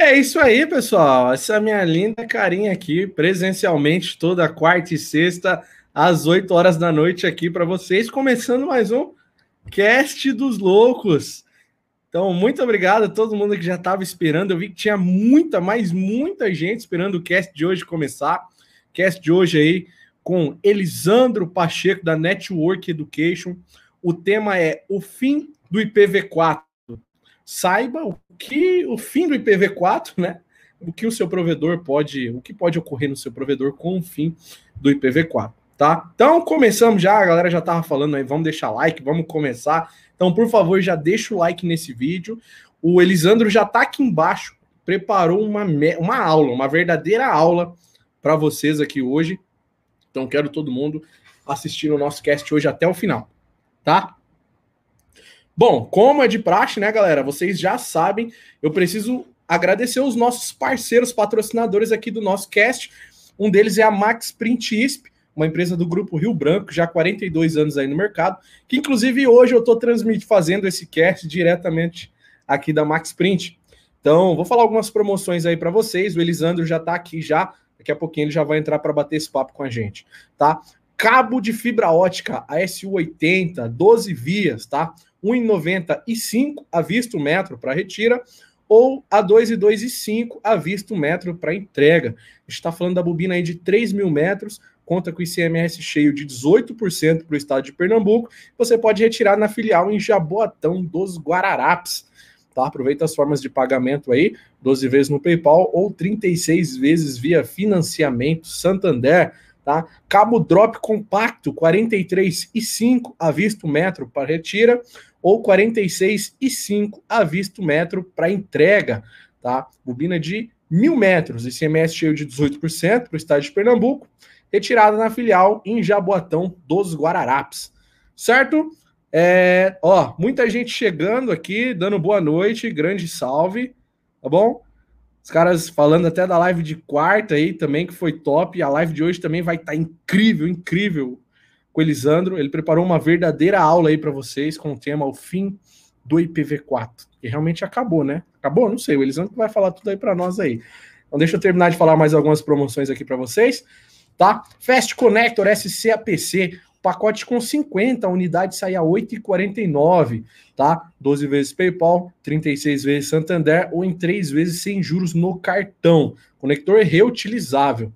É isso aí, pessoal. Essa minha linda carinha aqui, presencialmente, toda quarta e sexta, às 8 horas da noite, aqui para vocês, começando mais um Cast dos Loucos. Então, muito obrigado a todo mundo que já estava esperando. Eu vi que tinha muita, mas muita gente esperando o cast de hoje começar. Cast de hoje aí com Elisandro Pacheco, da Network Education. O tema é o fim do IPv4. Saiba o que o fim do IPv4, né? O que o seu provedor pode, o que pode ocorrer no seu provedor com o fim do IPv4, tá? Então, começamos já, a galera já tava falando aí, vamos deixar like, vamos começar. Então, por favor, já deixa o like nesse vídeo. O Elisandro já tá aqui embaixo, preparou uma, uma aula, uma verdadeira aula para vocês aqui hoje. Então, quero todo mundo assistindo o nosso cast hoje até o final, tá? Bom, como é de praxe, né, galera? Vocês já sabem, eu preciso agradecer os nossos parceiros patrocinadores aqui do nosso cast. Um deles é a Max Print ISP, uma empresa do grupo Rio Branco, já há 42 anos aí no mercado, que inclusive hoje eu estou transmitindo, fazendo esse cast diretamente aqui da Max Print. Então, vou falar algumas promoções aí para vocês. O Elisandro já está aqui já, daqui a pouquinho ele já vai entrar para bater esse papo com a gente, tá? Cabo de fibra ótica ASU80, 12 vias, tá? 1,95 à vista o metro para retira, ou a 2,2,5 à vista o metro para entrega. A gente está falando da bobina aí de 3 mil metros, conta com ICMS cheio de 18% para o estado de Pernambuco. Você pode retirar na filial em Jaboatão dos Guararapes. Tá? Aproveita as formas de pagamento aí, 12 vezes no PayPal ou 36 vezes via financiamento Santander. Tá? Cabo drop compacto 43,5 à vista o metro para retira ou 46,5 à vista o metro para entrega, tá? Bobina de mil metros, ICMS cheio de 18% para o estado de Pernambuco, retirada na filial em Jaboatão dos Guararapes, certo? É, ó, muita gente chegando aqui, dando boa noite, grande salve, tá bom? Os caras falando até da live de quarta aí também, que foi top. A live de hoje também vai estar tá incrível, incrível com o Elisandro. Ele preparou uma verdadeira aula aí para vocês com o tema O Fim do IPv4. E realmente acabou, né? Acabou? Não sei. O Elisandro vai falar tudo aí para nós aí. Então deixa eu terminar de falar mais algumas promoções aqui para vocês, tá? Fast Connector SCAPC, pacote com 50 unidades sai a 8,49, tá? 12 vezes PayPal, 36 vezes Santander ou em 3 vezes sem juros no cartão. Conector reutilizável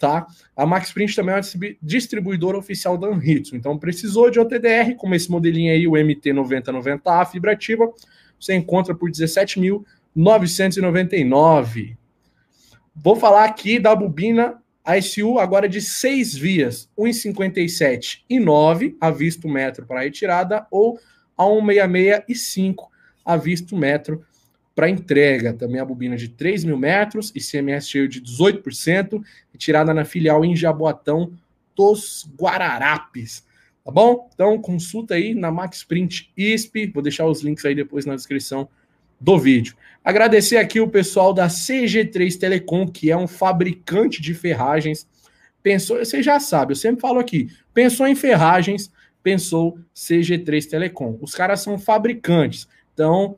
tá? A Max Print também é uma distribuidora oficial da Anritsu. Então, precisou de OTDR, como esse modelinho aí, o MT9090A, fibra ativa, você encontra por 17.999. Vou falar aqui da bobina ASU agora de 6 vias, 1,57 e 9 a visto metro para retirada ou a 1,66 e 5 a visto metro para entrega. Também a bobina de 3 mil metros, ICMS cheio de 18%, retirada na filial em Jaboatão dos Guararapes. Tá bom? Então consulta aí na Max Print ISP, vou deixar os links aí depois na descrição do vídeo. Agradecer aqui o pessoal da CG3 Telecom, que é um fabricante de ferragens. Pensou, você já sabe, eu sempre falo aqui, pensou em ferragens, pensou CG3 Telecom. Os caras são fabricantes. Então,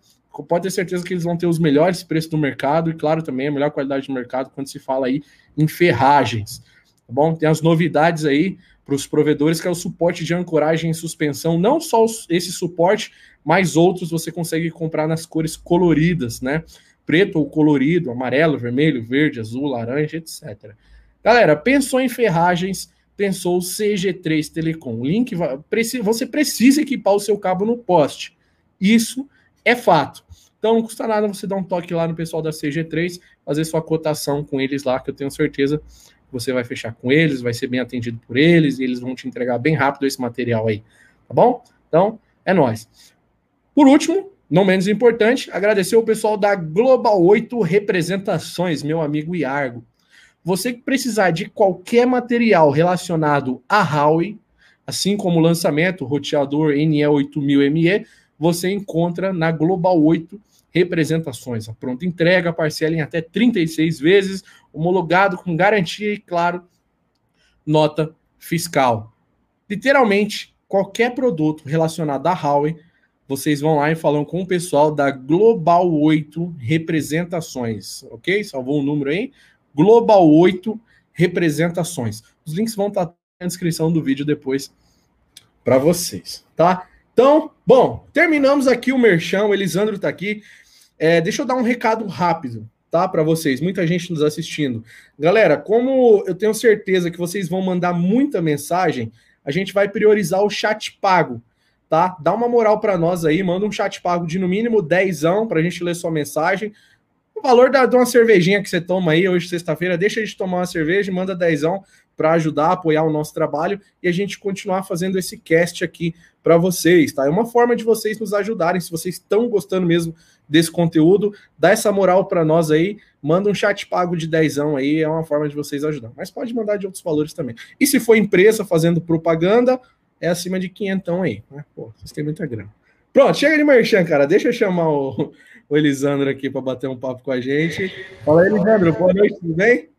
pode ter certeza que eles vão ter os melhores preços do mercado e, claro, também a melhor qualidade do mercado quando se fala aí em ferragens. Tá bom? Tem as novidades aí para os provedores, que é o suporte de ancoragem e suspensão. Não só esse suporte, mas outros você consegue comprar nas cores coloridas, né? Preto ou colorido, amarelo, vermelho, verde, azul, laranja, etc. Galera, pensou em ferragens, pensou CG3 Telecom. Link, você precisa equipar o seu cabo no poste. Isso é fato. Então não custa nada você dar um toque lá no pessoal da CG3, fazer sua cotação com eles lá, que eu tenho certeza que você vai fechar com eles, vai ser bem atendido por eles, e eles vão te entregar bem rápido esse material aí, tá bom? Então, é nós. Por último, não menos importante, agradecer o pessoal da Global 8 Representações, meu amigo Iargo. Você que precisar de qualquer material relacionado a Huawei, assim como o lançamento, roteador NE8000ME, você encontra na Global 8 representações. A pronta entrega, parcela em até 36 vezes, homologado com garantia e, claro, nota fiscal. Literalmente, qualquer produto relacionado à Huawei, vocês vão lá e falam com o pessoal da Global 8 Representações, ok? Salvou o um número aí? Global 8 Representações. Os links vão estar na descrição do vídeo depois para vocês, tá? Então, bom, terminamos aqui o merchan, o Elisandro está aqui. É, deixa eu dar um recado rápido, tá, para vocês. Muita gente nos assistindo. Galera, como eu tenho certeza que vocês vão mandar muita mensagem, a gente vai priorizar o chat pago tá? Dá uma moral para nós aí, manda um chat pago de no mínimo 10 para a gente ler sua mensagem. O valor da, de uma cervejinha que você toma aí hoje, sexta-feira, deixa de tomar uma cerveja e manda 10 para ajudar apoiar o nosso trabalho e a gente continuar fazendo esse cast aqui para vocês, tá? É uma forma de vocês nos ajudarem, se vocês estão gostando mesmo desse conteúdo, dá essa moral para nós aí, manda um chat pago de 10 aí, é uma forma de vocês ajudar. Mas pode mandar de outros valores também. E se for empresa fazendo propaganda, é acima de quinhentão aí. Né? Pô, vocês têm muita grana. Pronto, chega de merchan, cara. Deixa eu chamar o, o Elisandro aqui para bater um papo com a gente. Fala aí, Elisandro. Boa noite, tudo bem?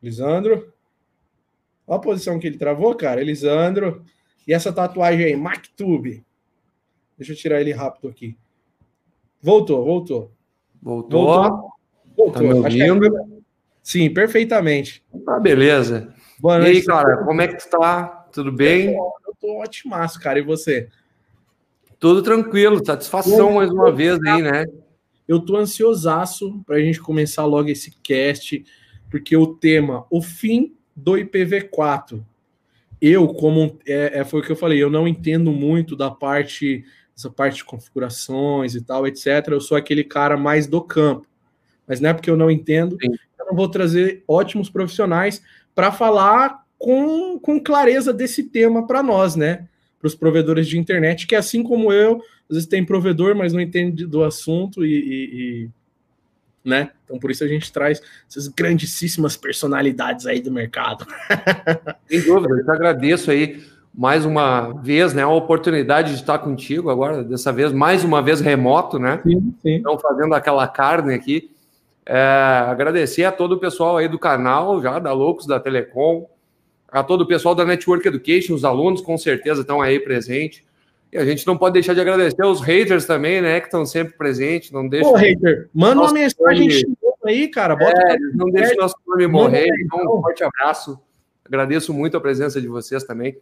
Elisandro. Olha a posição que ele travou, cara. Elisandro. E essa tatuagem aí, MacTube. Deixa eu tirar ele rápido aqui. Voltou, voltou. Voltou. Voltou. voltou. Tá me ouvindo? Sim, perfeitamente. Tá, beleza. Boa noite. E aí, cara, como é que tu tá? Tudo bem? Eu tô, eu tô ótimaço, cara. E você? Tudo tranquilo, satisfação mais uma vez aí, né? Eu tô ansiosaço pra gente começar logo esse cast, porque o tema, o fim do IPv4. Eu, como é, é, foi o que eu falei, eu não entendo muito da parte, essa parte de configurações e tal, etc. Eu sou aquele cara mais do campo. Mas não é porque eu não entendo, Sim. eu não vou trazer ótimos profissionais para falar com, com clareza desse tema para nós, né? Para os provedores de internet, que assim como eu, às vezes tem provedor, mas não entende do assunto e, e, e né? Então por isso a gente traz essas grandíssimas personalidades aí do mercado. Sem dúvida, eu te agradeço aí mais uma vez, né, a oportunidade de estar contigo agora, dessa vez mais uma vez remoto, né? Sim, sim. Então fazendo aquela carne aqui. É, agradecer a todo o pessoal aí do canal, já da Loucos, da Telecom, a todo o pessoal da Network Education, os alunos com certeza estão aí presentes. E a gente não pode deixar de agradecer os haters também, né, que estão sempre presentes. Não deixa. Ô, hater, manda uma mensagem aí, cara. Bota é, não deixe nosso nome morrer. Então, um forte abraço. Agradeço muito a presença de vocês também.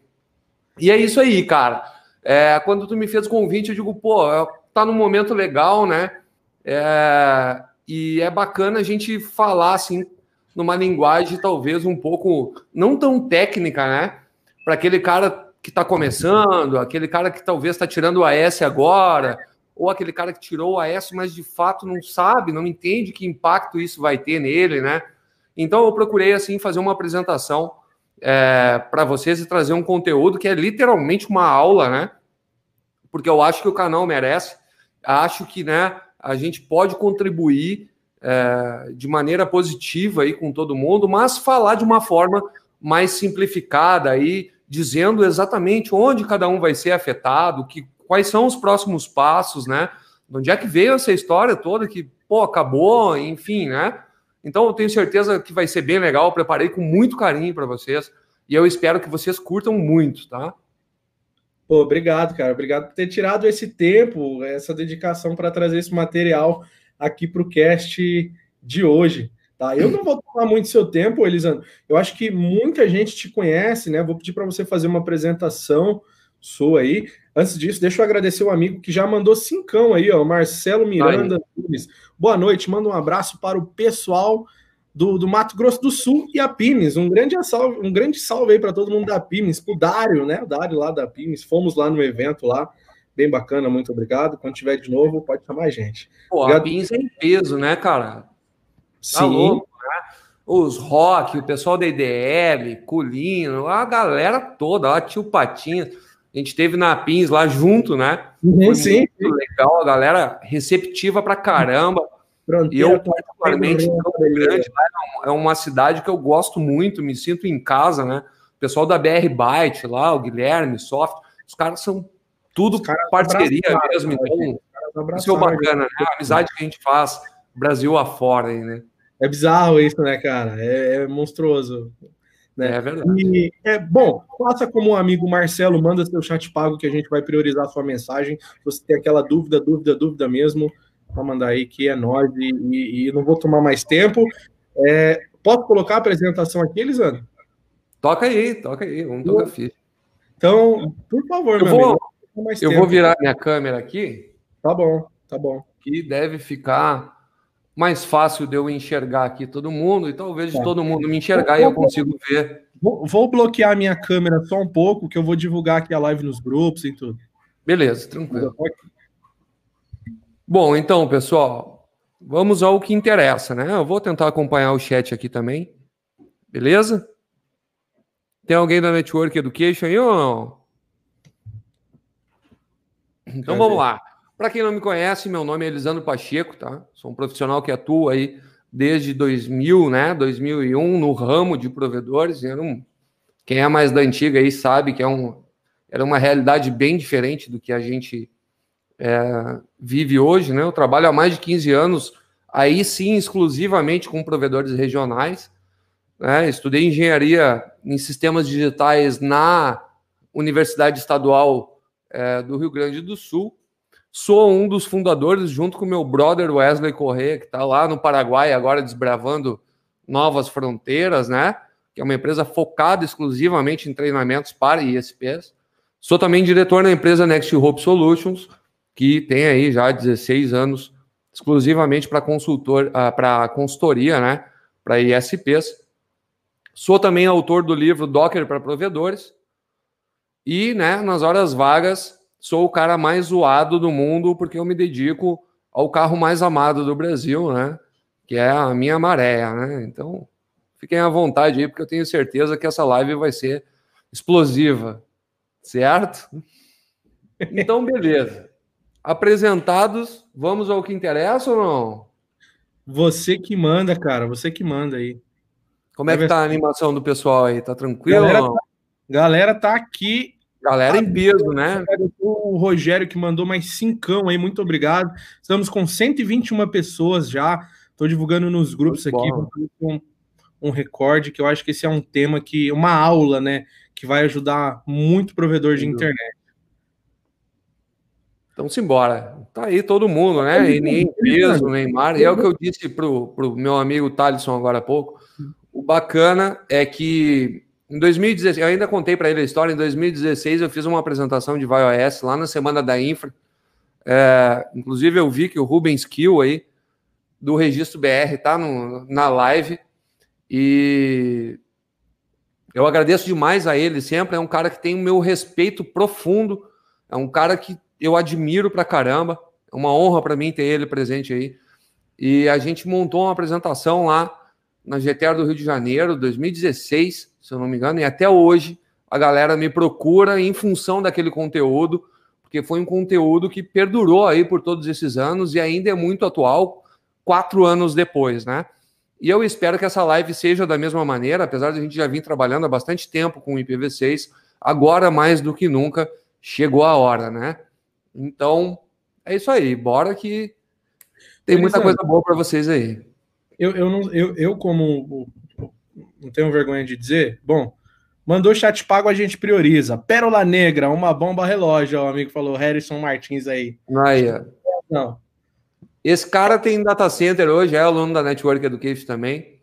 E é isso aí, cara. É, quando tu me fez o convite, eu digo, pô, tá num momento legal, né? É, e é bacana a gente falar assim numa linguagem talvez um pouco não tão técnica, né? Para aquele cara que está começando, aquele cara que talvez está tirando o AS agora, ou aquele cara que tirou o AS, mas de fato não sabe, não entende que impacto isso vai ter nele, né? Então eu procurei assim fazer uma apresentação é, para vocês e trazer um conteúdo que é literalmente uma aula, né? Porque eu acho que o canal merece, acho que, né? A gente pode contribuir é, de maneira positiva aí com todo mundo, mas falar de uma forma mais simplificada aí, dizendo exatamente onde cada um vai ser afetado, que, quais são os próximos passos, né? De onde é que veio essa história toda que, pô, acabou, enfim, né? Então eu tenho certeza que vai ser bem legal, eu preparei com muito carinho para vocês e eu espero que vocês curtam muito, tá? Pô, obrigado, cara. Obrigado por ter tirado esse tempo, essa dedicação para trazer esse material aqui para o cast de hoje. Tá? Eu não vou tomar muito seu tempo, Elisandro. Eu acho que muita gente te conhece, né? Vou pedir para você fazer uma apresentação sua aí. Antes disso, deixa eu agradecer o um amigo que já mandou cincão aí, ó, Marcelo Miranda. Boa noite, manda um abraço para o pessoal do, do Mato Grosso do Sul e a Pimes. Um grande salve, um grande salve aí para todo mundo da Pimes, pro Dário, né? O Dário lá da Pimes. Fomos lá no evento lá. Bem bacana, muito obrigado. Quando tiver de novo, pode chamar a gente. Pô, obrigado. a Pimes é em peso, né, cara? Tá Sim. louco, né? Os rock, o pessoal da IDL, Culino, a galera toda, lá, tio Patinha. A gente teve na Pins lá junto, né? Uhum, sim. Muito legal, a galera receptiva pra caramba e eu, particularmente, Campo Grande é uma cidade que eu gosto muito, me sinto em casa, né? O pessoal da BR Byte lá, o Guilherme, Soft, os caras são tudo caras parceria mesmo, né? então isso é bacana, né? A amizade que a gente faz Brasil afora aí, né? É bizarro isso, né, cara? É, é monstruoso. Né? É verdade. E, é, bom, faça como o amigo Marcelo, manda seu chat pago que a gente vai priorizar a sua mensagem. Se você tem aquela dúvida, dúvida, dúvida mesmo, pode mandar aí que é nós e, e, e não vou tomar mais tempo. É, posso colocar a apresentação aqui, Elisandro? Toca aí, toca aí, vamos tocar ficha. Então, por favor, eu vou, amigo, Eu vou virar minha câmera aqui. Tá bom, tá bom. Que deve ficar mais fácil de eu enxergar aqui todo mundo, e talvez de tá. todo mundo me enxergar e eu consigo ver. Vou, vou bloquear a minha câmera só um pouco, que eu vou divulgar aqui a live nos grupos e tudo. Beleza, tranquilo. Bom, então, pessoal, vamos ao que interessa, né? Eu vou tentar acompanhar o chat aqui também. Beleza? Tem alguém da Network Education aí ou não? Então vamos lá. Para quem não me conhece, meu nome é Elisandro Pacheco, tá? Sou um profissional que atua aí desde 2000, né? 2001 no ramo de provedores. Era um... Quem é mais da antiga aí sabe que é um... era uma realidade bem diferente do que a gente é, vive hoje, né? Eu trabalho há mais de 15 anos, aí sim, exclusivamente com provedores regionais. Né? Estudei engenharia em sistemas digitais na Universidade Estadual é, do Rio Grande do Sul. Sou um dos fundadores, junto com meu brother Wesley Corrêa, que está lá no Paraguai, agora desbravando novas fronteiras, né? Que é uma empresa focada exclusivamente em treinamentos para ISPs. Sou também diretor na empresa Next Hope Solutions, que tem aí já 16 anos exclusivamente para consultor, uh, para consultoria, né? Para ISPs. Sou também autor do livro Docker para provedores. E, né, nas horas vagas, sou o cara mais zoado do mundo porque eu me dedico ao carro mais amado do Brasil, né? Que é a minha maré, né? Então, fiquem à vontade aí, porque eu tenho certeza que essa live vai ser explosiva, certo? Então, beleza. Apresentados, vamos ao que interessa ou não? Você que manda, cara, você que manda aí. Como é que tá a animação do pessoal aí? Tá tranquilo? Galera, tá, galera tá aqui. Galera em peso, né? O Rogério que mandou mais cincão aí, muito obrigado. Estamos com 121 pessoas já. Estou divulgando nos grupos muito aqui um, um recorde que eu acho que esse é um tema que uma aula, né, que vai ajudar muito provedor de internet. Então, simbora. Tá aí todo mundo, né? E nem peso, Neymar. E é o que eu disse pro, pro meu amigo Thalisson agora há pouco. O bacana é que em 2016, eu ainda contei para ele a história, em 2016 eu fiz uma apresentação de ViOS lá na semana da Infra. É, inclusive eu vi que o Rubens Kill aí, do Registro BR, tá no, na live. E eu agradeço demais a ele sempre. É um cara que tem o meu respeito profundo. É um cara que eu admiro pra caramba. É uma honra para mim ter ele presente aí. E a gente montou uma apresentação lá na GTR do Rio de Janeiro, 2016, se eu não me engano, e até hoje a galera me procura em função daquele conteúdo, porque foi um conteúdo que perdurou aí por todos esses anos e ainda é muito atual, quatro anos depois, né? E eu espero que essa live seja da mesma maneira, apesar de a gente já vir trabalhando há bastante tempo com o IPv6, agora mais do que nunca chegou a hora, né? Então, é isso aí, bora que tem muita coisa boa para vocês aí eu, eu, não, eu, eu como não tenho vergonha de dizer, bom, mandou chat pago, a gente prioriza. Pérola Negra, uma bomba relógio, o amigo falou, Harrison Martins aí. Aí, Não. Esse cara tem data center hoje, é aluno da Network Education também,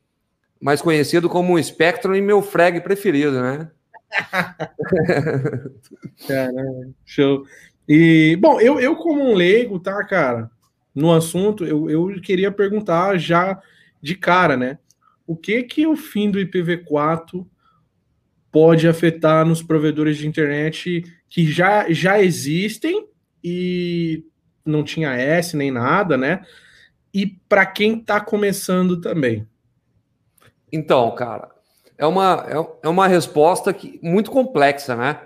mais conhecido como Spectrum e meu frag preferido, né? Caramba, show. E, bom, eu, eu como um leigo, tá, cara, no assunto, eu, eu queria perguntar já de cara, né? O que que o fim do IPv4 pode afetar nos provedores de internet que já, já existem e não tinha S nem nada, né? E para quem está começando também. Então, cara, é uma, é, é uma resposta que, muito complexa, né?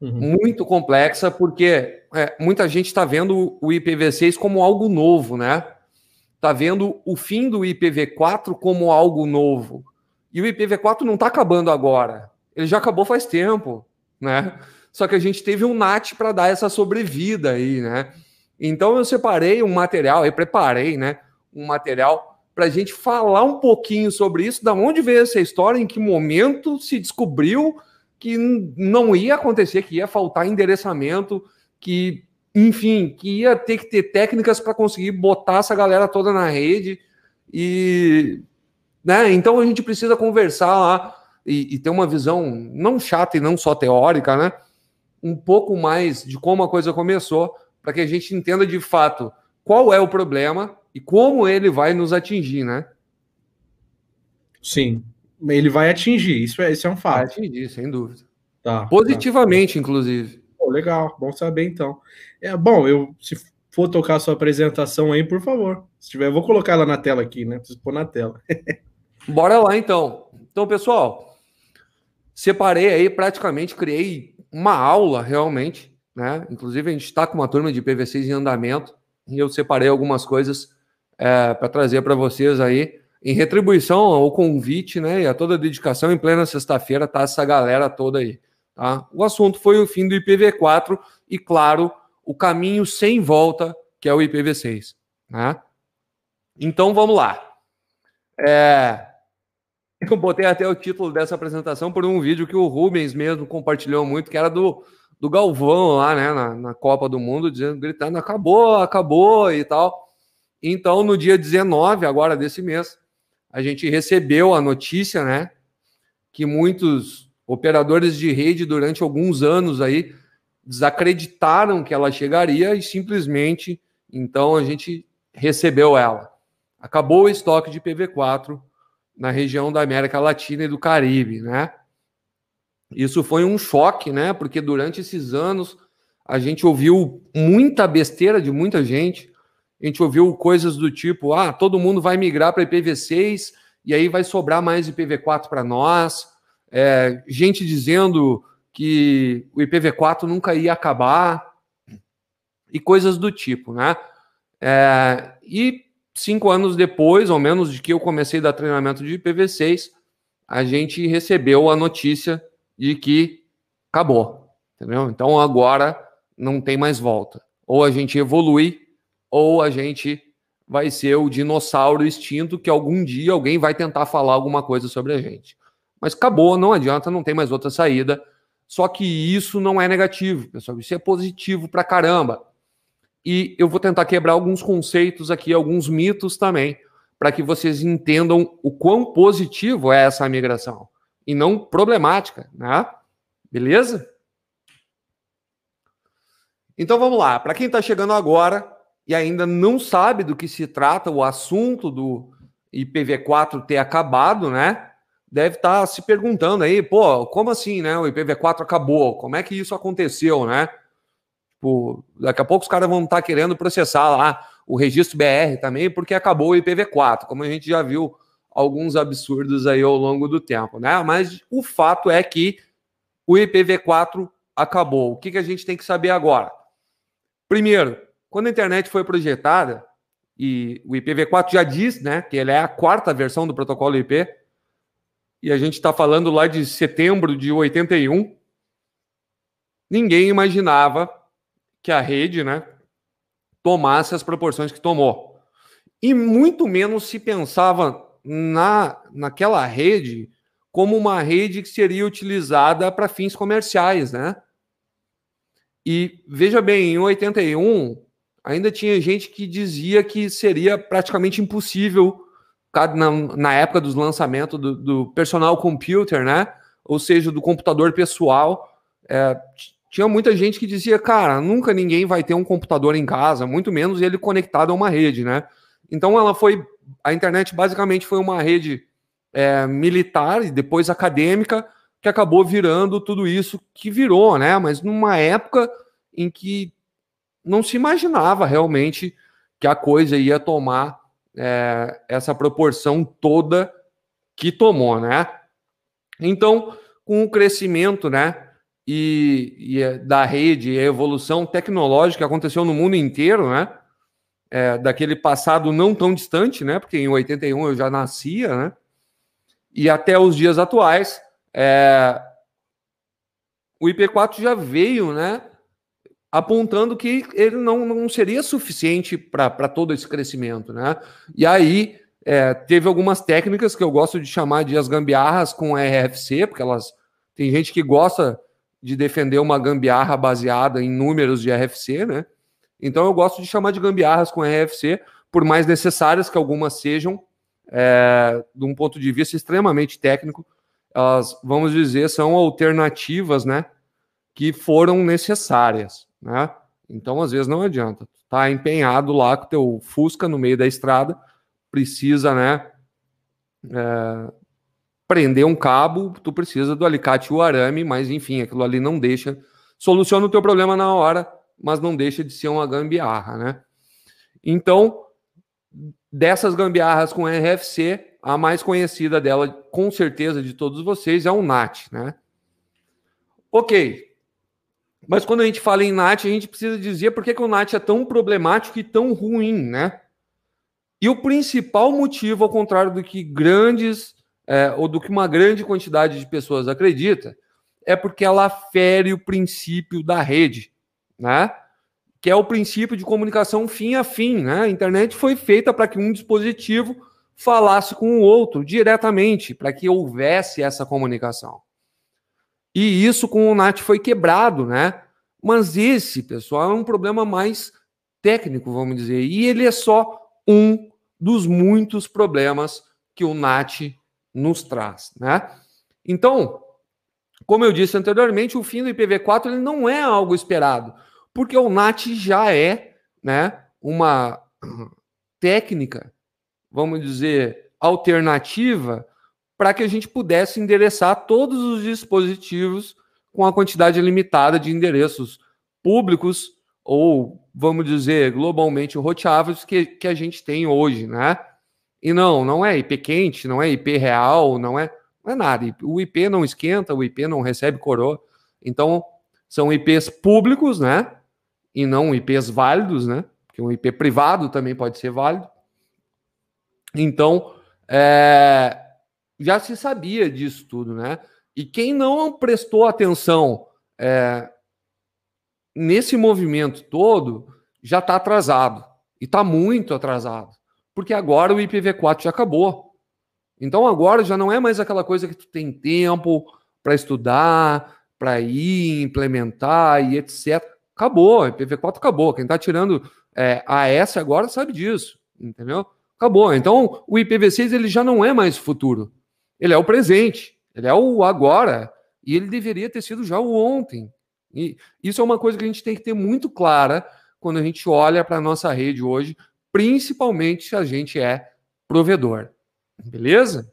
Uhum. Muito complexa, porque é, muita gente está vendo o IPv6 como algo novo, né? está vendo o fim do IPv4 como algo novo. E o IPv4 não está acabando agora. Ele já acabou faz tempo, né? Só que a gente teve um NAT para dar essa sobrevida aí, né? Então eu separei um material, eu preparei, né? Um material para a gente falar um pouquinho sobre isso, da onde veio essa história, em que momento se descobriu que não ia acontecer, que ia faltar endereçamento, que, enfim, que ia ter que ter técnicas para conseguir botar essa galera toda na rede. E, né, então a gente precisa conversar lá e, e ter uma visão não chata e não só teórica, né? Um pouco mais de como a coisa começou, para que a gente entenda de fato qual é o problema e como ele vai nos atingir, né? Sim, ele vai atingir, isso é, isso é um fato. Vai atingir, sem dúvida. Tá, Positivamente, tá. inclusive. Pô, legal, bom saber então. É bom, eu se for tocar a sua apresentação aí, por favor. Se tiver, eu vou colocar ela na tela aqui, né? Preciso pôr na tela. Bora lá então. Então, pessoal, separei aí, praticamente criei uma aula realmente, né? Inclusive, a gente está com uma turma de PVCs em andamento e eu separei algumas coisas é, para trazer para vocês aí, em retribuição ao convite, né, e a toda a dedicação, em plena sexta-feira, tá essa galera toda aí, tá? O assunto foi o fim do IPv4 e, claro, o caminho sem volta, que é o IPv6, né? Então, vamos lá. É... Eu botei até o título dessa apresentação por um vídeo que o Rubens mesmo compartilhou muito, que era do, do Galvão lá, né, na, na Copa do Mundo, dizendo, gritando, acabou, acabou e tal. Então, no dia 19, agora desse mês, a gente recebeu a notícia, né, que muitos operadores de rede durante alguns anos aí desacreditaram que ela chegaria e simplesmente, então a gente recebeu ela. Acabou o estoque de PV4 na região da América Latina e do Caribe, né? Isso foi um choque, né? Porque durante esses anos a gente ouviu muita besteira de muita gente, a gente ouviu coisas do tipo: ah, todo mundo vai migrar para IPv6 e aí vai sobrar mais IPv4 para nós. É, gente dizendo que o IPv4 nunca ia acabar e coisas do tipo, né? É, e cinco anos depois, ou menos de que eu comecei a dar treinamento de IPv6, a gente recebeu a notícia de que acabou, entendeu? Então agora não tem mais volta. Ou a gente evolui ou a gente vai ser o dinossauro extinto que algum dia alguém vai tentar falar alguma coisa sobre a gente. Mas acabou, não adianta, não tem mais outra saída. Só que isso não é negativo, pessoal, isso é positivo pra caramba. E eu vou tentar quebrar alguns conceitos aqui, alguns mitos também, para que vocês entendam o quão positivo é essa migração e não problemática, né? Beleza? Então vamos lá. Para quem está chegando agora, e ainda não sabe do que se trata o assunto do IPv4 ter acabado, né? Deve estar tá se perguntando aí, pô, como assim, né? O IPv4 acabou, como é que isso aconteceu, né? Tipo, daqui a pouco os caras vão estar tá querendo processar lá o registro BR também, porque acabou o IPv4, como a gente já viu alguns absurdos aí ao longo do tempo, né? Mas o fato é que o IPv4 acabou. O que, que a gente tem que saber agora? Primeiro, quando a internet foi projetada, e o IPv4 já diz né, que ele é a quarta versão do protocolo IP, e a gente está falando lá de setembro de 81, ninguém imaginava que a rede né, tomasse as proporções que tomou. E muito menos se pensava na, naquela rede como uma rede que seria utilizada para fins comerciais, né? E veja bem, em 81, ainda tinha gente que dizia que seria praticamente impossível na, na época dos lançamentos do, do, personal computer, né? Ou seja, do computador pessoal. É, tinha muita gente que dizia, cara, nunca ninguém vai ter um computador em casa, muito menos ele conectado a uma rede, né? Então ela foi, a internet basicamente foi uma rede é, militar e depois acadêmica que acabou virando tudo isso que virou, né? Mas numa época em que não se imaginava realmente que a coisa ia tomar é, essa proporção toda que tomou, né? Então, com o crescimento, né, e, e da rede, a evolução tecnológica que aconteceu no mundo inteiro, né, é, daquele passado não tão distante, né, porque em 81 eu já nascia, né, e até os dias atuais, é, o IP4 já veio, né, apontando que ele não, não seria suficiente para todo esse crescimento, né? E aí É, teve algumas técnicas que eu gosto de chamar de as gambiarras com RFC, porque elas tem gente que gosta de defender uma gambiarra baseada em números de RFC, né? Então eu gosto de chamar de gambiarras com RFC, por mais necessárias que algumas sejam, é, de um ponto de vista extremamente técnico, elas, vamos dizer, são alternativas, né? Que foram necessárias, né? Então, às vezes, não adianta. Tá empenhado lá com teu Fusca no meio da estrada, precisa, né? É, prender um cabo, tu precisa do alicate e o arame, mas enfim, aquilo ali não deixa. Soluciona o teu problema na hora, mas não deixa de ser uma gambiarra, né? Então, dessas gambiarras com RFC, a mais conhecida dela, com certeza, de todos vocês, é o NAT, né? Ok. Mas quando a gente fala em NAT, a gente precisa dizer por que, que o NAT é tão problemático e tão ruim, né? E o principal motivo, ao contrário do que grandes, é, ou do que uma grande quantidade de pessoas acredita, é porque ela fere o princípio da rede, né? Que é o princípio de comunicação fim a fim, né? A internet foi feita para que um dispositivo falasse com o outro diretamente, para que houvesse essa comunicação. E isso com o NAT foi quebrado, né? Mas esse, pessoal, é um problema mais técnico, vamos dizer. E ele é só um dos muitos problemas que o NAT nos traz, né? Então, como eu disse anteriormente, o fim do IPv4 ele não é algo esperado, porque o NAT já é, né, uma técnica, vamos dizer, alternativa para que a gente pudesse endereçar todos os dispositivos com a quantidade limitada de endereços públicos ou, vamos dizer, globalmente roteáveis que, que a gente tem hoje, né? E não, não é IP quente, não é IP real, não é, não é nada. O IP não esquenta, o IP não recebe coroa. Então, são IPs públicos, né? E não IPs válidos, né? Porque um IP privado também pode ser válido. Então, é, já se sabia disso tudo, né? E quem não prestou atenção é, nesse movimento todo já está atrasado. E está muito atrasado. Porque agora o IPv4 já acabou. Então agora já não é mais aquela coisa que tu tem tempo para estudar, para ir implementar e etc. Acabou, IPv4 acabou. Quem está tirando é, AS agora sabe disso, entendeu? Acabou. Então o IPv6 ele já não é mais futuro. Ele é o presente, ele é o agora, e ele deveria ter sido já o ontem. E isso é uma coisa que a gente tem que ter muito clara quando a gente olha para a nossa rede hoje, principalmente se a gente é provedor. Beleza?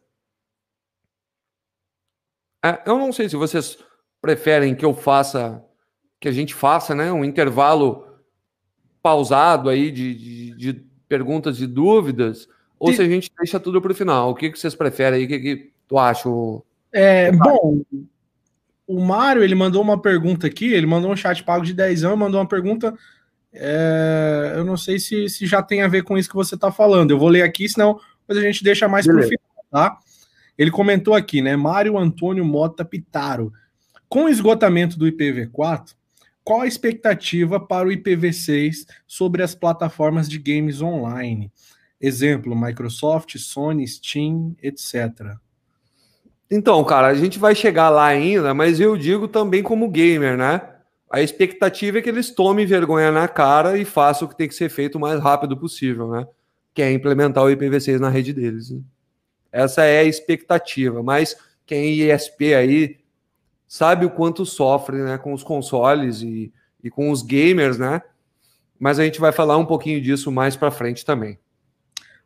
É, eu não sei se vocês preferem que eu faça, que a gente faça, né, um intervalo pausado aí de, de, de perguntas e dúvidas, ou se a gente deixa tudo para o final. O que, que vocês preferem aí? O que, que tu acha? É, bom, o Mário, ele mandou uma pergunta aqui, ele mandou um chat pago de 10 anos, mandou uma pergunta, é, eu não sei se, se já tem a ver com isso que você está falando, eu vou ler aqui, senão depois a gente deixa mais para o final, tá? Ele comentou aqui, né, Mário Antônio Mota Pitaro, com o esgotamento do IPv4, qual a expectativa para o IPv6 sobre as plataformas de games online? Exemplo, Microsoft, Sony, Steam, etc. Então, cara, a gente vai chegar lá ainda, mas eu digo também como gamer, né? A expectativa é que eles tomem vergonha na cara e façam o que tem que ser feito o mais rápido possível, né? Que é implementar o IPv6 na rede deles. Né? Essa é a expectativa, mas quem é ISP aí sabe o quanto sofre, né, com os consoles e, e com os gamers, né? Mas a gente vai falar um pouquinho disso mais para frente também.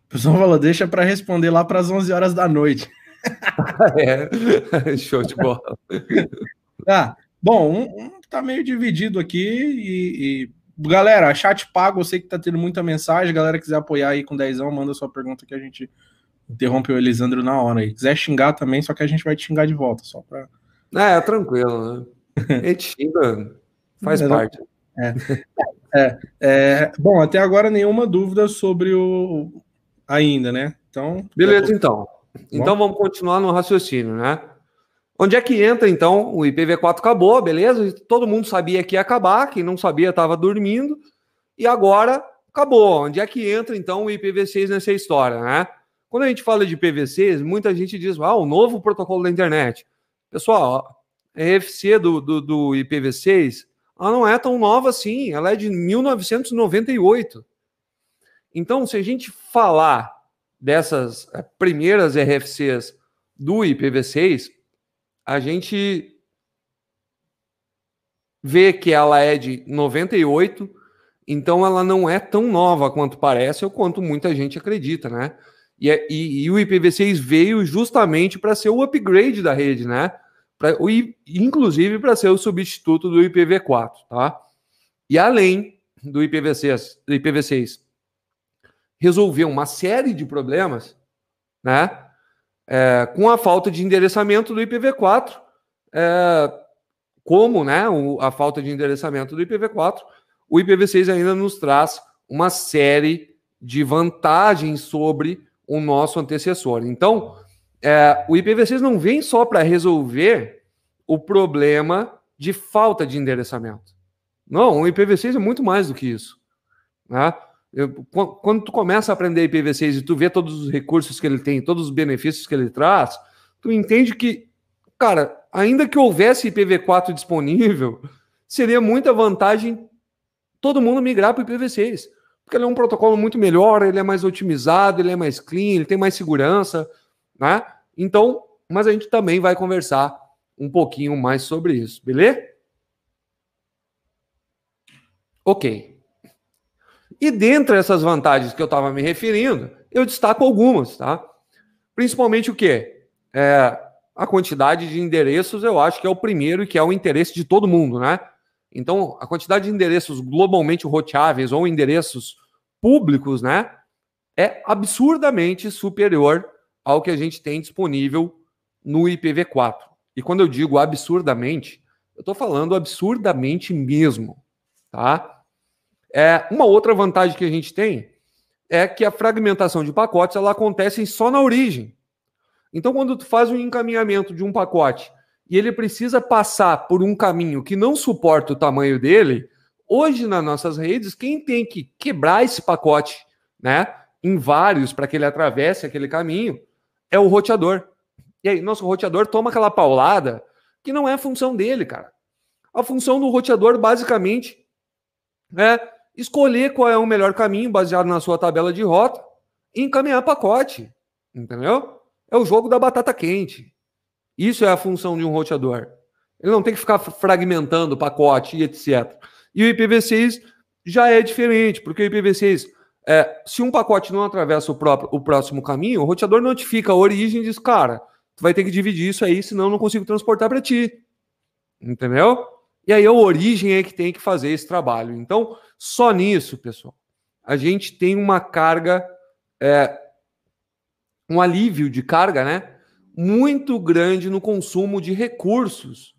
O pessoal falou, deixa para responder lá para as 11 horas da noite. É, show de bola. Ah, bom, um, um tá meio dividido aqui e, e, galera, chat pago, eu sei que tá tendo muita mensagem, galera quiser apoiar aí com 10 manda sua pergunta que a gente interrompe o Elisandro na hora aí. Quiser xingar também, só que a gente vai te xingar de volta, só para É, tranquilo, né? A gente xinga, faz é, parte. É. É, é, bom, até agora nenhuma dúvida sobre o ainda, né? Então. Beleza, então. Então vamos continuar no raciocínio, né? Onde é que entra, então? O IPv4 acabou, beleza? Todo mundo sabia que ia acabar, quem não sabia estava dormindo, e agora acabou. Onde é que entra, então, o IPv6 nessa história, né? Quando a gente fala de IPv6, muita gente diz, ah, o novo protocolo da internet. Pessoal, a RFC do, do, do IPv6, ela não é tão nova assim, ela é de 1998. Então, se a gente falar dessas eh, primeiras RFCs do IPv6, a gente vê que ela é de 98, então ela não é tão nova quanto parece ou quanto muita gente acredita, né? E, é, e, e o IPv6 veio justamente para ser o upgrade da rede, né? Pra, o, inclusive para ser o substituto do IPv4, tá? E além do IPv6, do IPv6 resolver uma série de problemas, né? É, com a falta de endereçamento do IPv4, é, como né, o, a falta de endereçamento do IPv4, o IPv6 ainda nos traz uma série de vantagens sobre o nosso antecessor. Então, é, o IPv6 não vem só para resolver o problema de falta de endereçamento. Não, o IPv6 é muito mais do que isso. Né? Eu, quando tu começa a aprender IPv6 e tu vê todos os recursos que ele tem, todos os benefícios que ele traz, tu entende que, cara, ainda que houvesse IPv4 disponível, seria muita vantagem todo mundo migrar para o IPv6, porque ele é um protocolo muito melhor, ele é mais otimizado, ele é mais clean, ele tem mais segurança, né? Então, mas a gente também vai conversar um pouquinho mais sobre isso, beleza? Ok. E dentre essas vantagens que eu estava me referindo, eu destaco algumas, tá? Principalmente o quê? É, a quantidade de endereços, eu acho que é o primeiro e que é o interesse de todo mundo, né? Então, a quantidade de endereços globalmente roteáveis ou endereços públicos, né? É absurdamente superior ao que a gente tem disponível no IPv4. E quando eu digo absurdamente, eu estou falando absurdamente mesmo, tá? É, uma outra vantagem que a gente tem é que a fragmentação de pacotes ela acontece só na origem. Então, quando tu faz um encaminhamento de um pacote e ele precisa passar por um caminho que não suporta o tamanho dele, hoje nas nossas redes, quem tem que quebrar esse pacote, né, em vários para que ele atravesse aquele caminho, é o roteador. E aí, nosso roteador toma aquela paulada que não é a função dele, cara. A função do roteador, basicamente, é escolher qual é o melhor caminho baseado na sua tabela de rota e encaminhar pacote. Entendeu? É o jogo da batata quente. Isso é a função de um roteador. Ele não tem que ficar fragmentando pacote e etc. E o IPv6 já é diferente, porque o IPv6, é, se um pacote não atravessa o, próprio, o próximo caminho, o roteador notifica a origem e diz, cara, tu vai ter que dividir isso aí, senão eu não consigo transportar para ti. Entendeu? E aí a origem é que tem que fazer esse trabalho. Então, só nisso, pessoal, a gente tem uma carga, é, um alívio de carga, né? Muito grande no consumo de recursos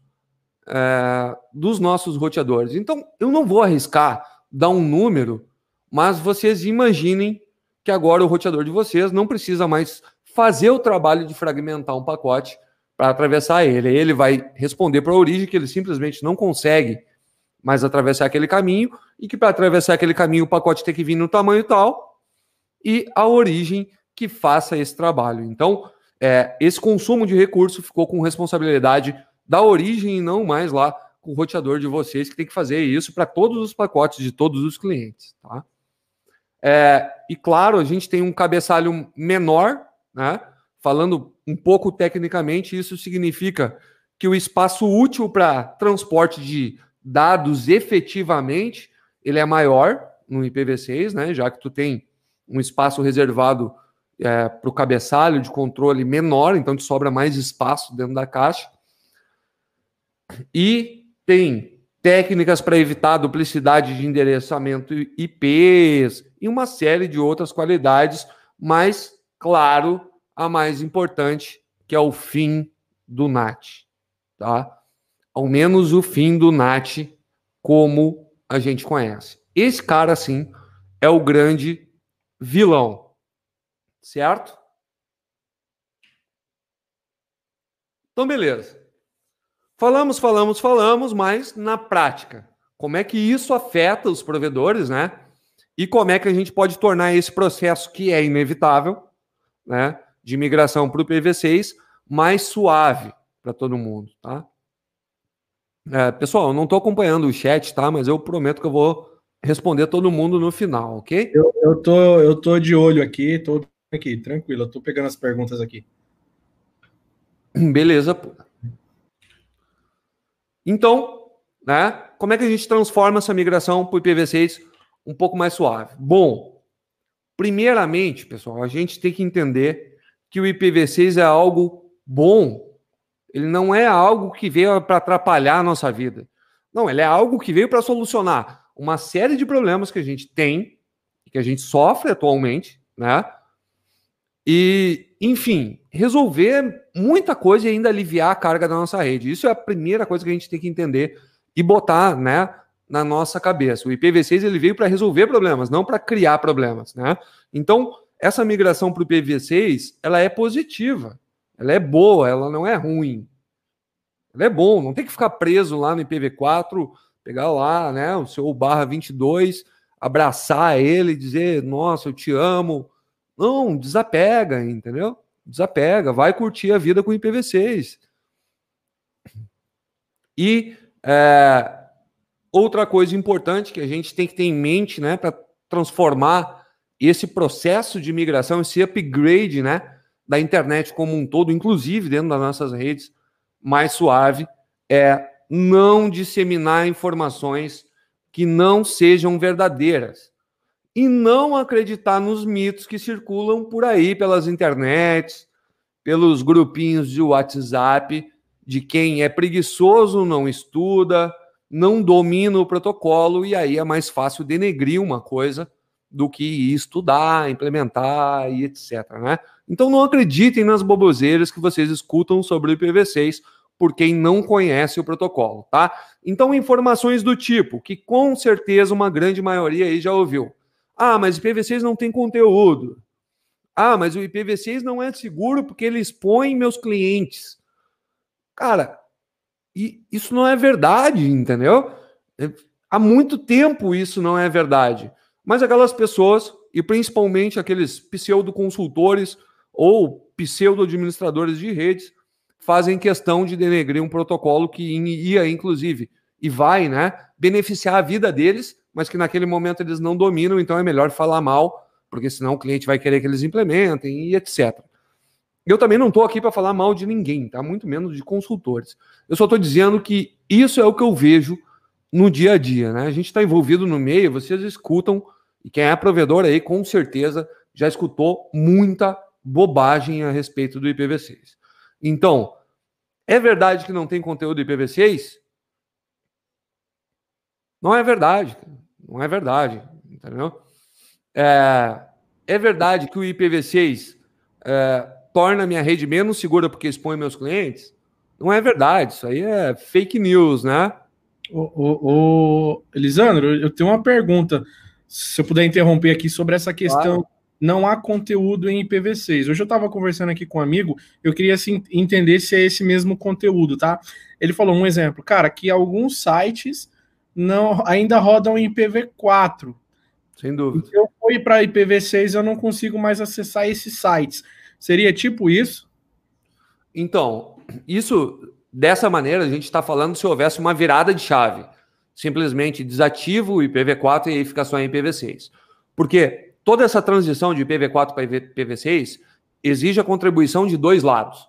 é, dos nossos roteadores. Então, eu não vou arriscar dar um número, mas vocês imaginem que agora o roteador de vocês não precisa mais fazer o trabalho de fragmentar um pacote para atravessar ele. Ele vai responder para a origem que ele simplesmente não consegue mas atravessar aquele caminho, e que para atravessar aquele caminho o pacote tem que vir no tamanho tal, e a origem que faça esse trabalho. Então, é, esse consumo de recurso ficou com responsabilidade da origem e não mais lá com o roteador de vocês, que tem que fazer isso para todos os pacotes de todos os clientes. Tá? É, e claro, a gente tem um cabeçalho menor, né? Falando um pouco tecnicamente, isso significa que o espaço útil para transporte de dados efetivamente, ele é maior no IPv6, né? Já que tu tem um espaço reservado é, para o cabeçalho de controle menor, então te sobra mais espaço dentro da caixa. E tem técnicas para evitar duplicidade de endereçamento IPs e uma série de outras qualidades, mas, claro, a mais importante, que é o fim do NAT. Tá? ao menos o fim do Nat como a gente conhece. Esse cara, sim, é o grande vilão. Certo? Então, beleza. Falamos, falamos, falamos, mas na prática, como é que isso afeta os provedores, né? E como é que a gente pode tornar esse processo que é inevitável né, de migração para o IPv6 mais suave para todo mundo, tá? É, pessoal, eu não estou acompanhando o chat, tá? Mas eu prometo que eu vou responder todo mundo no final, ok? Eu, eu, tô, eu tô de olho aqui, tô aqui, tranquilo, eu tô pegando as perguntas aqui. Beleza. Então, né? Como é que a gente transforma essa migração para o IPv6 um pouco mais suave? Bom, primeiramente, pessoal, a gente tem que entender que o IPv6 é algo bom. Ele não é algo que veio para atrapalhar a nossa vida. Não, ele é algo que veio para solucionar uma série de problemas que a gente tem, que a gente sofre atualmente, né? E, enfim, resolver muita coisa e ainda aliviar a carga da nossa rede. Isso é a primeira coisa que a gente tem que entender e botar, né, na nossa cabeça. O IPv6 ele veio para resolver problemas, não para criar problemas, né? Então, essa migração para o IPv6, ela é positiva. Ela é boa, ela não é ruim. Ela é bom, não tem que ficar preso lá no IPv4 pegar lá, né, o seu barra 22, abraçar ele, dizer, nossa, eu te amo. Não, desapega, entendeu? Desapega, vai curtir a vida com o IPv6. E é, outra coisa importante que a gente tem que ter em mente, né, para transformar esse processo de migração, esse upgrade, né, da internet como um todo, inclusive dentro das nossas redes, mais suave, é não disseminar informações que não sejam verdadeiras. E não acreditar nos mitos que circulam por aí pelas internets, pelos grupinhos de WhatsApp de quem é preguiçoso, não estuda, não domina o protocolo e aí é mais fácil denegrir uma coisa do que estudar, implementar e etc. Né? Então não acreditem nas boboseiras que vocês escutam sobre o IPv6 por quem não conhece o protocolo, tá? Então, informações do tipo, que com certeza uma grande maioria aí já ouviu. Ah, mas o IPv6 não tem conteúdo. Ah, mas o IPv6 não é seguro porque ele expõe meus clientes. Cara, isso não é verdade, entendeu? É, há muito tempo isso não é verdade. Mas aquelas pessoas, e principalmente aqueles pseudo-consultores ou pseudo-administradores de redes, fazem questão de denegrir um protocolo que ia, inclusive, e vai, né, beneficiar a vida deles, mas que naquele momento eles não dominam, então é melhor falar mal, porque senão o cliente vai querer que eles implementem e etc. Eu também não estou aqui para falar mal de ninguém, tá? Muito menos de consultores. Eu só estou dizendo que isso é o que eu vejo no dia a dia, né? A gente está envolvido no meio, vocês escutam, e quem é provedor aí, com certeza, já escutou muita bobagem a respeito do IPv6. Então, é verdade que não tem conteúdo IPv6? Não é verdade. Não é verdade. Entendeu? É, é verdade que o IPv6 é, torna minha rede menos segura porque expõe meus clientes? Não é verdade. Isso aí é fake news, né? O, o, Elisandro, eu tenho uma pergunta. Se eu puder interromper aqui sobre essa questão claro não há conteúdo em IPv6. Hoje eu estava conversando aqui com um amigo, eu queria assim, entender se é esse mesmo conteúdo, tá? Ele falou um exemplo, cara, que alguns sites não ainda rodam em IPv4. Sem dúvida. Se eu for para IPv6, eu não consigo mais acessar esses sites. Seria tipo isso? Então, isso dessa maneira a gente está falando se houvesse uma virada de chave. Simplesmente desativo o IPv4 e aí fica só em IPv6. Porque toda essa transição de IPv4 para IPv6 exige a contribuição de dois lados.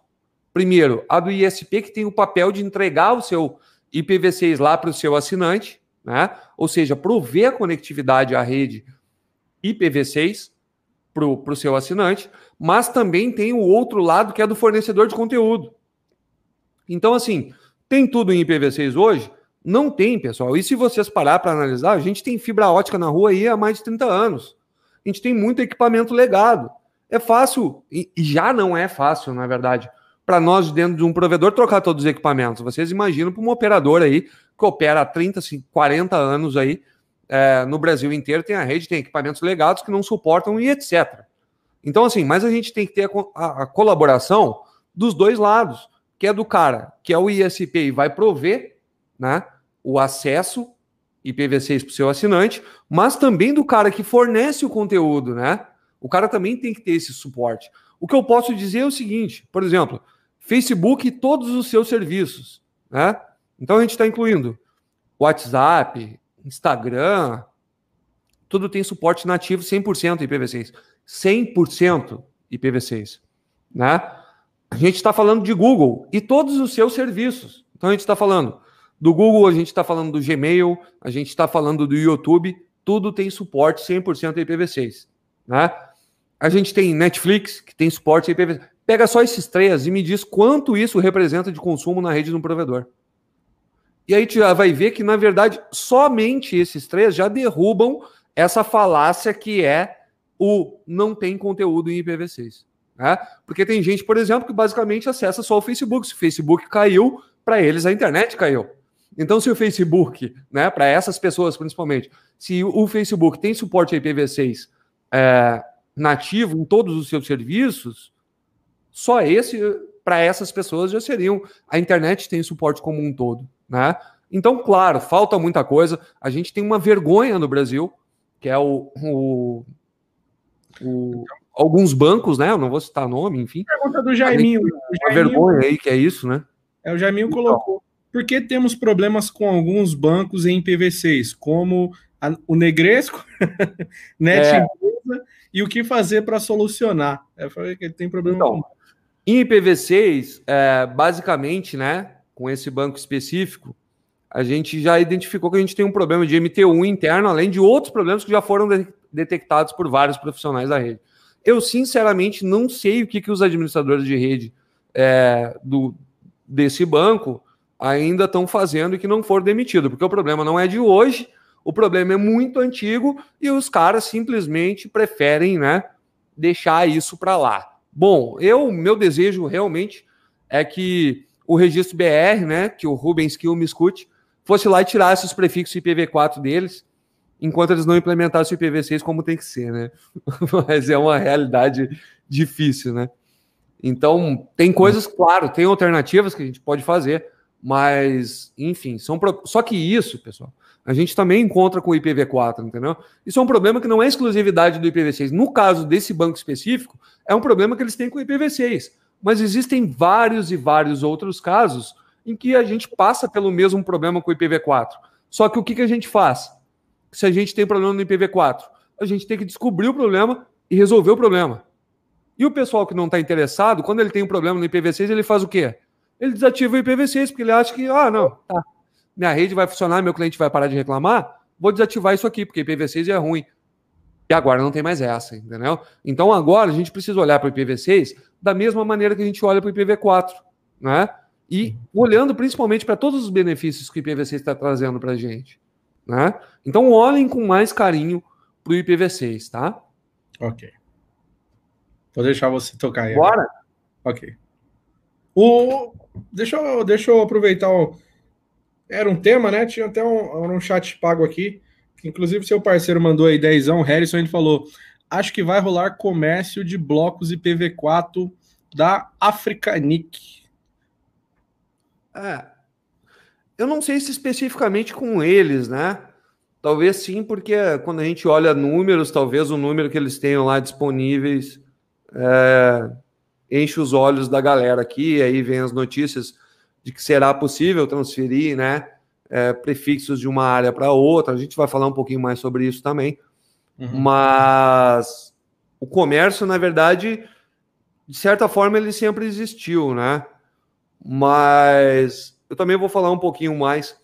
Primeiro, a do ISP, que tem o papel de entregar o seu IPv6 lá para o seu assinante, né? ou seja, prover a conectividade à rede IPv6 para o seu assinante, mas também tem o outro lado que é do fornecedor de conteúdo. Então, assim, tem tudo em IPv6 hoje? Não tem, pessoal. E se vocês parar para analisar, a gente tem fibra ótica na rua aí há mais de 30 anos a gente tem muito equipamento legado. É fácil, e já não é fácil, na verdade, para nós, dentro de um provedor, trocar todos os equipamentos. Vocês imaginam para uma operadora aí, que opera há 30, 40 anos aí, é, no Brasil inteiro, tem a rede, tem equipamentos legados que não suportam e etc. Então, assim, mas a gente tem que ter a, a, a colaboração dos dois lados, que é do cara, que é o ISP e vai prover né, o acesso IPv6 para o seu assinante, mas também do cara que fornece o conteúdo, né? O cara também tem que ter esse suporte. O que eu posso dizer é o seguinte, por exemplo, Facebook e todos os seus serviços, né? Então a gente está incluindo WhatsApp, Instagram, tudo tem suporte nativo 100% IPv6. 100% IPv6, né? A gente está falando de Google e todos os seus serviços. Então a gente está falando do Google, a gente está falando do Gmail, a gente está falando do YouTube, tudo tem suporte 100% IPv6, né? A gente tem Netflix, que tem suporte IPv6. Pega só esses três e me diz quanto isso representa de consumo na rede do provedor. E aí tu já vai ver que, na verdade, somente esses três já derrubam essa falácia que é o não tem conteúdo em IPv6. Né? Porque tem gente, por exemplo, que basicamente acessa só o Facebook. Se o Facebook caiu, para eles a internet caiu. Então, se o Facebook, né, para essas pessoas principalmente, se o Facebook tem suporte a IPv6 é, nativo em todos os seus serviços, só esse, para essas pessoas, já seriam. A internet tem suporte como um todo. Né? Então, claro, falta muita coisa. A gente tem uma vergonha no Brasil, que é o, o, o alguns bancos, né? Eu não vou citar nome, enfim. Pergunta do Jaiminho. Uma vergonha aí que é isso, né? É, o Jaiminho então. colocou. Por que temos problemas com alguns bancos em PV6, como a, o Negresco, Net é. e o que fazer para solucionar? Eu falei que ele tem problema então, com... Em IPv6, é, basicamente, né, com esse banco específico, a gente já identificou que a gente tem um problema de MT1 interno, além de outros problemas que já foram de detectados por vários profissionais da rede. Eu, sinceramente, não sei o que, que os administradores de rede é, do, desse banco ainda estão fazendo e que não foram demitidos, porque o problema não é de hoje, o problema é muito antigo e os caras simplesmente preferem, né, deixar isso para lá. Bom, eu, meu desejo realmente é que o registro BR, né, que o Rubens Kill me escute, fosse lá e tirasse os prefixos IPv4 deles, enquanto eles não implementassem o IPv6 como tem que ser, né? Mas é uma realidade difícil, né? Então, tem coisas, claro, tem alternativas que a gente pode fazer, mas, enfim, são pro... só que isso, pessoal, a gente também encontra com o IPv4, entendeu? Isso é um problema que não é exclusividade do IPv6. No caso desse banco específico, é um problema que eles têm com o IPv6. Mas existem vários e vários outros casos em que a gente passa pelo mesmo problema com o IPv4. Só que o que, que a gente faz? Se a gente tem problema no IPv4, a gente tem que descobrir o problema e resolver o problema. E o pessoal que não está interessado, quando ele tem um problema no IPv6, ele faz o quê? ele desativa o IPv6, porque ele acha que, ah, não, tá, minha rede vai funcionar, meu cliente vai parar de reclamar, vou desativar isso aqui, porque IPv6 é ruim. E agora não tem mais essa, entendeu? Então agora a gente precisa olhar para o IPv6 da mesma maneira que a gente olha para o IPv4, né? E olhando principalmente para todos os benefícios que o IPv6 está trazendo para a gente, né? Então olhem com mais carinho para o IPv6, tá? Ok. Vou deixar você tocar aí. Bora? Ok. O, deixa, eu, deixa eu aproveitar. O, era um tema, né? Tinha até um, um chat pago aqui. Que inclusive, seu parceiro mandou aí 10, Harrison, ele falou: Acho que vai rolar comércio de blocos IPv4 da Africanic. É. Eu não sei se especificamente com eles, né? Talvez sim, porque quando a gente olha números, talvez o número que eles tenham lá disponíveis é, enche os olhos da galera aqui, aí vem as notícias de que será possível transferir, né, é, prefixos de uma área para outra. A gente vai falar um pouquinho mais sobre isso também. Uhum. Mas o comércio, na verdade, de certa forma, ele sempre existiu, né? Mas eu também vou falar um pouquinho mais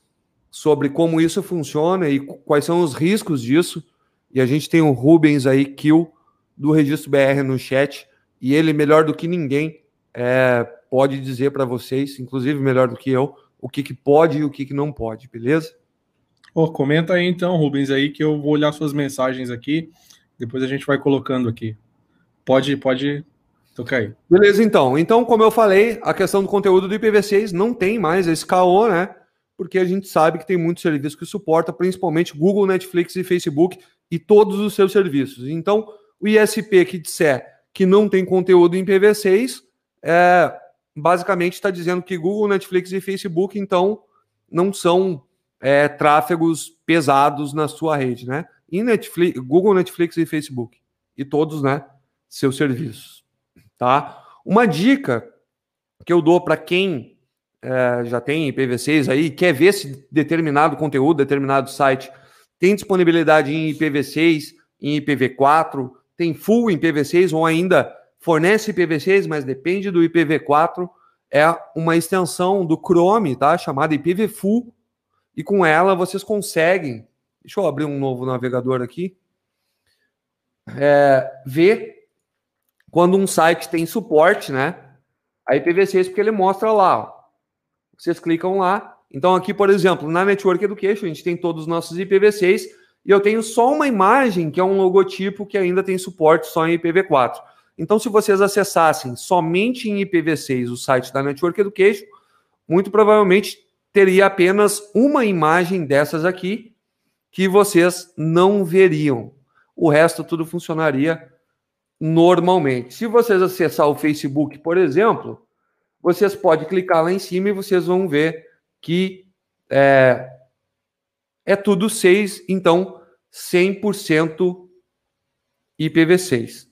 sobre como isso funciona e quais são os riscos disso. E a gente tem o Rubens aí, Kill, do Registro BR no chat, e ele, melhor do que ninguém, é, pode dizer para vocês, inclusive melhor do que eu, o que, que pode e o que, que não pode, beleza? Oh, comenta aí então, Rubens, aí que eu vou olhar suas mensagens aqui, depois a gente vai colocando aqui. Pode, pode Beleza, então. Então, como eu falei, a questão do conteúdo do IPv6 não tem mais esse caô, né? Porque a gente sabe que tem muitos serviços que suporta, principalmente Google, Netflix e Facebook e todos os seus serviços. Então, o ISP que disser que não tem conteúdo em PV6, é, basicamente está dizendo que Google, Netflix e Facebook, então, não são é, tráfegos pesados na sua rede, né? E Netflix, Google, Netflix e Facebook. E todos, né? Seus serviços. Tá? Uma dica que eu dou para quem é, já tem IPv6 aí, quer ver se determinado conteúdo, determinado site tem disponibilidade em IPv6, em IPv4, tem full IPv6 ou ainda fornece IPv6, mas depende do IPv4, é uma extensão do Chrome, tá? Chamada IPv4, e com ela vocês conseguem, deixa eu abrir um novo navegador aqui, é, ver quando um site tem suporte, né? A IPv6, porque ele mostra lá, ó. Vocês clicam lá. Então, aqui, por exemplo, na Network Education, a gente tem todos os nossos IPv6 e eu tenho só uma imagem, que é um logotipo que ainda tem suporte só em IPv4. Então, se vocês acessassem somente em IPv6 o site da Network Education, muito provavelmente teria apenas uma imagem dessas aqui que vocês não veriam. O resto tudo funcionaria normalmente. Se vocês acessar o Facebook, por exemplo, vocês podem clicar lá em cima e vocês vão ver que é, é tudo 6, então 100% IPv6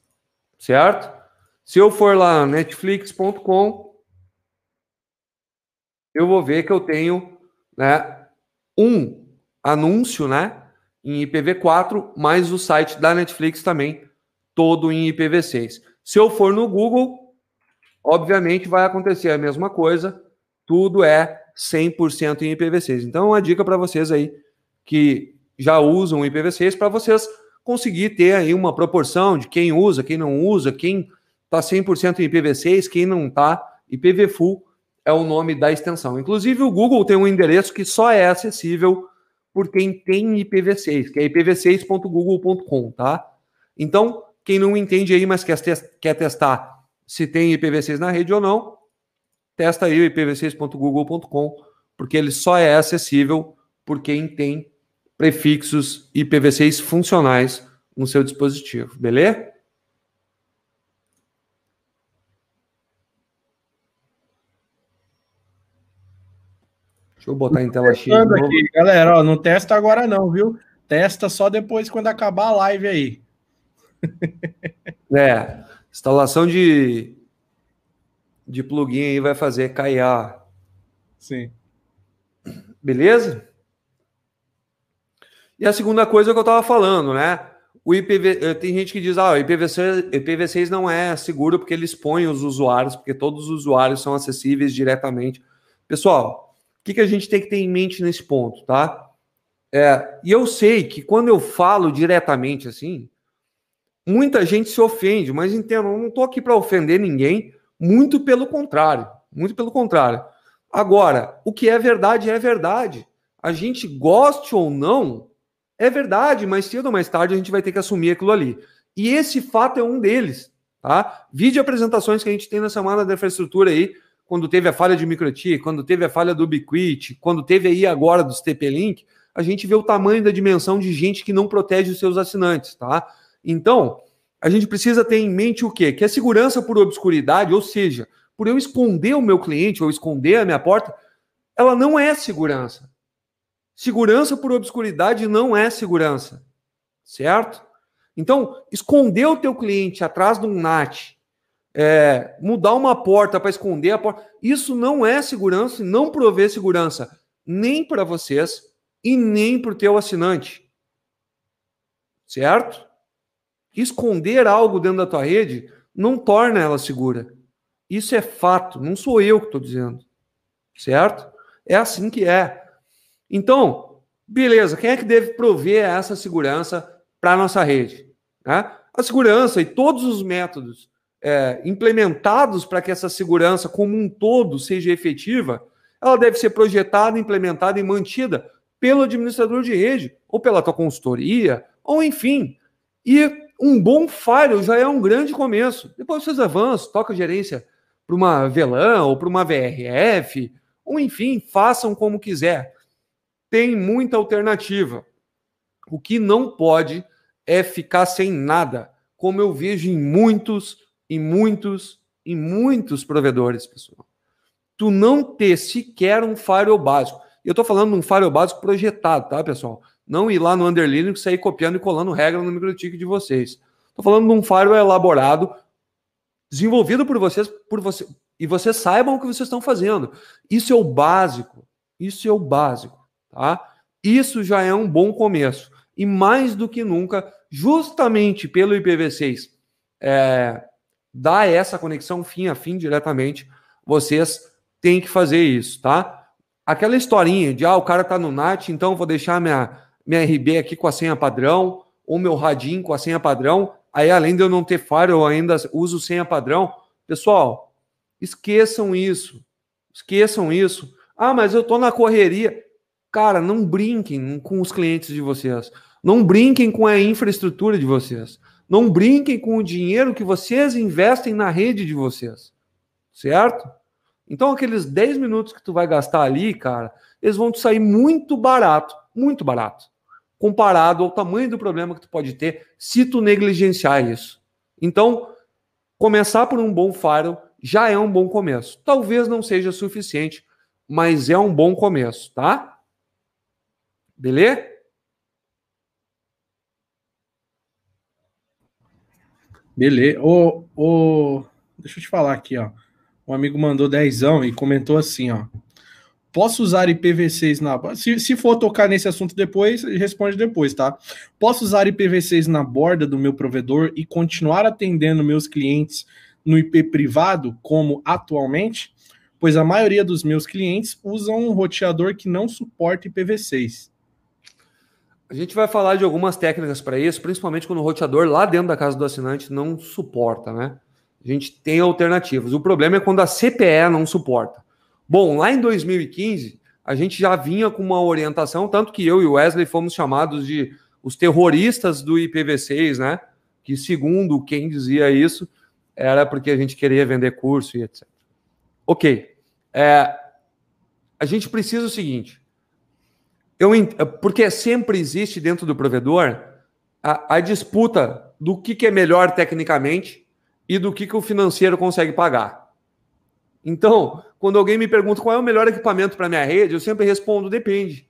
certo? Se eu for lá netflix.com, eu vou ver que eu tenho né, um anúncio né, em IPv4, mais o site da Netflix também, todo em IPv6. Se eu for no Google, obviamente vai acontecer a mesma coisa, tudo é 100% em IPv6. Então, uma dica para vocês aí que já usam IPv6, para vocês conseguir ter aí uma proporção de quem usa, quem não usa, quem está 100% em IPv6, quem não está. IPv4 é o nome da extensão. Inclusive, o Google tem um endereço que só é acessível por quem tem IPv6, que é ipv6.google.com, tá? Então, quem não entende aí, mas quer, quer testar se tem IPv6 na rede ou não, testa aí o ipv6.google.com, porque ele só é acessível por quem tem prefixos IPv6 funcionais no seu dispositivo, beleza? Deixa eu botar em tela cheia. Aqui, galera, ó, não testa agora não, viu? Testa só depois quando acabar a live aí. É, instalação de de plugin aí vai fazer KIA. Sim. Beleza? E a segunda coisa que eu estava falando, né? O IPv, eh, tem gente que diz, ah, o IPv6, IPv6 não é seguro porque ele expõe os usuários, porque todos os usuários são acessíveis diretamente. Pessoal, o que, que a gente tem que ter em mente nesse ponto, tá? É, e eu sei que quando eu falo diretamente assim, muita gente se ofende, mas entendo, eu não estou aqui para ofender ninguém, muito pelo contrário, muito pelo contrário. Agora, o que é verdade é verdade. A gente goste ou não, é verdade, mas cedo ou mais tarde a gente vai ter que assumir aquilo ali. E esse fato é um deles. Tá? Vídeo apresentações que a gente tem na semana da infraestrutura aí, quando teve a falha de MicroT, quando teve a falha do Ubiquiti, quando teve aí agora dos TP-Link, a gente vê o tamanho da dimensão de gente que não protege os seus assinantes, tá? Então, a gente precisa ter em mente o quê? Que a segurança por obscuridade, ou seja, por eu esconder o meu cliente ou esconder a minha porta, ela não é segurança. Segurança por obscuridade não é segurança, certo? Então, esconder o teu cliente atrás de um NAT, é, mudar uma porta para esconder a porta, isso não é segurança e não provê segurança nem para vocês e nem para o teu assinante, certo? Esconder algo dentro da tua rede não torna ela segura. Isso é fato, não sou eu que estou dizendo, certo? É assim que é. Então, beleza, quem é que deve prover essa segurança para a nossa rede? Né? A segurança e todos os métodos é, implementados para que essa segurança como um todo seja efetiva, ela deve ser projetada, implementada e mantida pelo administrador de rede, ou pela tua consultoria, ou enfim. E um bom firewall já é um grande começo. Depois vocês avançam, toca gerência para uma VLAN ou para uma VRF, ou enfim, façam como quiser tem muita alternativa. O que não pode é ficar sem nada, como eu vejo em muitos, em muitos, em muitos provedores, pessoal. Tu não ter sequer um firewall básico. Eu estou falando de um firewall básico projetado, tá, pessoal? Não ir lá no Underline e sair copiando e colando regra no microtik de vocês. Estou falando de um firewall elaborado desenvolvido por vocês, por você, e vocês saibam o que vocês estão fazendo. Isso é o básico. Isso é o básico, tá? Isso já é um bom começo. E mais do que nunca, justamente pelo IPv6 é, dar essa conexão fim a fim diretamente, vocês têm que fazer isso, tá? Aquela historinha de, ah, o cara tá no NAT, então vou deixar minha, minha RB aqui com a senha padrão, ou meu radinho com a senha padrão, aí além de eu não ter firewall, eu ainda uso senha padrão. Pessoal, esqueçam isso. Esqueçam isso. Ah, mas eu tô na correria. Cara, não brinquem com os clientes de vocês. Não brinquem com a infraestrutura de vocês. Não brinquem com o dinheiro que vocês investem na rede de vocês. Certo? Então, aqueles 10 minutos que tu vai gastar ali, cara, eles vão te sair muito barato, muito barato, comparado ao tamanho do problema que tu pode ter se tu negligenciar isso. Então, começar por um bom firewall já é um bom começo. Talvez não seja suficiente, mas é um bom começo, tá? Beleza? Beleza. Ô, ô, deixa eu te falar aqui, ó. Um amigo mandou dezão e comentou assim, ó. Posso usar IPv6 na. Se, se for tocar nesse assunto depois, responde depois, tá? Posso usar IPv6 na borda do meu provedor e continuar atendendo meus clientes no IP privado, como atualmente? Pois a maioria dos meus clientes usam um roteador que não suporta IPv6. A gente vai falar de algumas técnicas para isso, principalmente quando o roteador lá dentro da casa do assinante não suporta, né? A gente tem alternativas. O problema é quando a CPE não suporta. Bom, lá em 2015, a gente já vinha com uma orientação, tanto que eu e o Wesley fomos chamados de os terroristas do IPv6, né? Que segundo quem dizia isso, era porque a gente queria vender curso e etc. Ok. É, a gente precisa o seguinte: eu, porque sempre existe dentro do provedor a, a disputa do que, que, é melhor tecnicamente e do que, que o financeiro consegue pagar. Então, quando alguém me pergunta qual é o melhor equipamento para minha rede, eu sempre respondo: depende.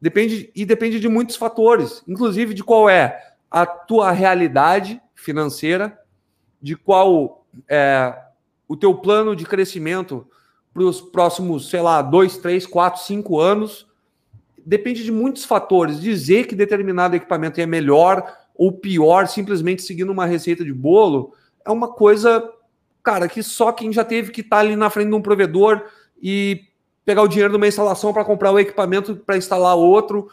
Depende e depende de muitos fatores, inclusive de qual é a tua realidade financeira, de qual é o teu plano de crescimento para os próximos, sei lá, dois, três, quatro, cinco anos depende de muitos fatores. Dizer que determinado equipamento é melhor ou pior, simplesmente seguindo uma receita de bolo, é uma coisa, cara, que só quem já teve que estar tá ali na frente de um provedor e pegar o dinheiro de uma instalação para comprar o equipamento para instalar outro.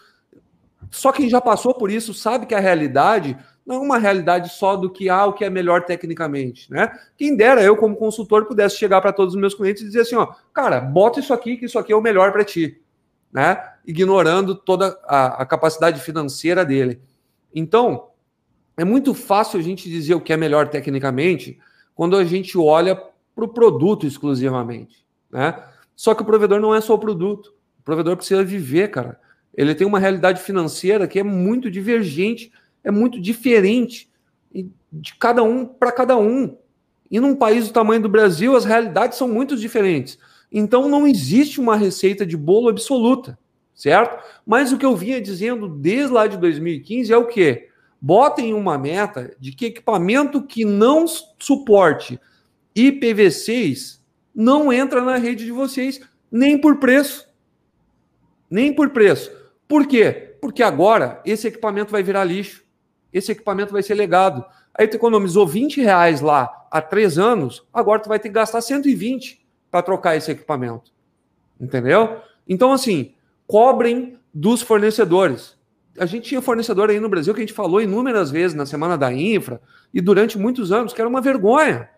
Só quem já passou por isso sabe que a realidade não é uma realidade só do que há ah, o que é melhor tecnicamente, né? Quem dera eu como consultor pudesse chegar para todos os meus clientes e dizer assim, ó, cara, bota isso aqui que isso aqui é o melhor para ti né? ignorando toda a, a capacidade financeira dele. Então, é muito fácil a gente dizer o que é melhor tecnicamente quando a gente olha para o produto exclusivamente. Né? Só que o provedor não é só o produto. O provedor precisa viver, cara. Ele tem uma realidade financeira que é muito divergente, é muito diferente de cada um para cada um. E num país do tamanho do Brasil, as realidades são muito diferentes. Então não existe uma receita de bolo absoluta, certo? Mas o que eu vinha dizendo desde lá de 2015 é o quê? Botem uma meta de que equipamento que não suporte IPv6 não entra na rede de vocês, nem por preço. Nem por preço. Por quê? Porque agora esse equipamento vai virar lixo. Esse equipamento vai ser legado. Aí tu economizou 20 reais lá há três anos, agora tu vai ter que gastar 120 para trocar esse equipamento. Entendeu? Então, assim, cobrem dos fornecedores. A gente tinha fornecedor aí no Brasil que a gente falou inúmeras vezes na semana da infra e durante muitos anos, que era uma vergonha.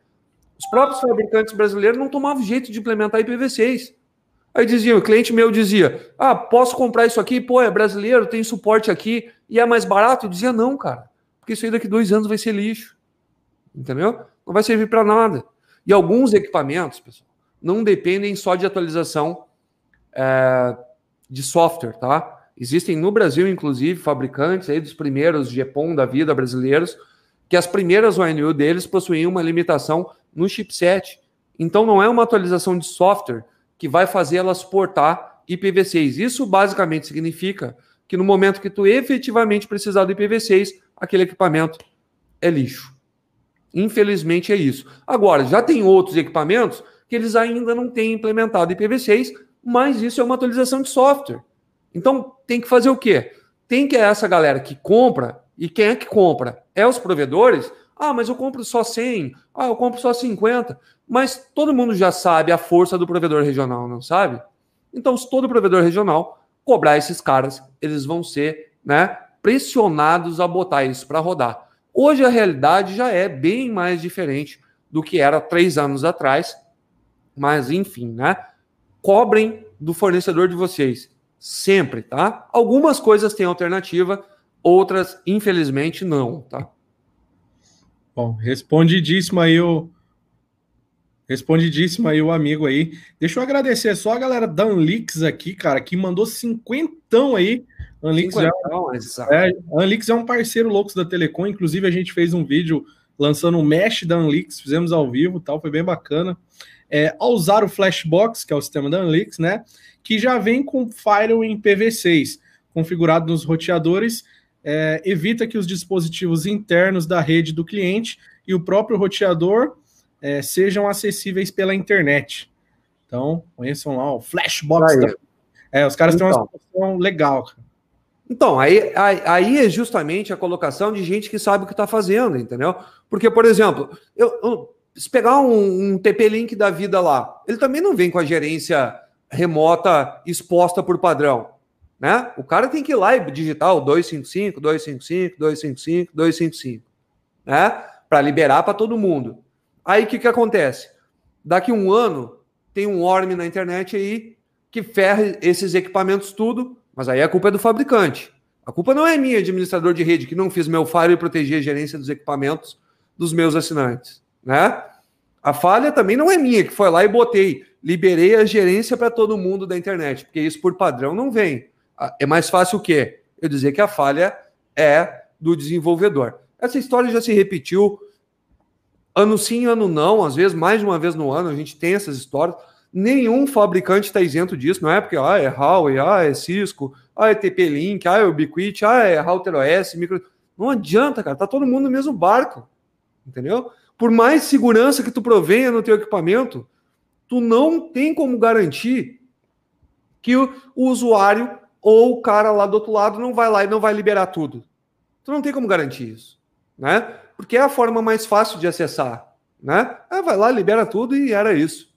Os próprios fabricantes brasileiros não tomavam jeito de implementar IPv6. Aí dizia, o cliente meu dizia: Ah, posso comprar isso aqui? Pô, é brasileiro, tem suporte aqui e é mais barato? Eu dizia: Não, cara, porque isso aí daqui dois anos vai ser lixo. Entendeu? Não vai servir para nada. E alguns equipamentos, pessoal, não dependem só de atualização é, de software, tá? Existem no Brasil, inclusive, fabricantes aí dos primeiros GPON da vida brasileiros, que as primeiras ONU deles possuíam uma limitação no chipset. Então, não é uma atualização de software que vai fazer ela suportar IPv6. Isso basicamente significa que no momento que tu efetivamente precisar do IPv6, aquele equipamento é lixo. Infelizmente é isso. Agora, já tem outros equipamentos que eles ainda não têm implementado IPv6, mas isso é uma atualização de software. Então, tem que fazer o quê? Tem que é essa galera que compra, e quem é que compra? É os provedores? Ah, mas eu compro só 100. Ah, eu compro só 50. Mas todo mundo já sabe a força do provedor regional, não sabe? Então, se todo provedor regional cobrar esses caras, eles vão ser né, pressionados a botar isso para rodar. Hoje a realidade já é bem mais diferente do que era três anos atrás, mas enfim, né? Cobrem do fornecedor de vocês sempre, tá? Algumas coisas têm alternativa, outras infelizmente não, tá? Bom, respondidíssimo aí o respondidíssimo aí o amigo aí. Deixa eu agradecer só a galera da Anlix aqui, cara, que mandou cinquentão aí Anlix, é, é, é um parceiro louco da Telecom, inclusive a gente fez um vídeo lançando um mesh da Anlix, fizemos ao vivo tal, foi bem bacana. É, ao usar o Flashbox, que é o sistema da Anlix, né, que já vem com Firewall em PV6, configurado nos roteadores, é, evita que os dispositivos internos da rede do cliente e o próprio roteador é, sejam acessíveis pela internet. Então, conheçam lá o Flashbox. Da... É, os caras então. têm uma então. solução legal. Então, aí, aí, aí, é justamente a colocação de gente que sabe o que está fazendo, entendeu? Porque, por exemplo, eu, eu se pegar um, um TP-Link da vida lá, ele também não vem com a gerência remota exposta por padrão, né? O cara tem que ir lá e digitar o 255, 255, 255, 255, né? Para liberar para todo mundo. Aí o que, que acontece? Daqui um ano, tem um ORM na internet aí que ferra esses equipamentos tudo, mas aí a culpa é do fabricante. A culpa não é minha, administrador de rede, que não fiz meu firewall e proteger a gerência dos equipamentos dos meus assinantes, né? A falha também não é minha, que foi lá e botei, liberei a gerência para todo mundo da internet, porque isso por padrão não vem. Ah, é mais fácil o quê? Eu dizer que a falha é do desenvolvedor. Essa história já se repetiu ano sim, ano não, às vezes mais de uma vez no ano a gente tem essas histórias. Nenhum fabricante está isento disso, não é porque ah, é Huawei, ah, é Cisco, ah, é TP-Link, ah, é Ubiquiti, ah, é Router OS, micro... Não adianta, cara, tá todo mundo no mesmo barco, entendeu? Por mais segurança que tu provenha no teu equipamento, tu não tem como garantir que o, o usuário ou o cara lá do outro lado não vai lá e não vai liberar tudo. Tu não tem como garantir isso, né? Porque é a forma mais fácil de acessar, né? Ah, vai lá, libera tudo e era isso.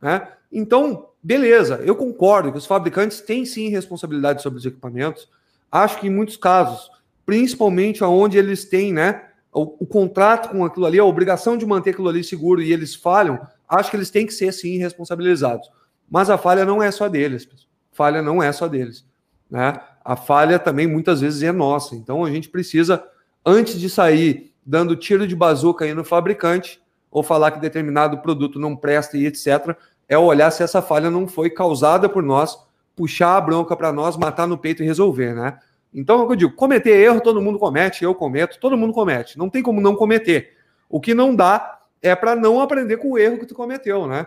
Né? Então, beleza, eu concordo que os fabricantes têm sim responsabilidade sobre os equipamentos. Acho que em muitos casos, principalmente onde eles têm né, o, o, contrato com aquilo ali, a obrigação de manter aquilo ali seguro e eles falham, acho que eles têm que ser sim responsabilizados. Mas a falha não é só deles. Falha não é só deles. Né? A falha também muitas vezes é nossa. Então a gente precisa, antes de sair dando tiro de bazuca aí no fabricante, ou falar que determinado produto não presta e etc., é olhar se essa falha não foi causada por nós, puxar a bronca para nós, matar no peito e resolver, né? Então, é eu digo, cometer erro todo mundo comete, eu cometo, todo mundo comete. Não tem como não cometer. O que não dá é para não aprender com o erro que tu cometeu, né?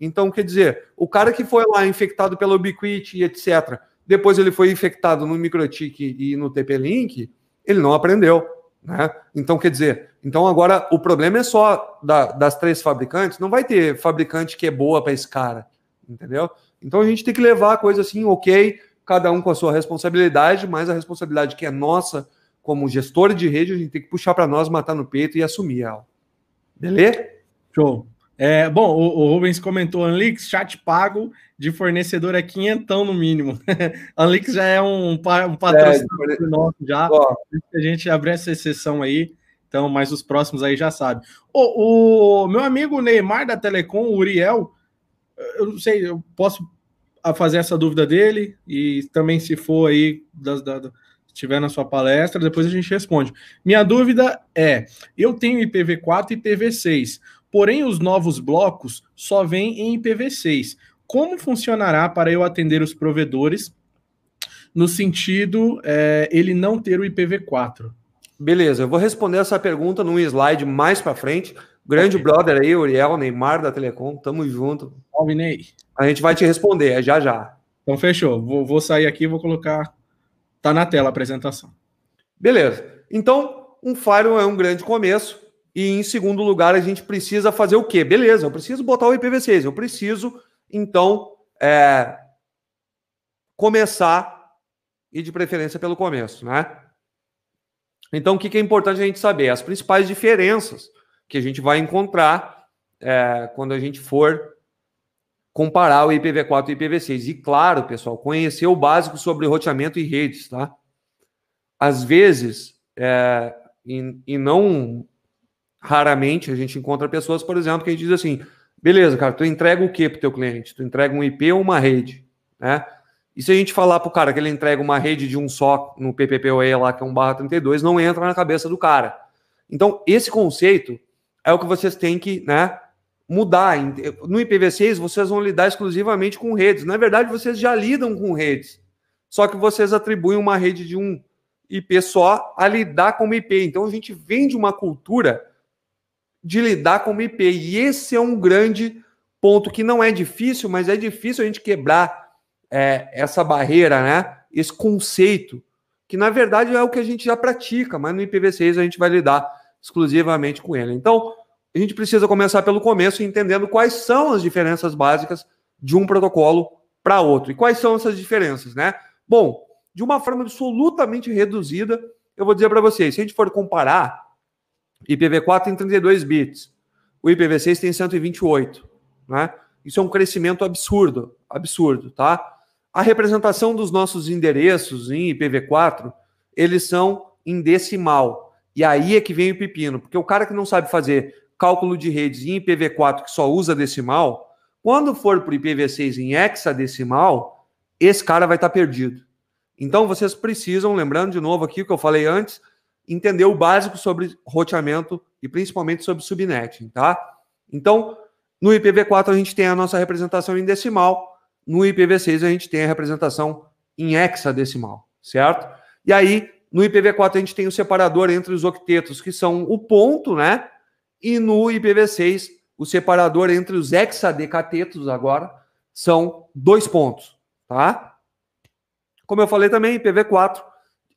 Então, quer dizer, o cara que foi lá infectado pela Ubiquiti e etc., depois ele foi infectado no MikroTik e no TP-Link, ele não aprendeu, né? Então, quer dizer, então agora o problema é só da, das três fabricantes, não vai ter fabricante que é boa para esse cara, entendeu? Então a gente tem que levar a coisa assim, ok, cada um com a sua responsabilidade, mas a responsabilidade que é nossa como gestor de rede, a gente tem que puxar para nós, matar no peito e assumir ela. Beleza? Show. É, bom, o, o Rubens comentou, Anlix, chat pago de fornecedor é quinhentão no mínimo. Anlix já é um, um patrocinador é, nosso já. Ó, a gente abriu essa exceção aí. Então, mas os próximos aí já sabe. O, o meu amigo Neymar da Telecom, o Uriel, eu não sei, eu posso fazer essa dúvida dele e também se for aí das, da, estiver na sua palestra, depois a gente responde. Minha dúvida é: eu tenho IPv4 e IPv6, porém os novos blocos só vêm em IPv6. Como funcionará para eu atender os provedores no sentido é, ele não ter o IPv4? Beleza, eu vou responder essa pergunta num slide mais para frente. Grande okay. brother aí, Uriel, Neymar da Telecom, tamo junto. Alvinei. A gente vai te responder, é já já. Então fechou. Vou, vou sair aqui e vou colocar. Tá na tela a apresentação. Beleza. Então, um firewall é um grande começo. E em segundo lugar, a gente precisa fazer o quê? Beleza, eu preciso botar o IPv6, eu preciso, então, é, começar, e de preferência pelo começo, né? Então, o que é importante a gente saber? As principais diferenças que a gente vai encontrar é, quando a gente for comparar o IPv4 e o IPv6. E claro, pessoal, conhecer o básico sobre roteamento e redes, tá? Às vezes, é, e, e não raramente, a gente encontra pessoas, por exemplo, que a gente diz assim, beleza, cara, tu entrega o que para o teu cliente? Tu entrega um IP ou uma rede, né? E se a gente falar para o cara que ele entrega uma rede de um só no PPPoE lá, que é um barra 32, não entra na cabeça do cara. Então, esse conceito é o que vocês têm que né, mudar. No IPv6, vocês vão lidar exclusivamente com redes. Na verdade, vocês já lidam com redes. Só que vocês atribuem uma rede de um IP só a lidar como IP. Então, a gente vem de uma cultura de lidar como IP. E esse é um grande ponto que não é difícil, mas é difícil a gente quebrar é, essa barreira, né? Esse conceito, que na verdade é o que a gente já pratica, mas no IPv6 a gente vai lidar exclusivamente com ele. Então, a gente precisa começar pelo começo, entendendo quais são as diferenças básicas de um protocolo para outro. E quais são essas diferenças, né? Bom, de uma forma absolutamente reduzida, eu vou dizer para vocês, se a gente for comparar, IPv4 tem 32 bits, o IPv6 tem 128, né? Isso é um crescimento absurdo, absurdo, tá? A representação dos nossos endereços em IPv4, eles são em decimal. E aí é que vem o pepino, porque o cara que não sabe fazer cálculo de redes em IPv4 que só usa decimal, quando for para o IPv6 em hexadecimal, esse cara vai estar tá perdido. Então vocês precisam, lembrando de novo aqui o que eu falei antes, entender o básico sobre roteamento e principalmente sobre subnetting, tá? Então, no IPv4 a gente tem a nossa representação em decimal, no IPv6 a gente tem a representação em hexadecimal, certo? E aí, no IPv4 a gente tem o separador entre os octetos, que são o ponto, né? E no IPv6, o separador entre os hexadecatetos agora são dois pontos, tá? Como eu falei também, IPv4,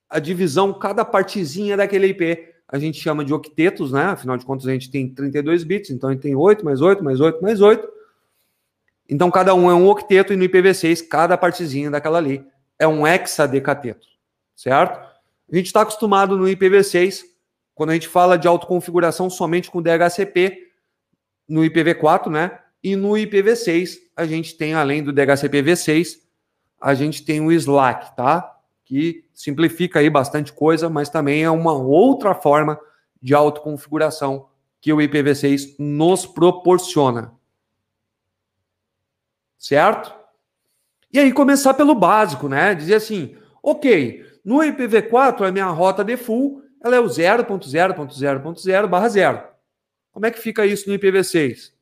a divisão, cada partezinha daquele IP, a gente chama de octetos, né? Afinal de contas, a gente tem 32 bits, então a gente tem 8 mais 8 mais 8 mais 8. Então, cada um é um octeto e no IPv6, cada partezinha daquela ali é um hexadecateto, certo? A gente está acostumado no IPv6, quando a gente fala de autoconfiguração somente com DHCP, no IPv4, né? E no IPv6, a gente tem, além do DHCP v6, a gente tem o Slack, tá? Que simplifica aí bastante coisa, mas também é uma outra forma de autoconfiguração que o IPv6 nos proporciona certo? E aí começar pelo básico, né? Dizer assim, ok, no IPv4 a minha rota default ela é o 0.0.0.0 barra 0. Como é que fica isso no IPv6?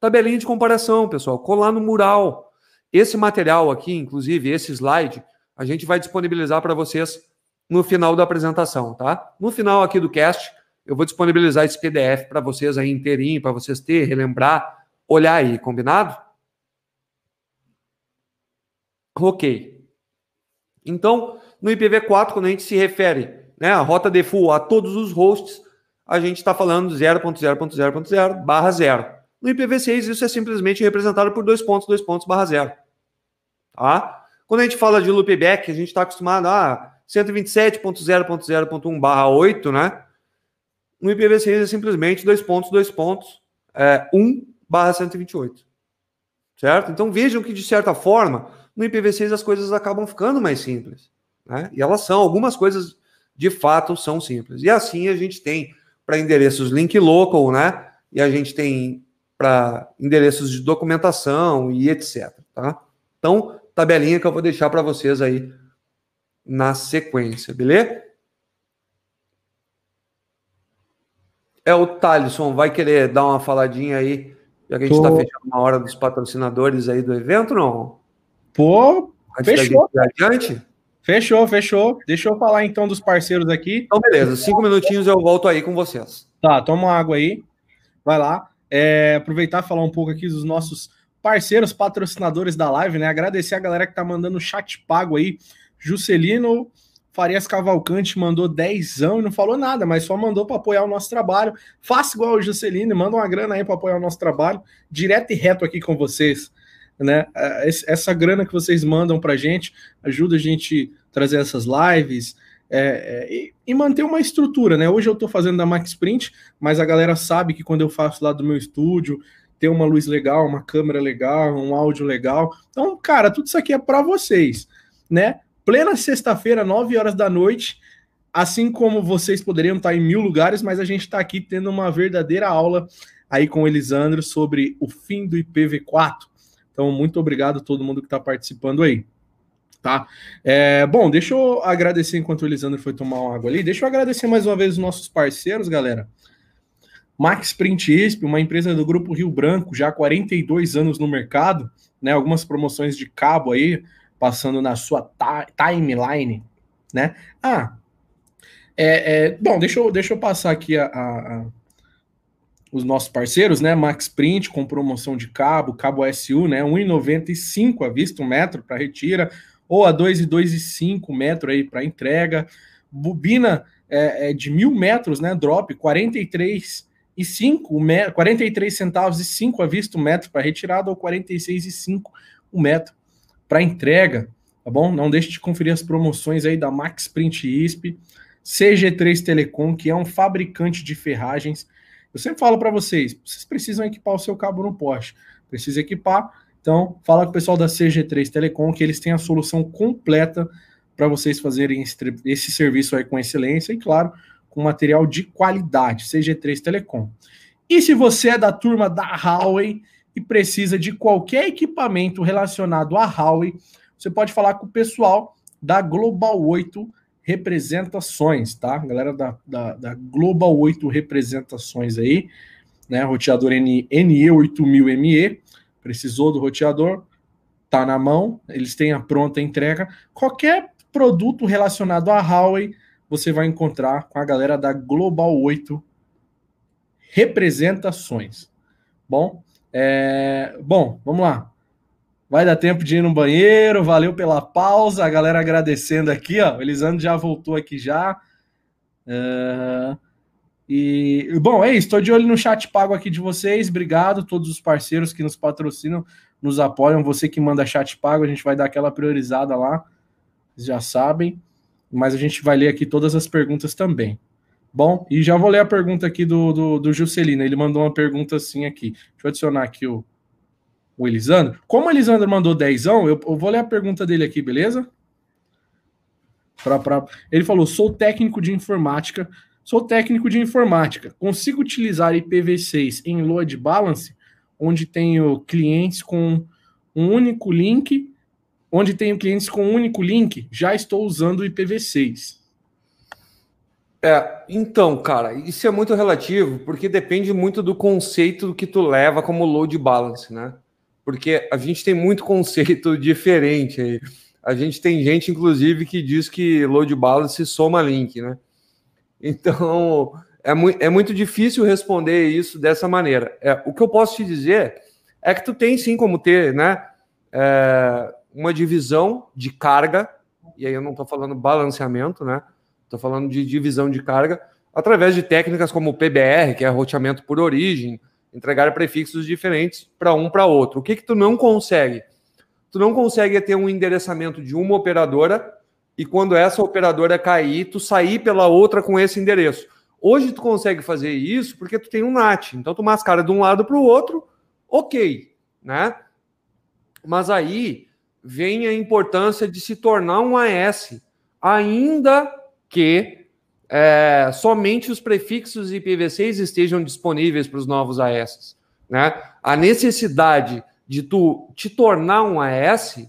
Tabelinha de comparação, pessoal, colar no mural. Esse material aqui, inclusive esse slide, a gente vai disponibilizar para vocês no final da apresentação, tá? No final aqui do cast, eu vou disponibilizar esse PDF para vocês aí inteirinho, para vocês ter, relembrar, olhar aí, combinado? Ok. Então, no IPv4, quando a gente se refere né, a rota default a todos os hosts, a gente está falando 0.0.0.0 barra 0. No IPv6, isso é simplesmente representado por dois pontos, dois pontos barra 0. Tá? Quando a gente fala de loopback, a gente está acostumado a 127.0.0.1 barra 8, né? No IPv6 é simplesmente dois pontos, dois pontos, é, 1 barra 128. Certo? Então vejam que, de certa forma, no IPv6 as coisas acabam ficando mais simples. Né? E elas são, algumas coisas de fato são simples. E assim a gente tem para endereços link local, né? E a gente tem para endereços de documentação e etc. Tá? Então, tabelinha que eu vou deixar para vocês aí na sequência, beleza? É o Thalisson, vai querer dar uma faladinha aí, já que a gente está fechando uma hora dos patrocinadores aí do evento, não? Pô, fechou. Adiante? Fechou, fechou. Deixa eu falar então dos parceiros aqui. Então, beleza. Cinco minutinhos eu volto aí com vocês. Tá, toma água aí. Vai lá. É, aproveitar e falar um pouco aqui dos nossos parceiros, patrocinadores da live, né? Agradecer a galera que tá mandando chat pago aí. Juscelino Farias Cavalcante mandou dezão e não falou nada, mas só mandou para apoiar o nosso trabalho. Faça igual o Juscelino, manda uma grana aí para apoiar o nosso trabalho, direto e reto aqui com vocês. Né? Essa grana que vocês mandam para gente ajuda a gente a trazer essas lives é, é, e, e, manter uma estrutura. Né? Hoje eu estou fazendo da Max Print, mas a galera sabe que quando eu faço lá do meu estúdio, tem uma luz legal, uma câmera legal, um áudio legal. Então, cara, tudo isso aqui é para vocês, né? plena sexta-feira, 9 horas da noite. Assim como vocês poderiam estar em mil lugares, mas a gente está aqui tendo uma verdadeira aula aí com o Elisandro sobre o fim do IPv4. Então, muito obrigado a todo mundo que está participando aí. Tá? É, bom, deixa eu agradecer enquanto o Elisandro foi tomar uma água ali. Deixa eu agradecer mais uma vez os nossos parceiros, galera. Max Print ISP, uma empresa do Grupo Rio Branco, já há 42 anos no mercado, né? Algumas promoções de cabo aí, passando na sua timeline, né? Ah, é, é, bom, deixa eu, deixa eu passar aqui a, a, os nossos parceiros, né? Max Print com promoção de cabo, cabo SU, né? 1,95 a vista, um metro para retira, ou a 2,2,5 metro aí para entrega. Bobina é, é, de mil metros, né? Drop, 43 e 5, 43 centavos e 5 a vista, um metro para retirada, ou 46 e 5 o metro para entrega, tá bom? Não deixe de conferir as promoções aí da Max Print ISP, CG3 Telecom, que é um fabricante de ferragens. Eu sempre falo para vocês, vocês precisam equipar o seu cabo no poste, precisa equipar. Então, fala com o pessoal da CG3 Telecom que eles têm a solução completa para vocês fazerem esse, esse serviço aí com excelência e, claro, com material de qualidade, CG3 Telecom. E se você é da turma da Huawei, e precisa de qualquer equipamento relacionado à Huawei, você pode falar com o pessoal da Global 8 Representações, tá? Galera da, da, da Global 8 Representações aí, né? Roteador NE8000ME, precisou do roteador, tá na mão, eles têm a pronta entrega. Qualquer produto relacionado à Huawei, você vai encontrar com a galera da Global 8 Representações. Bom, é, bom, vamos lá. Vai dar tempo de ir no banheiro. Valeu pela pausa. A galera agradecendo aqui, ó. O Elisandro já voltou aqui já. É, e bom, é isso. Estou de olho no chat pago aqui de vocês. Obrigado todos os parceiros que nos patrocinam, nos apoiam. Você que manda chat pago, a gente vai dar aquela priorizada lá. Vocês já sabem. Mas a gente vai ler aqui todas as perguntas também. Bom, e já vou ler a pergunta aqui do, do, do Juscelino. Ele mandou uma pergunta assim aqui. Deixa eu adicionar aqui o, o Elisandro. Como o Elisandro mandou dezão, eu, eu vou ler a pergunta dele aqui, beleza? Pra, pra... Ele falou: sou técnico de informática. Sou técnico de informática. Consigo utilizar IPv6 em load balance, onde tenho clientes com um único link, onde tenho clientes com um único link, já estou usando o IPv6. É, então, cara, isso é muito relativo, porque depende muito do conceito que tu leva como load balance, né? Porque a gente tem muito conceito diferente aí. A gente tem gente, inclusive, que diz que load balance soma link, né? Então, é, mu é muito difícil responder isso dessa maneira. É, o que eu posso te dizer é que tu tem sim como ter, né? É, uma divisão de carga, e aí eu não estou falando balanceamento, né? Estou falando de divisão de carga através de técnicas como o PBR, que é roteamento por origem, entregar prefixos diferentes para um para outro. O que que tu não consegue? Tu não consegue ter um endereçamento de uma operadora e quando essa operadora cair, tu sair pela outra com esse endereço. Hoje tu consegue fazer isso porque tu tem um NAT. Então tu mascara de um lado para o outro, ok, né? Mas aí vem a importância de se tornar um AS, ainda que é, somente os prefixos IPv6 estejam disponíveis para os novos AS. Né? A necessidade de tu te tornar um AS,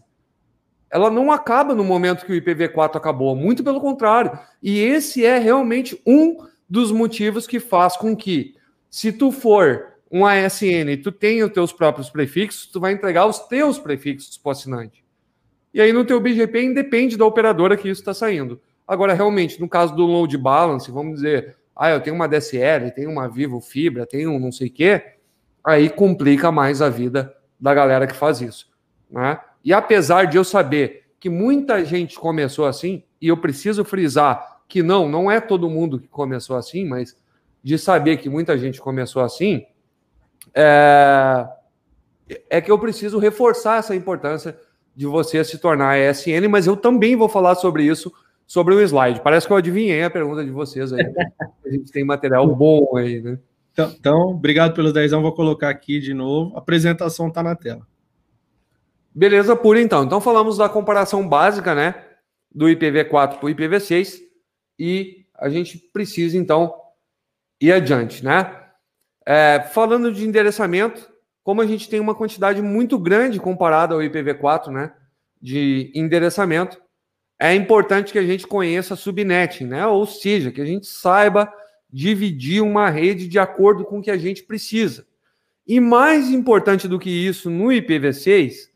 ela não acaba no momento que o IPv4 acabou, muito pelo contrário. E esse é realmente um dos motivos que faz com que, se tu for um ASN e tu tem os teus próprios prefixos, tu vai entregar os teus prefixos para o assinante. E aí no teu BGP independe da operadora que isso está saindo. Agora, realmente, no caso do load balance, vamos dizer, ah, eu tenho uma DSL, tenho uma Vivo Fibra, tenho um não sei o quê, aí complica mais a vida da galera que faz isso. Né? E apesar de eu saber que muita gente começou assim, e eu preciso frisar que não, não é todo mundo que começou assim, mas de saber que muita gente começou assim, é, é que eu preciso reforçar essa importância de você se tornar ESN, mas eu também vou falar sobre isso sobre o slide. Parece que eu adivinhei a pergunta de vocês aí. a gente tem material bom aí, né? Então, então obrigado pelo dezão. Vou colocar aqui de novo. A apresentação está na tela. Beleza, por então. Então falamos da comparação básica, né? Do IPv4 para o IPv6 e a gente precisa então ir adiante, né? É, falando de endereçamento, como a gente tem uma quantidade muito grande comparada ao IPv4, né? De endereçamento, é importante que a gente conheça a subnet, né? Ou seja, que a gente saiba dividir uma rede de acordo com o que a gente precisa. E mais importante do que isso no IPv6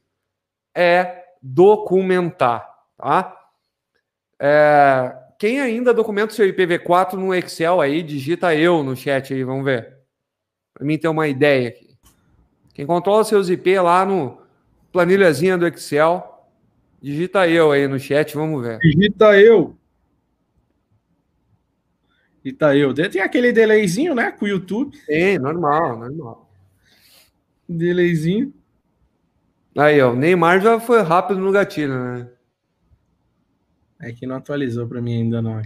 é documentar, tá? É, quem ainda documenta seu IPv4 no Excel aí, digita eu no chat aí, vamos ver. Para mim ter uma ideia aqui. Quem controla seus IP lá no planilhazinha do Excel, Digita eu aí no chat, vamos ver. Digita eu. Digita eu. Tem aquele delayzinho, né? Com o YouTube. Tem, normal, normal. Delayzinho. Aí, ó. O Neymar já foi rápido no gatilho, né? É que não atualizou para mim ainda não.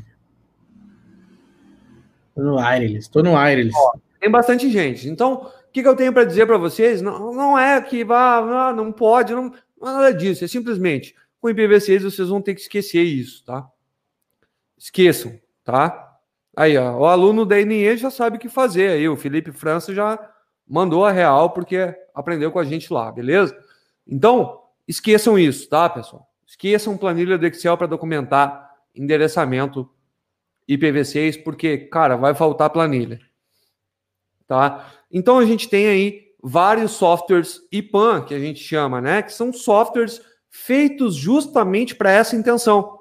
Tô no Wireless. Tô no Wireless. Ó, tem bastante gente. Então, o que, que eu tenho para dizer para vocês? Não, não é que vá, não pode, não, não é nada disso. É simplesmente com IPv6 vocês vão ter que esquecer isso, tá? Esqueçam, tá? Aí, ó, o aluno da NE já sabe o que fazer aí. O Felipe França já mandou a real porque aprendeu com a gente lá, beleza? Então, esqueçam isso, tá, pessoal? Esqueçam planilha do Excel para documentar endereçamento IPv6, porque, cara, vai faltar planilha. Tá? Então a gente tem aí vários softwares IPAN, que a gente chama, né? Que são softwares feitos justamente para essa intenção,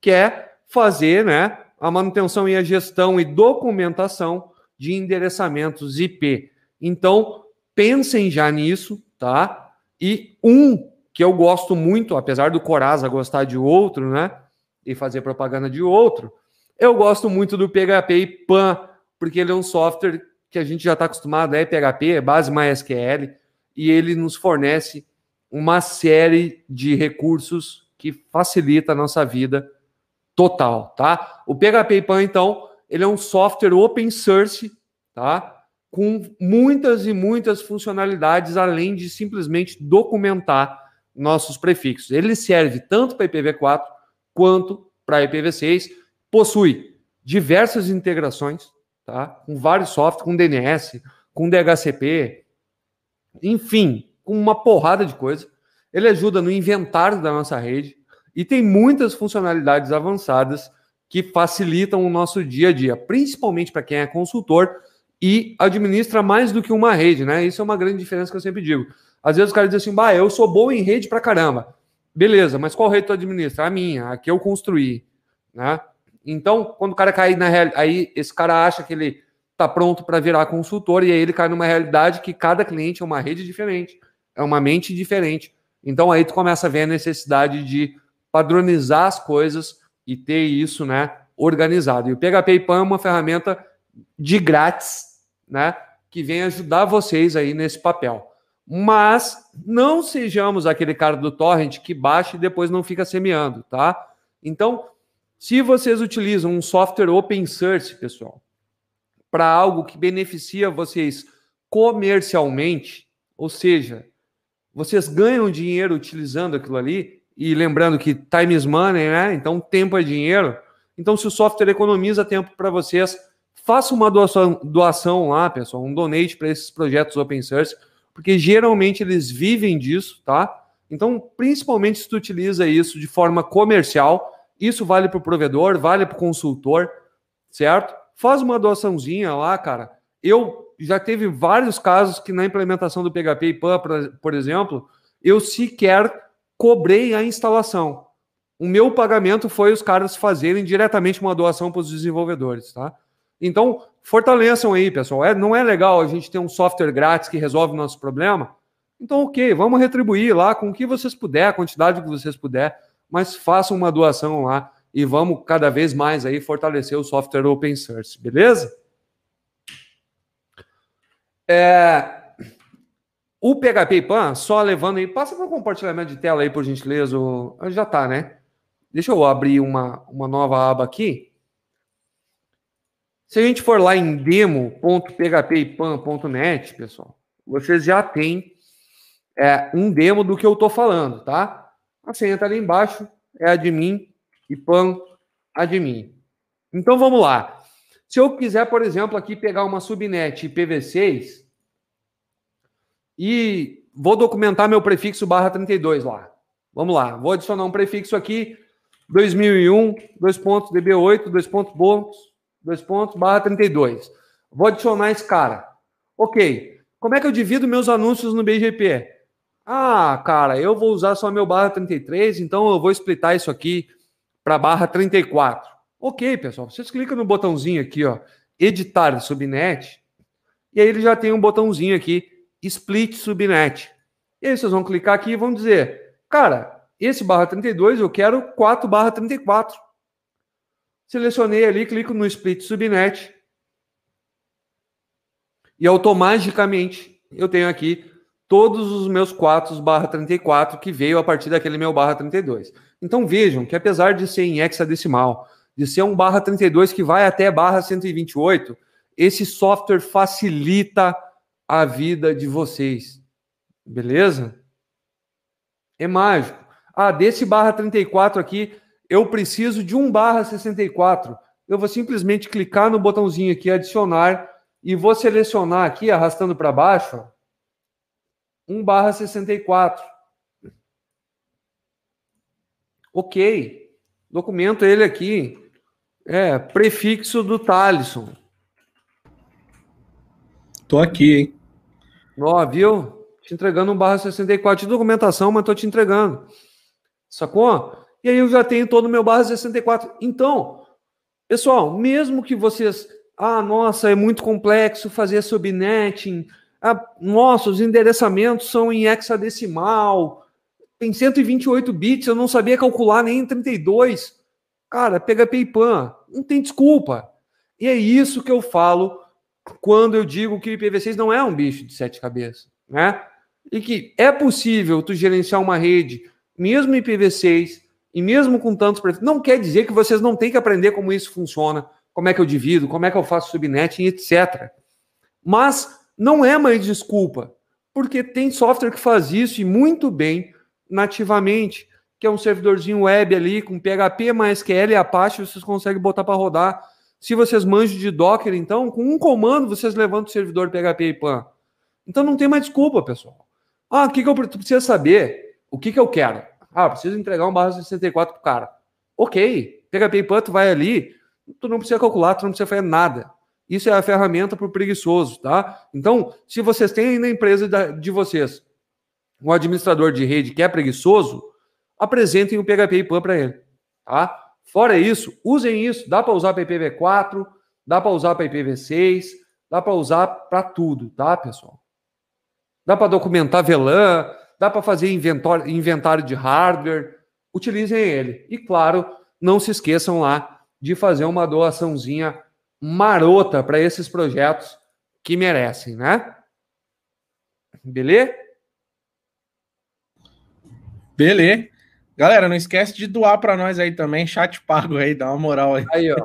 que é fazer né, a manutenção e a gestão e documentação de endereçamentos IP. Então, pensem já nisso, tá? E um que eu gosto muito, apesar do Coraza gostar de outro, né? E fazer propaganda de outro, eu gosto muito do PHP e PAN, porque ele é um software que a gente já está acostumado, é PHP, é base MySQL, e ele nos fornece uma série de recursos que facilita a nossa vida total, tá? O PHP Pan, então, ele é um software open source, tá? Com muitas e muitas funcionalidades, além de simplesmente documentar nossos prefixos. Ele serve tanto para IPv4 quanto para IPv6, possui diversas integrações, tá? Com vários softwares, com DNS, com DHCP, enfim, com uma porrada de coisa. Ele ajuda no inventário da nossa rede e tem muitas funcionalidades avançadas que facilitam o nosso dia a dia, principalmente para quem é consultor e administra mais do que uma rede, né? Isso é uma grande diferença que eu sempre digo. Às vezes o cara diz assim, bah, eu sou bom em rede para caramba. Beleza, mas qual rede tu administra? A minha, a que eu construí, né? Então, quando o cara cai na realidade, aí esse cara acha que ele está pronto para virar consultor e aí ele cai numa realidade que cada cliente é uma rede diferente é uma mente diferente. Então aí tu começa a ver a necessidade de padronizar as coisas e ter isso, né, organizado. E o PHP PAN é uma ferramenta de grátis, né, que vem ajudar vocês aí nesse papel. Mas não sejamos aquele cara do torrent que baixa e depois não fica semeando, tá? Então, se vocês utilizam um software open source, pessoal, para algo que beneficia vocês comercialmente, ou seja, vocês ganham dinheiro utilizando aquilo ali, e lembrando que time is money, né? Então tempo é dinheiro. Então, se o software economiza tempo para vocês, faça uma doação, doação lá, pessoal, um donate para esses projetos open source, porque geralmente eles vivem disso, tá? Então, principalmente se tu utiliza isso de forma comercial, isso vale para o provedor, vale para o consultor, certo? Faz uma doaçãozinha lá, cara. Eu já teve vários casos que na implementação do PHP e PAN, por exemplo, eu sequer cobrei a instalação. O meu pagamento foi os caras fazerem diretamente uma doação para os desenvolvedores, tá? Então, fortaleçam aí, pessoal. É, não é legal a gente ter um software grátis que resolve o nosso problema? Então, ok, vamos retribuir lá com o que vocês puder, a quantidade que vocês puder, mas façam uma doação lá, e vamos cada vez mais aí fortalecer o software open source, beleza? É, o PHP PAN, só levando aí, passa para o compartilhamento de tela aí, por gentileza. Já está, né? Deixa eu abrir uma, uma nova aba aqui. Se a gente for lá em demo.phppan.net, pessoal, vocês já têm é, um demo do que eu estou falando, tá? A está ali embaixo, é admin e pan admin. Então vamos lá. Se eu quiser, por exemplo, aqui pegar uma subnet IPv6 e vou documentar meu prefixo barra 32 lá. Vamos lá, vou adicionar um prefixo aqui, 2001, dois pontos, DB8, dois pontos, pontos, dois pontos, barra 32. Vou adicionar esse cara. Ok, como é que eu divido meus anúncios no BGP? Ah, cara, eu vou usar só meu barra 33, então eu vou splitar isso aqui para barra 34. Ok, pessoal, vocês clicam no botãozinho aqui, ó, editar subnet, e aí ele já tem um botãozinho aqui, split subnet. E aí vocês vão clicar aqui e vão dizer, cara, esse barra 32 eu quero 4 barra 34. Selecionei ali, clico no split subnet, e automaticamente eu tenho aqui todos os meus 4 barra 34 que veio a partir daquele meu barra 32. Então vejam que apesar de ser em hexadecimal, de ser um barra 32 que vai até barra 128, esse software facilita a vida de vocês. Beleza? É mágico. Ah, desse barra 34 aqui, eu preciso de um barra 64. Eu vou simplesmente clicar no botãozinho aqui, adicionar, e vou selecionar aqui, arrastando para baixo, ó, 1 barra 64. Ok. Documento ele aqui. É, prefixo do Talisson. Tô aqui, hein? Ó, viu? Te entregando um barra 64 de documentação, mas tô te entregando. Sacou? E aí eu já tenho todo o meu barra 64. Então, pessoal, mesmo que vocês. Ah, nossa, é muito complexo fazer subnetting ah, nossa, os endereçamentos são em hexadecimal, tem 128 bits, eu não sabia calcular nem em 32. Cara, pega PayPan, não tem desculpa. E é isso que eu falo quando eu digo que o IPv6 não é um bicho de sete cabeças, né? E que é possível tu gerenciar uma rede, mesmo IPv6, e mesmo com tantos não quer dizer que vocês não têm que aprender como isso funciona, como é que eu divido, como é que eu faço subnetting, etc. Mas não é mais desculpa, porque tem software que faz isso e muito bem nativamente, que é um servidorzinho web ali com PHP, MySQL e Apache, vocês conseguem botar para rodar. Se vocês manjam de Docker, então, com um comando vocês levantam o servidor PHP e PAN. Então não tem mais desculpa, pessoal. Ah, o que, que eu preciso saber? O que, que eu quero? Ah, preciso entregar um barra 64 pro cara. Ok, PHP e PAN, tu vai ali, tu não precisa calcular, tu não precisa fazer nada. Isso é a ferramenta para o preguiçoso, tá? Então, se vocês têm aí na empresa de vocês um administrador de rede que é preguiçoso, apresentem o PHP IPAN para ele, tá? Fora isso, usem isso. Dá para usar para IPv4, dá para usar para IPv6, dá para usar para tudo, tá, pessoal? Dá para documentar VLAN, dá para fazer inventário de hardware. Utilizem ele. E, claro, não se esqueçam lá de fazer uma doaçãozinha marota para esses projetos que merecem, né? Beleza? Beleza. Galera, não esquece de doar para nós aí também, chat pago aí, dá uma moral aí. Aí, ó.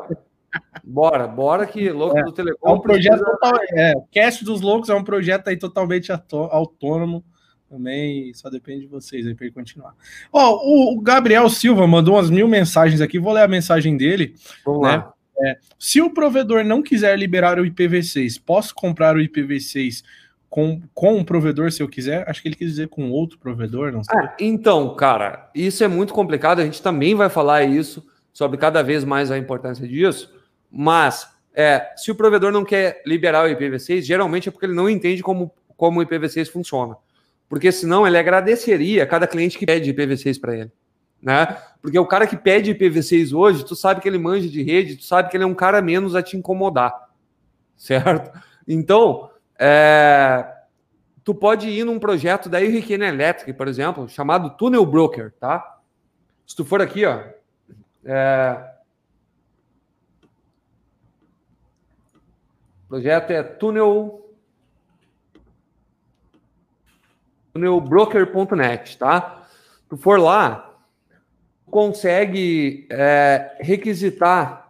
Bora, bora que louco é, do Telecom. É um projeto total, é, Cast dos Loucos é um projeto aí totalmente autônomo também, só depende de vocês aí para ele continuar. Ó, oh, o Gabriel Silva mandou umas mil mensagens aqui, vou ler a mensagem dele. Vamos né? lá. É, se o provedor não quiser liberar o IPv6, posso comprar o IPv6 com, com um provedor se eu quiser? Acho que ele quis dizer com outro provedor, não sei. Ah, então, cara, isso é muito complicado. A gente também vai falar isso sobre cada vez mais a importância disso. Mas é, se o provedor não quer liberar o IPv6, geralmente é porque ele não entende como, como o IPv6 funciona. Porque senão ele agradeceria cada cliente que pede IPv6 para ele né? Porque o cara que pede IPv6 hoje, tu sabe que ele manja de rede, tu sabe que ele é um cara menos a te incomodar, certo? Então, é, tu pode ir num projeto da Hurricane Electric, por exemplo, chamado Tunnel Broker, tá? Se tu for aqui, ó, É... O projeto é tunelbroker.net, tá? Tu for lá, consegue é, requisitar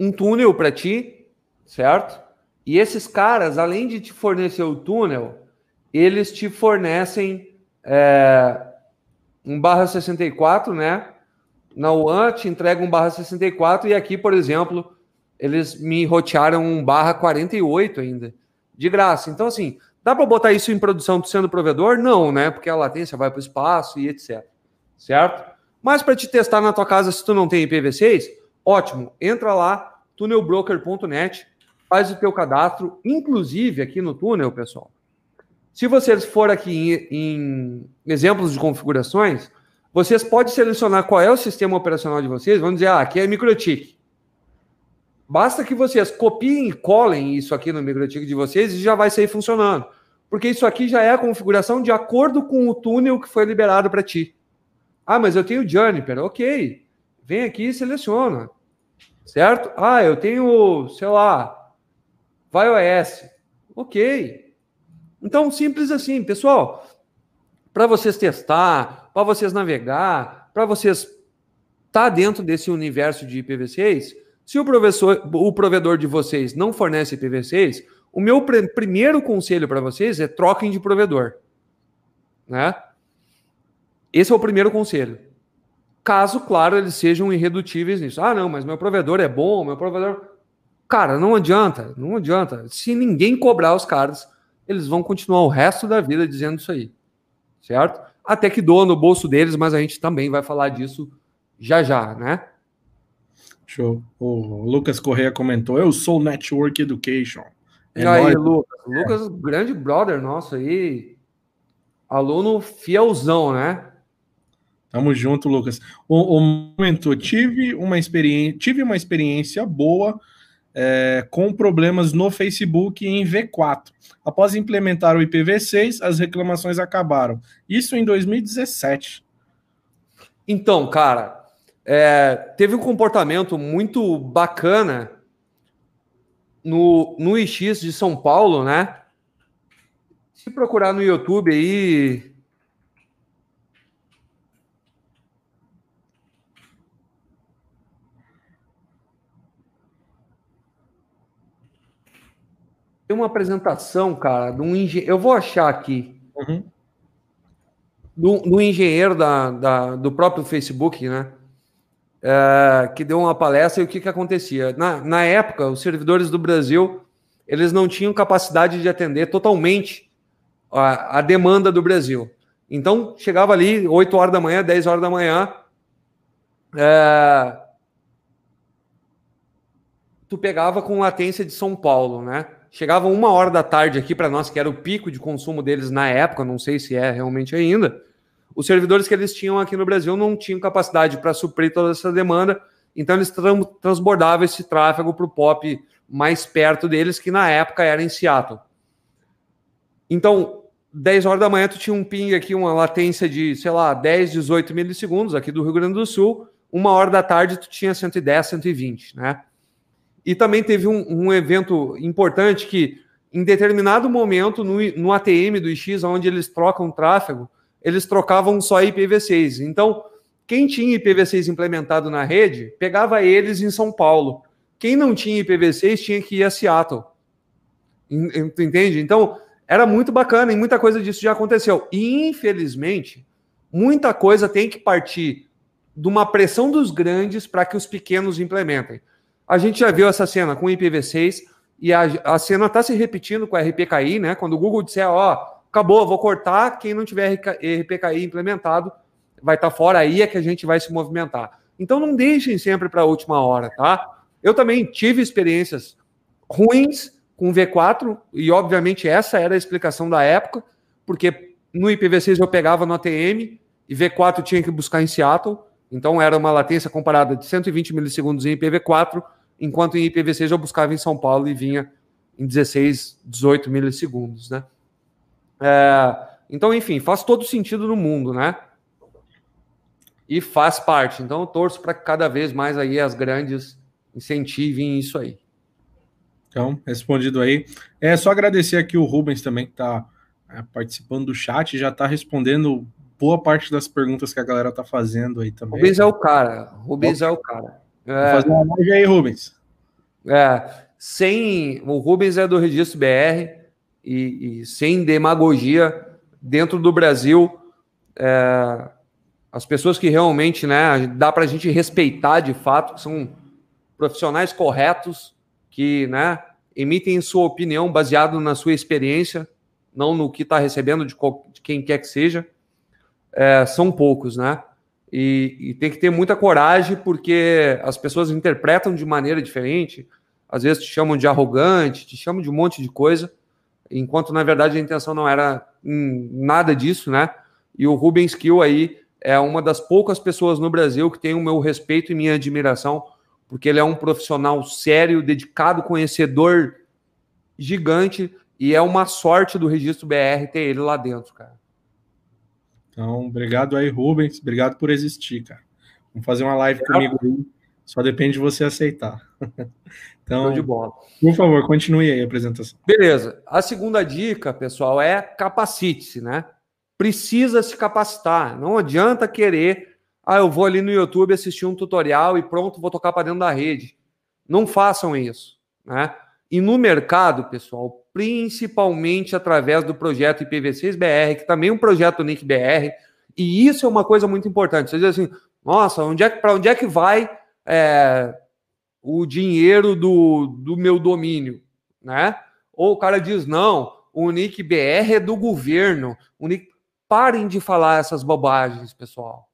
um túnel para ti, certo? E esses caras, além de te fornecer o túnel, eles te fornecem é, um barra 64, né? Na UAN te entrega um barra 64 e aqui, por exemplo, eles me rotearam um barra 48 ainda, de graça. Então, assim, dá para botar isso em produção sendo provedor? Não, né? Porque a latência vai para o espaço e etc. Certo? Mas para te testar na tua casa, se tu não tem IPv6, ótimo. Entra lá, tunnelbroker.net, faz o teu cadastro, inclusive aqui no túnel, pessoal. Se vocês for aqui em, em exemplos de configurações, vocês podem selecionar qual é o sistema operacional de vocês. Vamos dizer, ah, aqui é MikroTik. Basta que vocês copiem e colem isso aqui no MikroTik de vocês e já vai sair funcionando. Porque isso aqui já é a configuração de acordo com o túnel que foi liberado para ti. Ah, mas eu tenho Juniper. Ok. Vem aqui e seleciona. Certo? Ah, eu tenho, sei lá, vai OS. Ok. Então, simples assim, pessoal. Para vocês testar, para vocês navegar, para vocês estar tá dentro desse universo de IPv6, se o, professor, o provedor de vocês não fornece IPv6, o meu pr primeiro conselho para vocês é troquem de provedor. Né? Esse é o primeiro conselho. Caso, claro, eles sejam irredutíveis nisso. Ah, não, mas meu provedor é bom, meu provedor. Cara, não adianta, não adianta. Se ninguém cobrar os caras, eles vão continuar o resto da vida dizendo isso aí. Certo? Até que doa no bolso deles, mas a gente também vai falar disso já já, né? Show. O Lucas Correia comentou: Eu sou Network Education. É e aí, Lucas? Lucas, grande brother nosso aí. Aluno fielzão, né? Tamo junto, Lucas. O, o momento, tive uma experiência, tive uma experiência boa é, com problemas no Facebook em V4. Após implementar o IPv6, as reclamações acabaram. Isso em 2017. Então, cara, é, teve um comportamento muito bacana no, no IX de São Paulo, né? Se procurar no YouTube aí, Tem uma apresentação, cara, de um engenheiro. Eu vou achar aqui. Uhum. Do, do engenheiro da, da, do próprio Facebook, né? É, que deu uma palestra e o que, que acontecia. Na, na época, os servidores do Brasil eles não tinham capacidade de atender totalmente a, a demanda do Brasil. Então, chegava ali 8 horas da manhã, 10 horas da manhã, é, tu pegava com latência de São Paulo, né? Chegava uma hora da tarde aqui para nós, que era o pico de consumo deles na época, não sei se é realmente ainda. Os servidores que eles tinham aqui no Brasil não tinham capacidade para suprir toda essa demanda, então eles transbordavam esse tráfego para o POP mais perto deles, que na época era em Seattle. Então, 10 horas da manhã, tu tinha um ping aqui, uma latência de, sei lá, 10, 18 milissegundos aqui do Rio Grande do Sul. Uma hora da tarde, tu tinha 110, 120, né? E também teve um, um evento importante que, em determinado momento, no, no ATM do X, onde eles trocam tráfego, eles trocavam só IPv6. Então, quem tinha IPv6 implementado na rede, pegava eles em São Paulo. Quem não tinha IPv6 tinha que ir a Seattle. Entende? Então, era muito bacana e muita coisa disso já aconteceu. E, infelizmente, muita coisa tem que partir de uma pressão dos grandes para que os pequenos implementem. A gente já viu essa cena com o IPv6 e a, a cena está se repetindo com RPKI, né? Quando o Google disser, ó, acabou, vou cortar, quem não tiver RPKI implementado vai estar tá fora, aí é que a gente vai se movimentar. Então não deixem sempre para a última hora, tá? Eu também tive experiências ruins com V4 e obviamente essa era a explicação da época, porque no IPv6 eu pegava no ATM e V4 tinha que buscar em Seattle, então era uma latência comparada de 120 milissegundos em IPv4 enquanto em IPv6 eu buscava em São Paulo e vinha em 16, 18 milissegundos, né? É, então, enfim, faz todo sentido no mundo, né? e faz parte. Então, eu torço para que cada vez mais aí as grandes incentivem isso aí. Então, respondido aí. É só agradecer aqui o Rubens também, que está é, participando do chat, já está respondendo boa parte das perguntas que a galera está fazendo aí também. Rubens é o cara. Rubens é o cara. É, fazer uma live aí, Rubens. É, sem. O Rubens é do Registro BR e, e sem demagogia dentro do Brasil. É, as pessoas que realmente, né, dá para a gente respeitar de fato, que são profissionais corretos, que, né, emitem sua opinião baseado na sua experiência, não no que está recebendo de, quem quer que seja, é, são poucos, né? E, e, tem que ter muita coragem, porque as pessoas interpretam de maneira diferente, às vezes te chamam de arrogante, te chamam de um monte de coisa, enquanto na verdade a intenção não era nada disso, né? E o Rubens Kill aí é uma das poucas pessoas no Brasil que tem o meu respeito e minha admiração, porque ele é um profissional sério, dedicado, conhecedor gigante, e é uma sorte do Registro BR ter ele lá dentro, cara. Então, obrigado aí, Rubens. Obrigado por existir, cara. Vamos fazer uma live comigo aí. Só depende de você aceitar. Então, de bola. por favor, continue aí a apresentação. Beleza. A segunda dica, pessoal, é capacite-se, né? precisa se capacitar. Não adianta querer, ah, eu vou ali no YouTube assistir um tutorial e pronto, vou tocar para dentro da rede. Não façam isso, né? E no mercado, pessoal, principalmente através do projeto IPv6BR, que também é um projeto NIC-BR, e isso é uma coisa muito importante. Você diz assim, nossa, onde é, para onde é que vai é, o dinheiro do, do meu domínio, né? Ou o cara diz, não, o NIC-BR é do governo, o NIC... Parem de falar essas bobagens, pessoal.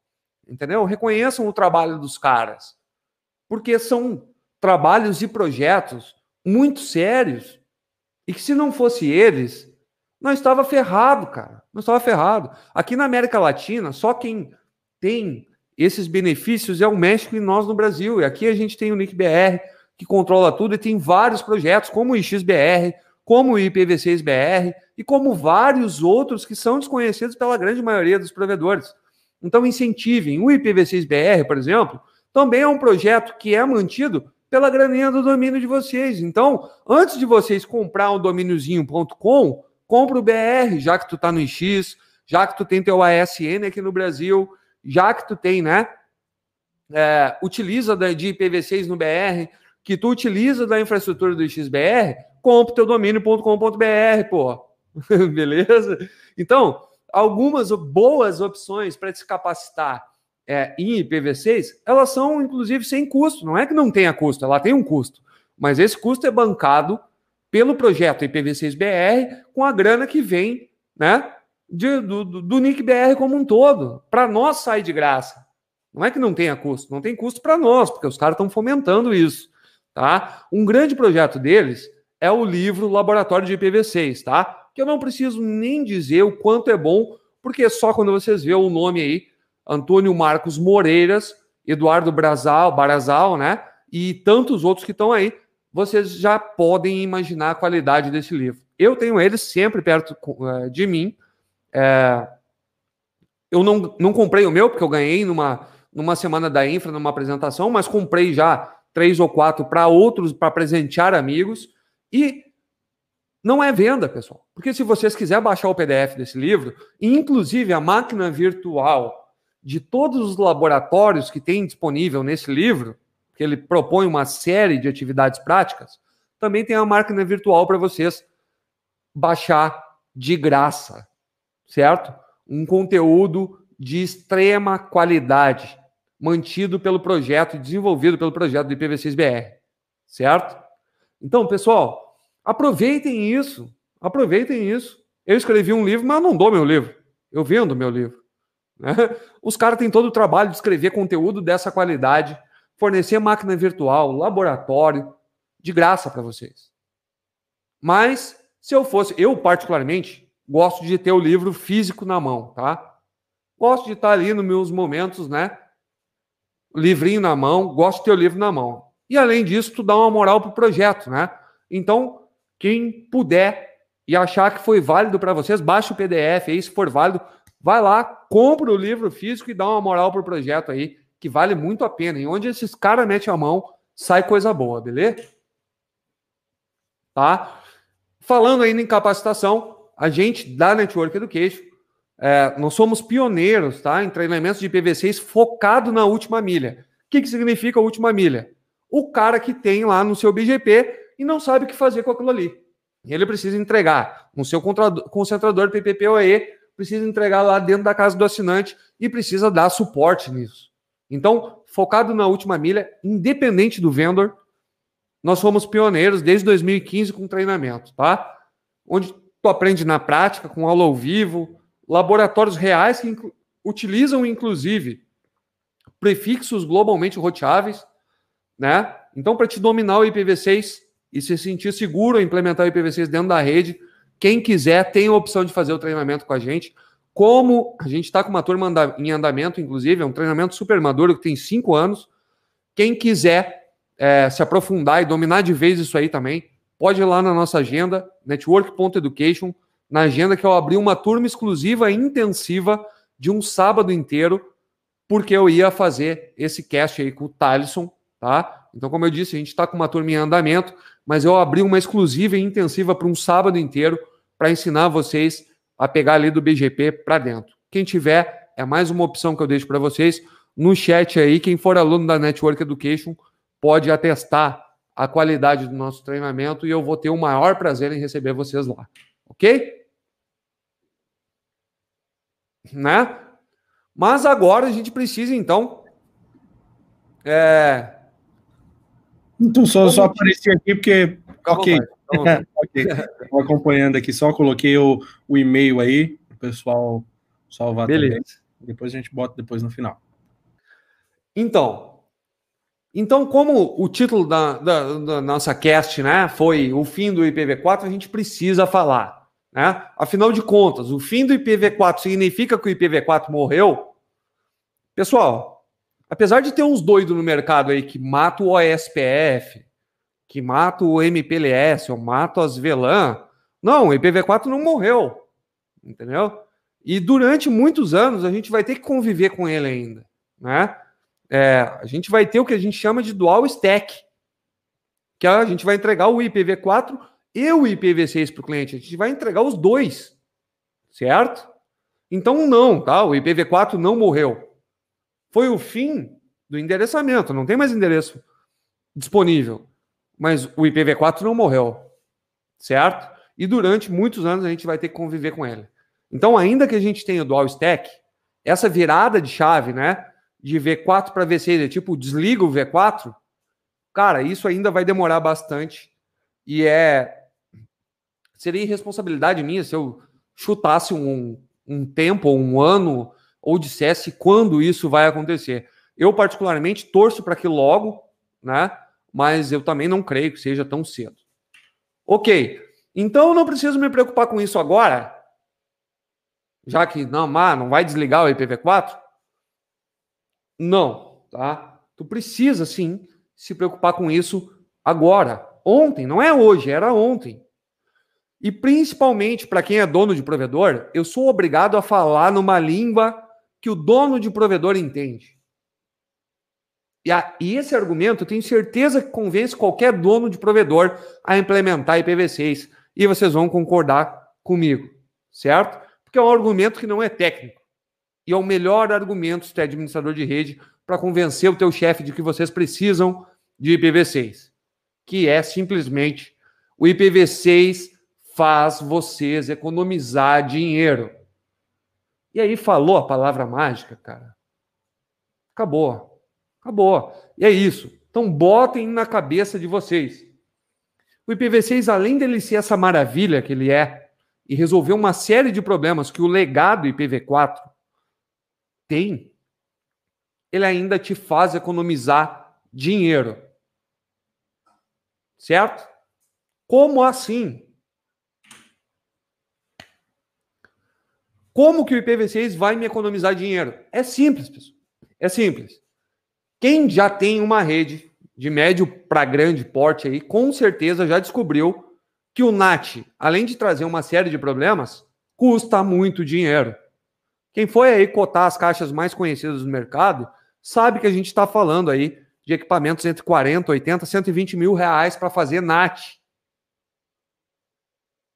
Entendeu? Reconheçam o trabalho dos caras. Porque são trabalhos e projetos muito sérios. E que se não fosse eles, não estava ferrado, cara. Não estava ferrado. Aqui na América Latina, só quem tem esses benefícios é o México e nós no Brasil. E aqui a gente tem o NICBR, que controla tudo, e tem vários projetos, como o IXBR, como o IPv6BR e como vários outros que são desconhecidos pela grande maioria dos provedores. Então, incentivem. O IPv6BR, por exemplo, também é um projeto que é mantido pela graninha do domínio de vocês. Então, antes de vocês comprar um domíniozinho.com, compra o BR, já que tu está no X, já que tu tem teu ASN aqui no Brasil, já que tu tem, né? É, utiliza de IPv6 no BR, que tu utiliza da infraestrutura do XBR, compre teu domínio.com.br, pô. Beleza? Então, algumas boas opções para se capacitar é, em IPv6, elas são, inclusive, sem custo. Não é que não tenha custo, ela tem um custo. Mas esse custo é bancado pelo projeto IPv6BR com a grana que vem né, de, do, do, do NIC-BR como um todo. Para nós sai de graça. Não é que não tenha custo, não tem custo para nós, porque os caras estão fomentando isso. Tá? Um grande projeto deles é o livro Laboratório de IPv6, tá? Que eu não preciso nem dizer o quanto é bom, porque só quando vocês vê o nome aí, Antônio Marcos Moreiras, Eduardo Brazal, Barazal, né? E tantos outros que estão aí, vocês já podem imaginar a qualidade desse livro. Eu tenho ele sempre perto eh, de mim. É... Eu não, não comprei o meu, porque eu ganhei numa, numa semana da Infra, numa apresentação, mas comprei já três ou quatro para outros, para presentear amigos. E não é venda, pessoal. Porque se vocês quiserem baixar o PDF desse livro, inclusive a máquina virtual de todos os laboratórios que tem disponível nesse livro, que ele propõe uma série de atividades práticas, também tem a máquina virtual para vocês baixar de graça, certo? Um conteúdo de extrema qualidade, mantido pelo projeto, desenvolvido pelo projeto do IPv6BR, certo? Então, pessoal, aproveitem isso. Aproveitem isso. Eu escrevi um livro, mas não dou meu livro. Eu vendo meu livro. Né? Os caras têm todo o trabalho de escrever conteúdo dessa qualidade, fornecer máquina virtual, laboratório, de graça para vocês. Mas, se eu fosse, eu particularmente, gosto de ter o livro físico na mão, tá? Gosto de estar ali nos meus momentos, né? Livrinho na mão, gosto de ter o livro na mão. E além disso, tu dá uma moral pro projeto, né? Então, quem puder e achar que foi válido para vocês, baixe o PDF aí, se for válido, vai lá, compra o livro físico e dá uma moral pro projeto aí, que vale muito a pena. E onde esses caras metem a mão, sai coisa boa, beleza? Tá? Falando ainda em capacitação, a gente da Network Education, é, nós somos pioneiros tá, em treinamentos de PV6 focado na última milha. O que, que significa última milha? O cara que tem lá no seu BGP e não sabe o que fazer com aquilo ali. Ele precisa entregar no seu concentrador PPP OE, precisa entregar lá dentro da casa do assinante e precisa dar suporte nisso. Então, focado na última milha, independente do vendor, nós fomos pioneiros desde 2015 com treinamento, tá? Onde tu aprende na prática, com aula ao vivo, laboratórios reais que utilizam, inclusive, prefixos globalmente roteáveis, né? Então, para te dominar o IPv6 e se sentir seguro a implementar o IPv6 dentro da rede, quem quiser tem a opção de fazer o treinamento com a gente. Como a gente está com uma turma em andamento, inclusive, é um treinamento super maduro que tem cinco anos. Quem quiser é, se aprofundar e dominar de vez isso aí também, pode ir lá na nossa agenda, network.education, na agenda que eu abri uma turma exclusiva intensiva de um sábado inteiro, porque eu ia fazer esse cast aí com o Thaleson, tá? Então, como eu disse, a gente está com uma turma em andamento, mas eu abri uma exclusiva e intensiva para um sábado inteiro para ensinar vocês a pegar ali do BGP para dentro. Quem tiver, é mais uma opção que eu deixo para vocês. No chat aí, quem for aluno da Network Education pode atestar a qualidade do nosso treinamento e eu vou ter o maior prazer em receber vocês lá. Ok? Né? Mas agora a gente precisa, então. É... Então, só, só apareci aqui porque. Ok. ok. Estou acompanhando aqui, só coloquei o, o e-mail aí, o pessoal salvar Beleza. também. Depois a gente bota depois no final. Então, então, como o título da, da, da, nossa cast né, foi o fim do IPv4, a gente precisa falar. Né? Afinal de contas, o fim do IPv4 significa que o IPv4 morreu? Pessoal, apesar de ter uns doidos no mercado aí que matam o OSPF, que matam o MPLS, ou matam as VLAN, não, o IPv4 não morreu. Entendeu? E durante muitos anos a gente vai ter que conviver com ele ainda. Né? é, a gente vai ter o que a gente chama de dual stack, que a gente vai entregar o IPv4 e o IPv6 para o cliente. A gente vai entregar os dois, certo? Então não, tá? O IPv4 não morreu. Foi o fim do endereçamento, não tem mais endereço disponível. Mas o IPv4 não morreu, certo? E durante muitos anos a gente vai ter que conviver com ele. Então, ainda que a gente tenha o dual stack, essa virada de chave, né? de V4 para V6, é tipo, desliga o V4, cara, isso ainda vai demorar bastante. E é. Seria irresponsabilidade minha se eu chutasse um, um tempo, um ano, ou dissesse quando isso vai acontecer. Eu, particularmente, torço para que logo, né? Mas eu também não creio que seja tão cedo. Ok. Então eu não preciso me preocupar com isso agora. Já que não, não vai desligar o IPv4? Não, tá? Tu precisa sim se preocupar com isso agora, ontem, não é hoje, era ontem. E principalmente para quem é dono de provedor, eu sou obrigado a falar numa língua que o dono de provedor entende. E, a, e esse argumento eu tenho certeza que convence qualquer dono de provedor a implementar IPv6. E vocês vão concordar comigo, certo? Porque é um argumento que não é técnico e é o melhor argumento, se tu é administrador de rede, para convencer o teu chefe de que vocês precisam de IPv6, que é simplesmente o IPv6 faz vocês economizar dinheiro. E aí falou a palavra mágica, cara. Acabou. Acabou. E é isso. Então botem na cabeça de vocês. O IPv6, além dele ser essa maravilha que ele é, e resolver uma série de problemas que o legado IPv4 tem, ele ainda te faz economizar dinheiro. Certo? Como assim? Como que o IPv6 vai me economizar dinheiro? É simples, pessoal. É simples. Quem já tem uma rede de médio para grande porte aí, com certeza já descobriu que o NAT, além de trazer uma série de problemas, custa muito dinheiro Quem foi aí cotar as caixas mais conhecidas do mercado sabe que a gente está falando aí de equipamentos entre 40, 80, 120 mil reais para fazer NAT.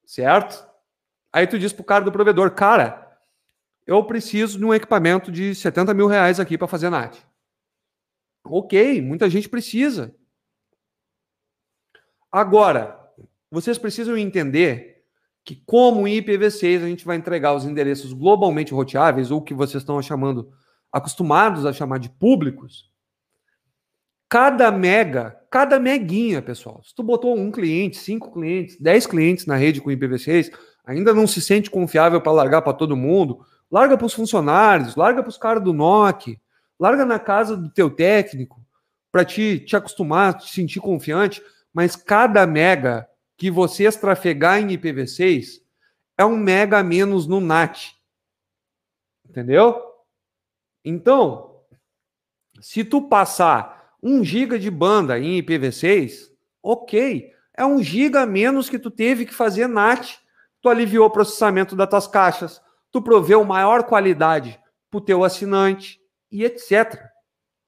Certo? Aí tu diz pro cara do provedor, cara, eu preciso de um equipamento de 70 mil reais aqui para fazer NAT. Ok, muita gente precisa. Agora, vocês precisam entender que, como em IPv6 a gente vai entregar os endereços globalmente roteáveis, ou que vocês estão chamando, acostumados a chamar de públicos, cada mega, cada meguinha, pessoal, se tu botou um cliente, cinco clientes, dez clientes na rede com IPv6, ainda não se sente confiável para largar para todo mundo, larga para os funcionários, larga para os caras do NOC, larga na casa do teu técnico, para te, te acostumar, te sentir confiante, mas cada mega que vocês trafegar em IPv6 é um mega a menos no NAT. Entendeu? Então, se tu passar 1 giga de banda em IPv6, ok, é um giga a menos que tu teve que fazer NAT. Tu aliviou o processamento das tuas caixas, tu proveu maior qualidade para o teu assinante e etc.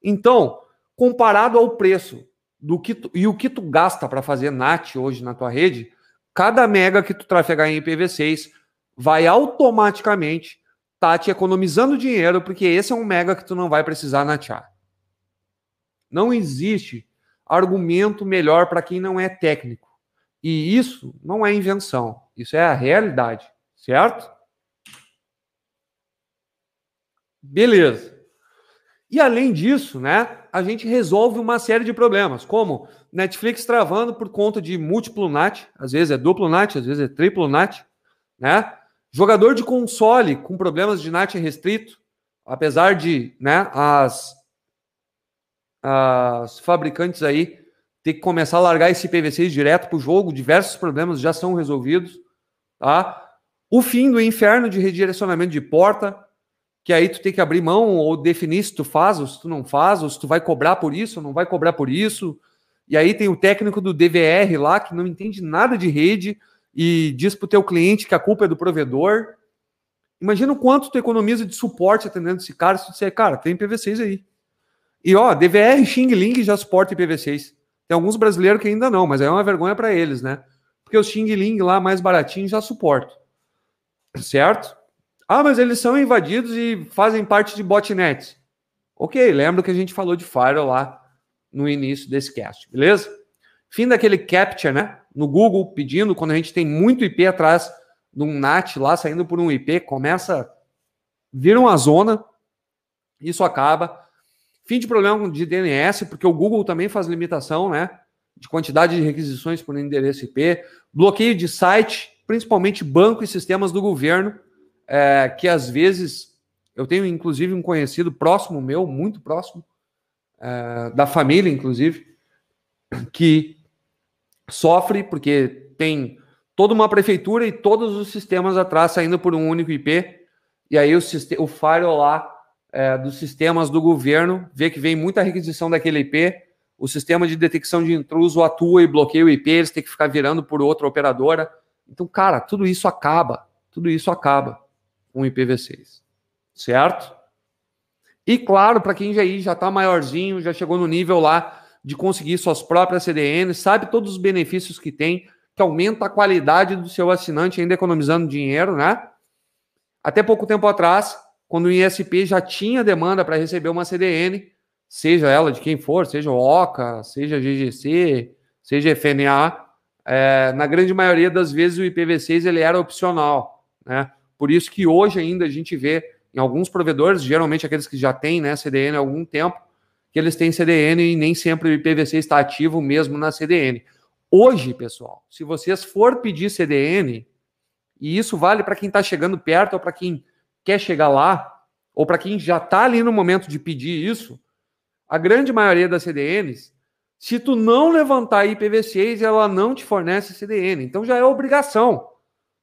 Então, comparado ao preço do que tu, e o que tu gasta para fazer NAT hoje na tua rede, cada mega que tu trafegar em IPv6 vai automaticamente tá te economizando dinheiro, porque esse é um mega que tu não vai precisar natear. Não existe argumento melhor para quem não é técnico. E isso não é invenção, isso é a realidade, certo? Beleza. E além disso, né, a gente resolve uma série de problemas, como Netflix travando por conta de múltiplo NAT, às vezes é duplo NAT, às vezes é triplo NAT, né? Jogador de console com problemas de NAT restrito, apesar de, né, as, as fabricantes aí ter que começar a largar esse PVC direto para o jogo, diversos problemas já são resolvidos, tá? O fim do inferno de redirecionamento de porta, que aí tu tem que abrir mão ou definir se tu faz ou se tu não faz, ou se tu vai cobrar por isso ou não vai cobrar por isso. E aí tem o técnico do DVR lá que não entende nada de rede e diz pro teu cliente que a culpa é do provedor. Imagina o quanto tu economiza de suporte atendendo esse cara se tu disser, cara, tem IPv6 aí. E ó, DVR Xing Ling já suporta IPv6. Tem alguns brasileiros que ainda não, mas aí é uma vergonha para eles, né? Porque o Xing Ling lá mais baratinho já suporta. Certo? Ah, mas eles são invadidos e fazem parte de botnets. Ok, lembra que a gente falou de firewall lá no início desse cast, beleza? Fim daquele captcha, né? No Google pedindo, quando a gente tem muito IP atrás de um NAT lá, saindo por um IP, começa, vira uma zona, isso acaba. Fim de problema de DNS, porque o Google também faz limitação, né? De quantidade de requisições por endereço IP. Bloqueio de site, principalmente banco e sistemas do governo é, que às vezes eu tenho inclusive um conhecido próximo meu, muito próximo, é, da família, inclusive, que sofre porque tem toda uma prefeitura e todos os sistemas atrás saindo por um único IP, e aí o, o firewall lá é, dos sistemas do governo vê que vem muita requisição daquele IP, o sistema de detecção de intruso atua e bloqueia o IP, eles têm que ficar virando por outra operadora. Então, cara, tudo isso acaba, tudo isso acaba um IPv6, certo? E claro, para quem já já está maiorzinho, já chegou no nível lá de conseguir suas próprias CDNs, sabe todos os benefícios que tem, que aumenta a qualidade do seu assinante, ainda economizando dinheiro, né? Até pouco tempo atrás, quando o ISP já tinha demanda para receber uma CDN, seja ela de quem for, seja OCA, seja GGC, seja FNA, é, na grande maioria das vezes o IPv6 ele era opcional, né? Por isso que hoje ainda a gente vê em alguns provedores, geralmente aqueles que já têm né, CDN há algum tempo, que eles têm CDN e nem sempre o IPv6 está ativo mesmo na CDN. Hoje, pessoal, se vocês for pedir CDN, e isso vale para quem está chegando perto ou para quem quer chegar lá, ou para quem já está ali no momento de pedir isso, a grande maioria das CDNs, se tu não levantar IPv6, ela não te fornece CDN. Então já é obrigação.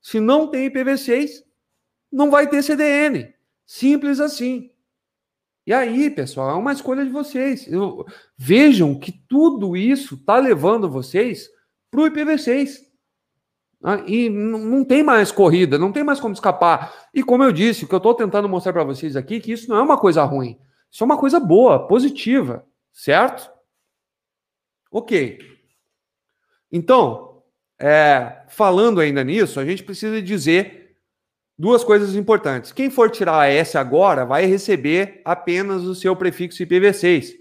Se não tem IPv6, não vai ter CDN. Simples assim. E aí, pessoal, é uma escolha de vocês. Eu, vejam que tudo isso está levando vocês para o IPv6. Né? E não tem mais corrida, não tem mais como escapar. E como eu disse, o que eu estou tentando mostrar para vocês aqui, que isso não é uma coisa ruim. Isso é uma coisa boa, positiva, certo? Ok. Então, é, falando ainda nisso, a gente precisa dizer duas coisas importantes. Quem for tirar a S agora vai receber apenas o seu prefixo IPv6.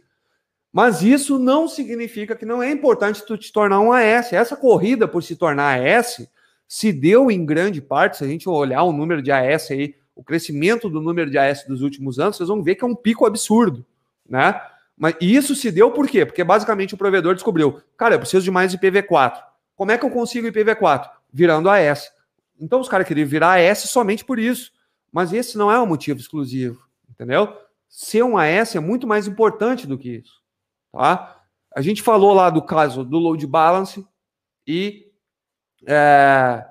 Mas isso não significa que não é importante tu te tornar um AS. Essa corrida por se tornar AS se deu em grande parte, se a gente olhar o número de AS aí, o crescimento do número de AS dos últimos anos, vocês vão ver que é um pico absurdo, né? Mas isso se deu por quê? Porque basicamente o provedor descobriu, cara, eu preciso de mais IPv4. Como é que eu consigo IPv4? Virando AS. Então os caras queriam virar AS somente por isso. Mas esse não é um motivo exclusivo, entendeu? Ser um AS é muito mais importante do que isso. Tá? A gente falou lá do caso do load balance e é,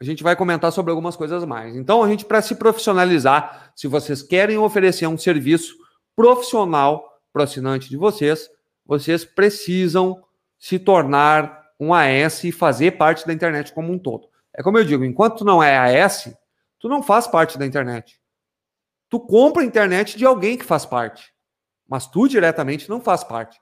a gente vai comentar sobre algumas coisas mais. Então, a gente, para se profissionalizar, se vocês querem oferecer um serviço profissional para o assinante de vocês, vocês precisam se tornar um AS e fazer parte da internet como um todo. É como eu digo, enquanto não é AS, tu não faz parte da internet. Tu compra a internet de alguém que faz parte mas tu diretamente não faz parte.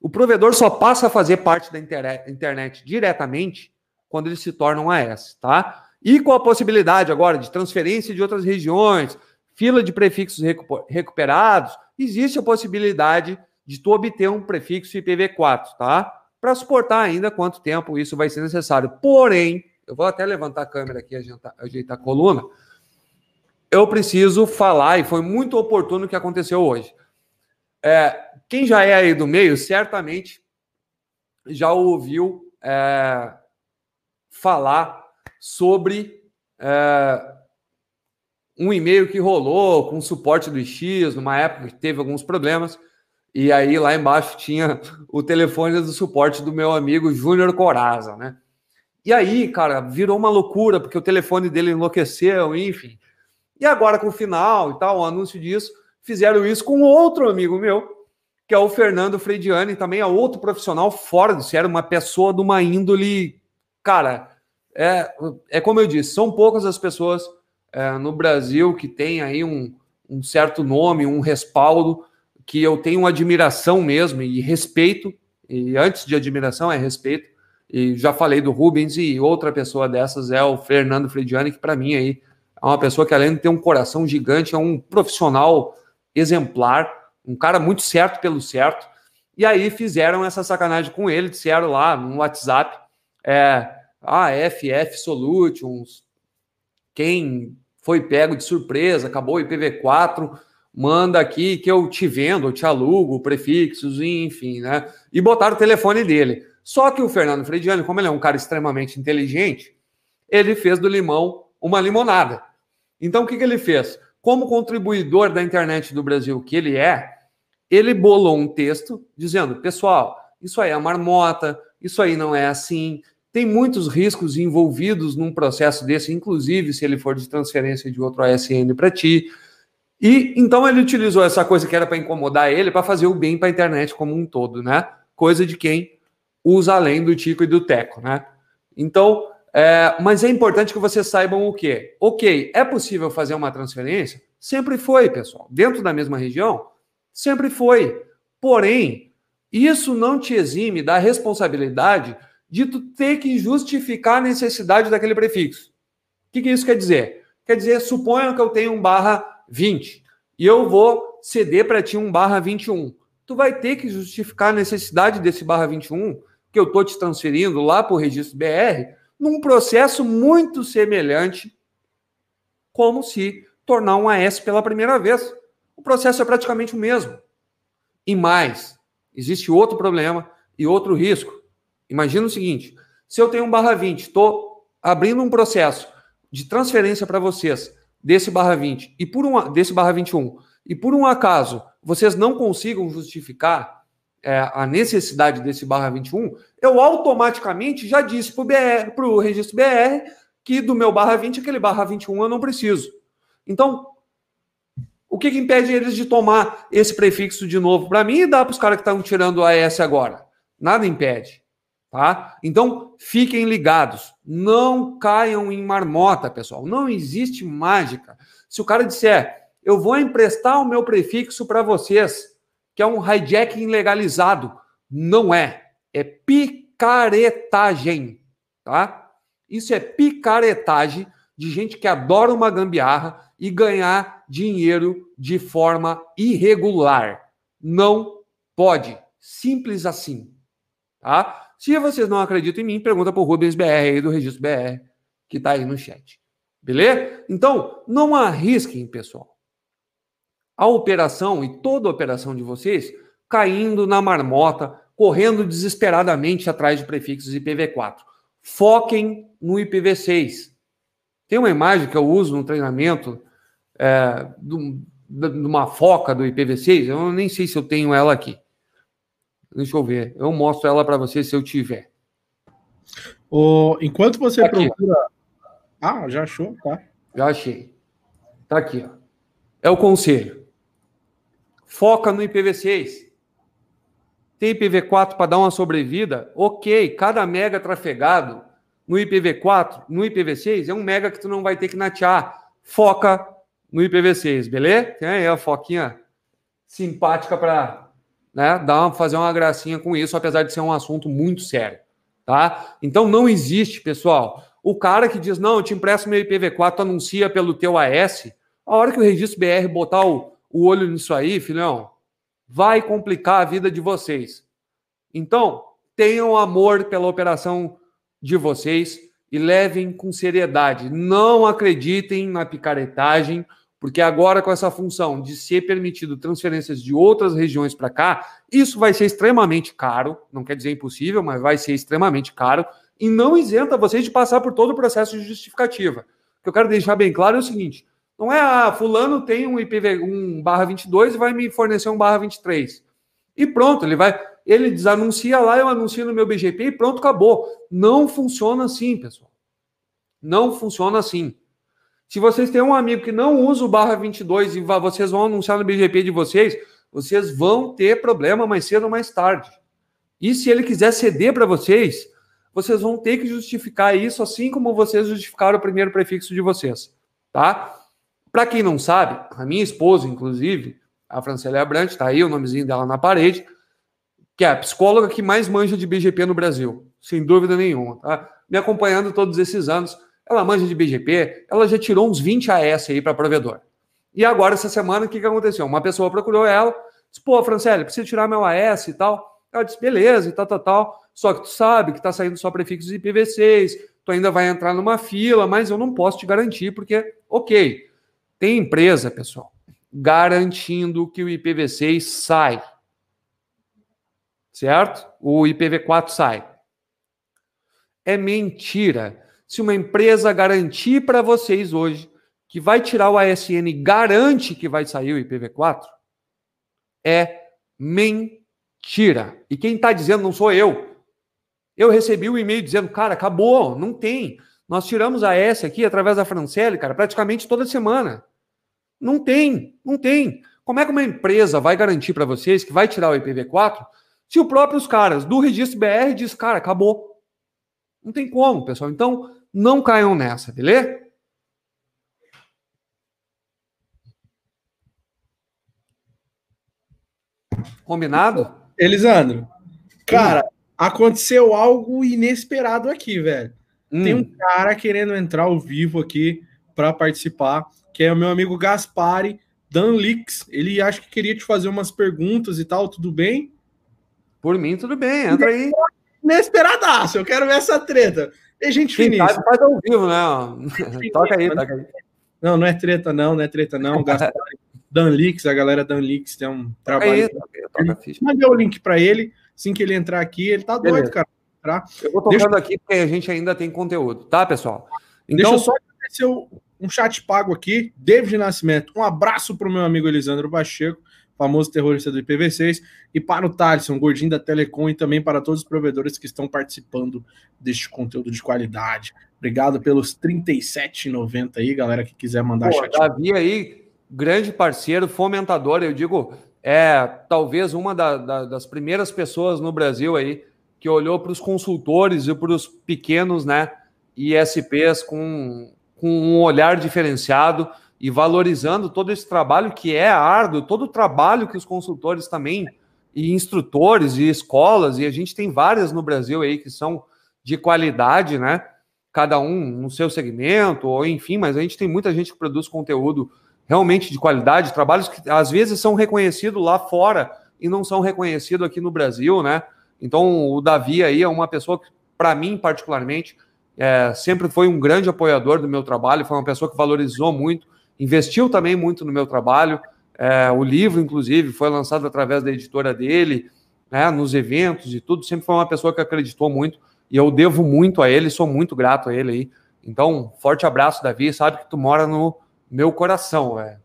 O provedor só passa a fazer parte da internet diretamente quando ele se torna um AS, tá? E com a possibilidade agora de transferência de outras regiões, fila de prefixos recuperados, existe a possibilidade de tu obter um prefixo IPv4, tá? Para suportar ainda quanto tempo isso vai ser necessário. Porém, eu vou até levantar a câmera aqui, ajeitar, ajeitar a coluna. Eu preciso falar, e foi muito oportuno o que aconteceu hoje. É, quem já é aí do meio, certamente já ouviu é, falar sobre é, um e-mail que rolou com suporte do X, numa época que teve alguns problemas, e aí lá embaixo tinha o telefone do suporte do meu amigo Júnior Coraza, né? E aí, cara, virou uma loucura, porque o telefone dele enlouqueceu, enfim. E agora, com o final e tal, o anúncio disso, fizeram isso com outro amigo meu, que é o Fernando Frediani, também é outro profissional fora do sério, uma pessoa de uma índole. Cara, é, é como eu disse, são poucas as pessoas é, no Brasil que têm aí um, um certo nome, um respaldo, que eu tenho admiração mesmo e respeito, e antes de admiração é respeito, e já falei do Rubens, e outra pessoa dessas é o Fernando Frediani, que para mim aí é uma pessoa que além de ter um coração gigante, é um profissional exemplar, um cara muito certo pelo certo. E aí fizeram essa sacanagem com ele, disseram lá no WhatsApp, é, ah, FF Solutions, quem foi pego de surpresa, acabou o IPv4, manda aqui que eu te vendo, eu te alugo, prefixos, enfim, né? E botaram o telefone dele. Só que o Fernando Frediani, como ele é um cara extremamente inteligente, ele fez do limão uma limonada. Então, o que, que ele fez? como contribuidor da internet do Brasil que ele é, ele bolou um texto dizendo: pessoal, isso aí é marmota, isso aí não é assim, tem muitos riscos envolvidos num processo desse, inclusive se ele for de transferência de outro ASN para ti. E então ele utilizou essa coisa que era para incomodar ele para fazer o bem para a internet como um todo, né? Coisa de quem usa além do Tico e do Teco, né? Então, é, mas é importante que vocês saibam o quê? Ok, é possível fazer uma transferência? Sempre foi, pessoal. Dentro da mesma região? Sempre foi. Porém, isso não te exime da responsabilidade de tu ter que justificar a necessidade daquele prefixo. O que, que isso quer dizer? Quer dizer, suponha que eu tenho um barra 20 e eu vou ceder para ti um barra 21. Tu vai ter que justificar a necessidade desse barra 21 que eu estou te transferindo lá para o registro BR num processo muito semelhante como se tornar um AS pela primeira vez. O processo é praticamente o mesmo. E mais, existe outro problema e outro risco. Imagina o seguinte: se eu tenho um barra 20, estou abrindo um processo de transferência para vocês desse barra 20 e por um desse barra 21, e por um acaso vocês não consigam justificar é, a necessidade desse barra 21, eu automaticamente já disse para o registro BR que do meu barra 20, aquele barra 21 eu não preciso. Então, o que, que impede eles de tomar esse prefixo de novo para mim e dar para os caras que estão tirando o AS agora? Nada impede. tá? Então, fiquem ligados. Não caiam em marmota, pessoal. Não existe mágica. Se o cara disser, eu vou emprestar o meu prefixo para vocês, que é um hijacking legalizado, não é. É picaretagem, tá? Isso é picaretagem de gente que adora uma gambiarra e ganhar dinheiro de forma irregular. Não pode. Simples assim. Tá? Se vocês não acreditam em mim, pergunta para o Rubens BR aí do Registro BR, que está aí no chat. Beleza? Então, não arrisquem, pessoal. A operação e toda a operação de vocês caindo na marmota, correndo desesperadamente atrás de prefixos IPv4. Foquem no IPv6. Tem uma imagem que eu uso no treinamento é, de uma foca do IPv6, eu nem sei se eu tenho ela aqui. Deixa eu ver, eu mostro ela para você se eu tiver. O, enquanto você tá procura. Ah, já achou? Tá. Já achei. Tá aqui, ó. É o conselho. Foca no IPv6. Tem IPv4 para dar uma sobrevida? Ok, cada mega trafegado no IPv4, no IPv6, é um mega que tu não vai ter que natear. Foca no IPv6, beleza? Tem aí a foquinha simpática para né, dar fazer uma gracinha com isso, apesar de ser um assunto muito sério, tá? Então não existe, pessoal, o cara que diz, não, eu te empresto meu IPv4, anuncia pelo teu AS, a hora que o registro BR botar o, o olho nisso aí, filhão, vai complicar a vida de vocês. Então, tenham amor pela operação de vocês e levem com seriedade. Não acreditem na picaretagem, porque agora com essa função de ser permitido transferências de outras regiões para cá, isso vai ser extremamente caro, não quer dizer impossível, mas vai ser extremamente caro e não isenta vocês de passar por todo o processo de justificativa. O que eu quero deixar bem claro é o seguinte: não é, ah, fulano tem um IPv 1 barra 22 e vai me fornecer um barra 23. E pronto, ele vai, ele desanuncia lá, eu anuncio no meu BGP e pronto, acabou. Não funciona assim, pessoal. Não funciona assim. Se vocês têm um amigo que não usa o barra 22 e vocês vão anunciar no BGP de vocês, vocês vão ter problema mais cedo ou mais tarde. E se ele quiser ceder para vocês, vocês vão ter que justificar isso assim como vocês justificaram o primeiro prefixo de vocês, tá? Para quem não sabe, a minha esposa, inclusive, a Francélia Abrantes, está aí o nomezinho dela na parede, que é a psicóloga que mais manja de BGP no Brasil, sem dúvida nenhuma, tá? Me acompanhando todos esses anos. Ela manja de BGP, ela já tirou uns 20 AS aí para provedor. E agora, essa semana, o que, que aconteceu? Uma pessoa procurou ela, disse, pô, Francélia, preciso tirar meu AS e tal. Ela disse, beleza, e tal, tal, tal. Só que tu sabe que está saindo só prefixos IPv6, tu ainda vai entrar numa fila, mas eu não posso te garantir, porque, ok, tem empresa, pessoal, garantindo que o IPv6 sai. Certo? O IPv4 sai. É mentira. Se uma empresa garantir para vocês hoje que vai tirar o ASN garante que vai sair o IPv4, é mentira. E quem está dizendo não sou eu. Eu recebi o um e-mail dizendo, cara, acabou, não tem. Nós tiramos a S aqui através da Francelle, cara, praticamente toda semana. Não tem, não tem. Como é que uma empresa vai garantir para vocês que vai tirar o IPv4 se os próprios caras do registro BR diz, cara, acabou? Não tem como, pessoal. Então, não caiam nessa, beleza? Combinado? Elisandro, cara, aconteceu algo inesperado aqui, velho. Hum. Tem um cara querendo entrar ao vivo aqui para participar que é o meu amigo Gaspari Dan Lix. Ele acho que queria te fazer umas perguntas e tal, tudo bem? Por mim, tudo bem, entra aí. Inesperadaço, eu quero ver essa treta. E gente finíssima. faz ao vivo, né? toca aí, toca aí. Não, não é treta não, não é treta não. Gaspari, Dan Lix, a galera Dan Lix tem um trabalho. Aí, toca, Mandei o link para ele, assim que ele entrar aqui, ele tá Beleza. doido, cara. Tá? Eu vou tocando Deixa... aqui porque a gente ainda tem conteúdo, tá, pessoal? Então, Deixa eu só agradecer um chat pago aqui, David Nascimento. Um abraço para o meu amigo Elisandro Pacheco, famoso terrorista do IPv6, e para o Thaleson, gordinho da Telecom, e também para todos os provedores que estão participando deste conteúdo de qualidade. Obrigado pelos R$ 37,90 aí, galera que quiser mandar Pô, chat. Davi aí, grande parceiro, fomentador, eu digo, é talvez uma da, da, das primeiras pessoas no Brasil aí que olhou para os consultores e para os pequenos, né, ISPs com, com um olhar diferenciado e valorizando todo esse trabalho que é árduo, todo o trabalho que os consultores também e instrutores e escolas, e a gente tem várias no Brasil aí que são de qualidade, né? Cada um no seu segmento, ou enfim, mas a gente tem muita gente que produz conteúdo realmente de qualidade, trabalhos que às vezes são reconhecidos lá fora e não são reconhecidos aqui no Brasil, né? Então o Davi aí é uma pessoa que, para mim, particularmente, é, sempre foi um grande apoiador do meu trabalho, foi uma pessoa que valorizou muito, investiu também muito no meu trabalho. É, o livro, inclusive, foi lançado através da editora dele, né, nos eventos e tudo. Sempre foi uma pessoa que acreditou muito e eu devo muito a ele, sou muito grato a ele aí. Então, forte abraço, Davi. Sabe que tu mora no meu coração, velho.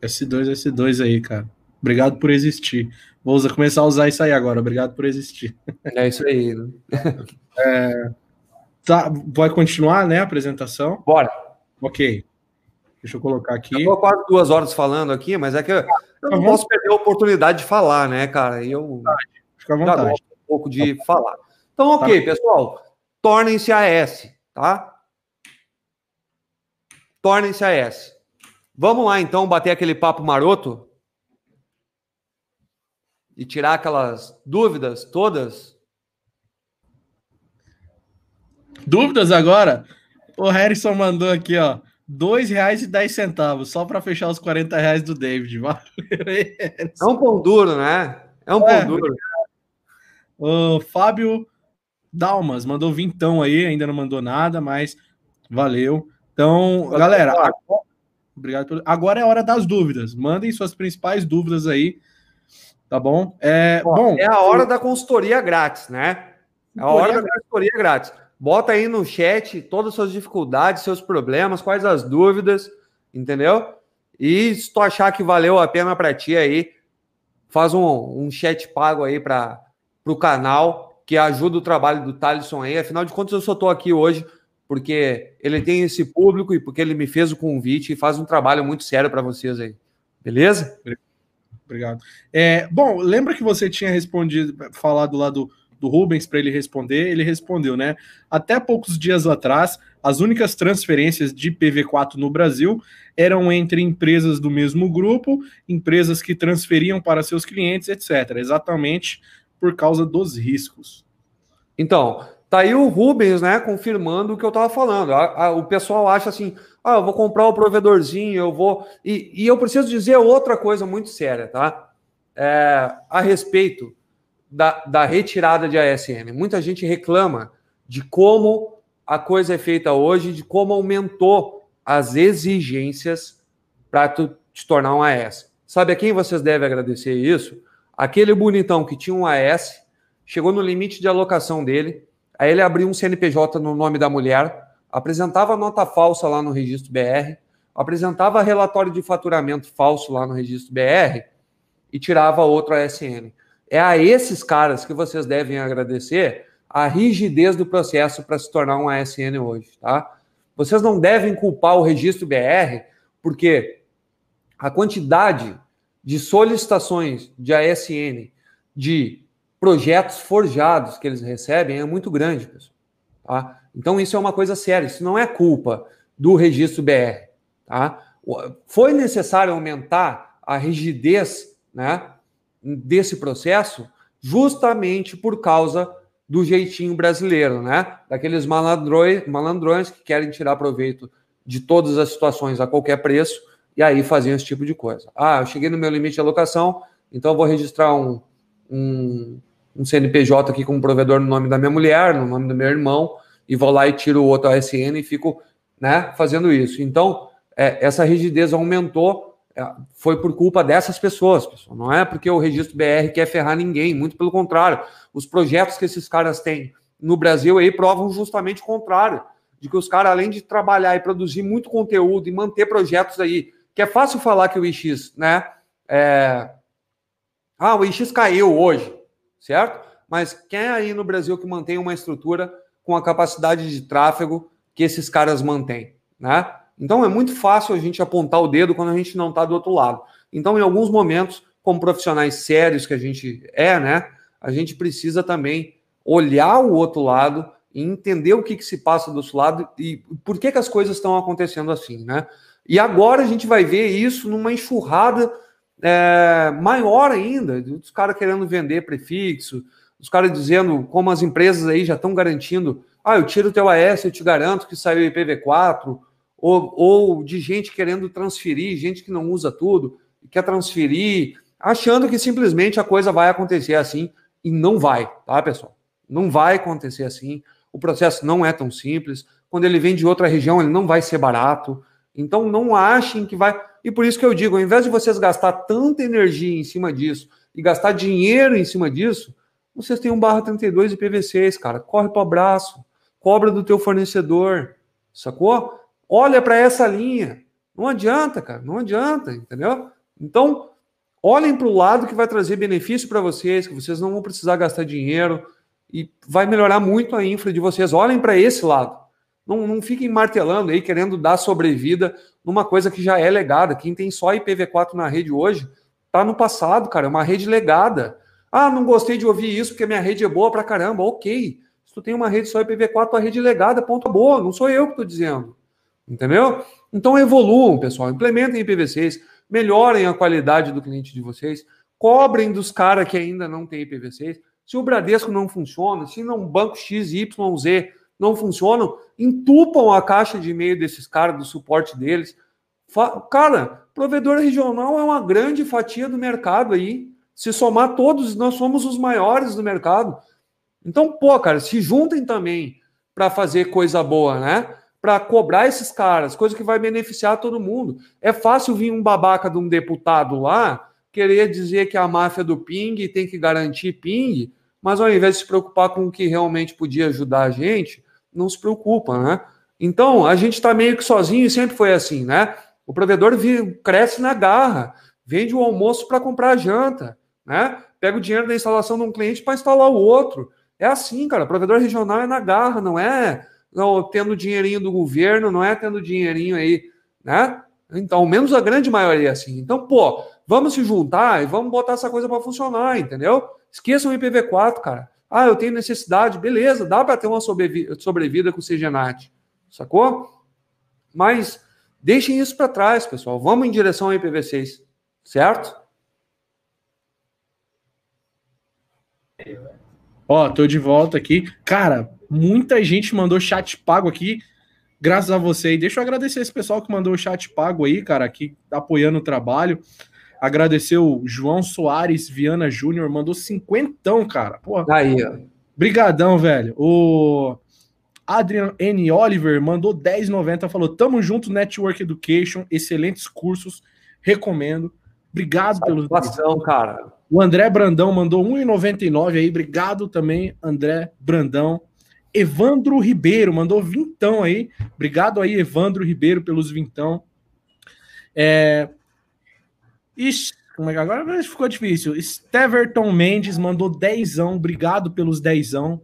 S2, S2 aí, cara. Obrigado por existir. Vou usar, começar a usar isso aí agora. Obrigado por existir. É isso aí. Né? é, tá, vai continuar, né, a apresentação? Bora. Ok. Deixa eu colocar aqui. Tô quase duas horas falando aqui, mas é que eu, eu não posso perder a oportunidade de falar, né, cara? E eu Fica à vontade. um pouco de tá falar. Então, ok, tá. pessoal. Tornem-se AS, tá? Tornem-se AS. Vamos lá, então, bater aquele papo maroto e tirar aquelas dúvidas todas. Dúvidas agora? O Harrison mandou aqui, ó dois reais e dez centavos, só para fechar os 40 reais do David. é um pão duro, né? É um pão é, duro. O Fábio Dalmas mandou vintão aí, ainda não mandou nada, mas valeu. Então, valeu, galera, agora, obrigado. Por, agora é hora das dúvidas. Mandem suas principais dúvidas aí, tá bom? É, bom, é a hora da consultoria grátis, né? É a hora da consultoria grátis. Bota aí no chat todas as suas dificuldades, seus problemas, quais as dúvidas, entendeu? E se tu achar que valeu a pena para ti aí, faz um, um chat pago aí para o canal, que ajuda o trabalho do Thalisson aí. Afinal de contas, eu só estou aqui hoje porque ele tem esse público e porque ele me fez o convite e faz um trabalho muito sério para vocês aí. Beleza? Obrigado. É, bom, lembra que você tinha respondido, falado lá do do Rubens para ele responder, ele respondeu, né? Até poucos dias atrás, as únicas transferências de PV4 no Brasil eram entre empresas do mesmo grupo, empresas que transferiam para seus clientes, etc. Exatamente por causa dos riscos. Então, tá aí o Rubens, né, confirmando o que eu estava falando. A, a, o pessoal acha assim, ah, eu vou comprar o provedorzinho, eu vou. E, e eu preciso dizer outra coisa muito séria, tá? É, a respeito da, da retirada de ASN. Muita gente reclama de como a coisa é feita hoje, de como aumentou as exigências para tu te tornar um AS. Sabe a quem vocês devem agradecer isso? Aquele bonitão que tinha um AS, chegou no limite de alocação dele, aí ele abriu um CNPJ no nome da mulher, apresentava nota falsa lá no registro BR, apresentava relatório de faturamento falso lá no registro BR e tirava outro ASN. É a esses caras que vocês devem agradecer a rigidez do processo para se tornar um ASN hoje, tá? Vocês não devem culpar o registro BR, porque a quantidade de solicitações de ASN, de projetos forjados que eles recebem é muito grande, pessoal. Tá? Então, isso é uma coisa séria, isso não é culpa do registro BR. Tá? Foi necessário aumentar a rigidez né, desse processo justamente por causa do jeitinho brasileiro, né? Daqueles malandrões, malandrões que querem tirar proveito de todas as situações a qualquer preço e aí faziam esse tipo de coisa. Ah, eu cheguei no meu limite de alocação, então vou registrar um, um, um CNPJ aqui como provedor no nome da minha mulher, no nome do meu irmão, e vou lá e tiro o outro ASN e fico né, fazendo isso. Então, é, essa rigidez aumentou é, foi por culpa dessas pessoas, pessoal. Não é porque o registro BR quer ferrar ninguém, muito pelo contrário. Os projetos que esses caras têm no Brasil aí provam justamente o contrário. De que os caras, além de trabalhar e produzir muito conteúdo e manter projetos aí, que é fácil falar que o IX, né? É... Ah, o IX caiu hoje, certo? Mas quem é aí no Brasil que mantém uma estrutura com a capacidade de tráfego que esses caras mantêm, né? Então é muito fácil a gente apontar o dedo quando a gente não está do outro lado. Então, em alguns momentos, como profissionais sérios que a gente é, né, a gente precisa também olhar o outro lado e entender o que, que se passa do outro lado e por que, que as coisas estão acontecendo assim, né? E agora a gente vai ver isso numa enxurrada é, maior ainda, os caras querendo vender prefixo, os caras dizendo como as empresas aí já estão garantindo, ah, eu tiro o teu AS, eu te garanto que saiu IPv4, ou, ou de gente querendo transferir, gente que não usa tudo, quer transferir, achando que simplesmente a coisa vai acontecer assim, e não vai, tá, pessoal? Não vai acontecer assim, o processo não é tão simples, quando ele vem de outra região, ele não vai ser barato, então não achem que vai. E por isso que eu digo, ao invés de vocês gastar tanta energia em cima disso e gastar dinheiro em cima disso, vocês têm um barra 32 e PV6, cara. Corre para o abraço, cobra do teu fornecedor, sacou? Olha para essa linha. Não adianta, cara, não adianta, entendeu? Então, olhem para o lado que vai trazer benefício para vocês, que vocês não vão precisar gastar dinheiro e vai melhorar muito a infra de vocês. Olhem para esse lado. Não, não fiquem martelando aí, querendo dar sobrevida numa coisa que já é legada. Quem tem só IPv4 na rede hoje, tá no passado, cara. É uma rede legada. Ah, não gostei de ouvir isso porque minha rede é boa pra caramba. Ok. Se tu tem uma rede só IPv4, tua rede é legada, ponto boa. Não sou eu que estou dizendo. Entendeu? Então evoluam, pessoal. Implementem IPv6, melhorem a qualidade do cliente de vocês, cobrem dos caras que ainda não tem IPv6. Se o Bradesco não funciona, se não banco X, Y, Z não funcionam, entupam a caixa de e-mail desses caras, do suporte deles. Cara, provedor regional é uma grande fatia do mercado aí. Se somar todos, nós somos os maiores do mercado. Então, pô, cara, se juntem também para fazer coisa boa, né? Para cobrar esses caras, coisa que vai beneficiar todo mundo. É fácil vir um babaca de um deputado lá querer dizer que a máfia do ping tem que garantir ping, mas ao invés de se preocupar com o que realmente podia ajudar a gente, não se preocupa, né? Então, a gente está meio que sozinho e sempre foi assim, né? O provedor cresce na garra, vende o almoço para comprar a janta, né? Pega o dinheiro da instalação de um cliente para instalar o outro. É assim, cara. Provedor regional é na garra, não é não, tendo dinheirinho do governo, não é tendo dinheirinho aí, né? Então, ao menos a grande maioria é assim. Então, pô, vamos se juntar e vamos botar essa coisa para funcionar, entendeu? Esqueçam o IPv4, cara. Ah, eu tenho necessidade, beleza, dá para ter uma sobrevida com o CGNAT, sacou? Mas deixem isso para trás, pessoal. Vamos em direção ao IPv6, certo? Ó, tô de volta aqui. Cara, muita gente mandou chat pago aqui, graças a você. E deixa eu agradecer esse pessoal que mandou o chat pago aí, cara, aqui apoiando o trabalho. Agradecer o João Soares Viana Júnior, mandou cinquentão, cara. Pô, Aí, ó. Brigadão, velho. O Adrian N. Oliver mandou 10,90, falou: Tamo junto, Network Education, excelentes cursos, recomendo. Obrigado pelo. cara. O André Brandão mandou 1,99 aí, obrigado também, André Brandão. Evandro Ribeiro mandou vintão aí, obrigado aí, Evandro Ribeiro, pelos vintão. É, Ixi, como é que agora ficou difícil? Steverton Mendes mandou dezão, obrigado pelos dezão,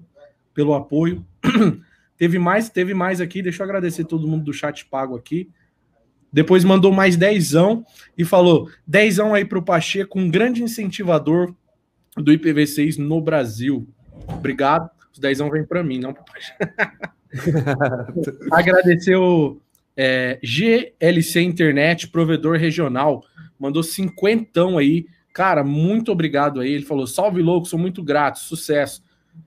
pelo apoio. teve mais, teve mais aqui, deixa eu agradecer todo mundo do chat pago aqui. Depois mandou mais dezão e falou dezão aí para o Pacheco, um grande incentivador do IPv6 no Brasil. Obrigado. Os dezão vem para mim, não para o Pacheco. Agradeceu é, GLC Internet, provedor regional mandou cinquentão aí. Cara, muito obrigado aí. Ele falou: salve louco, sou muito grato, sucesso.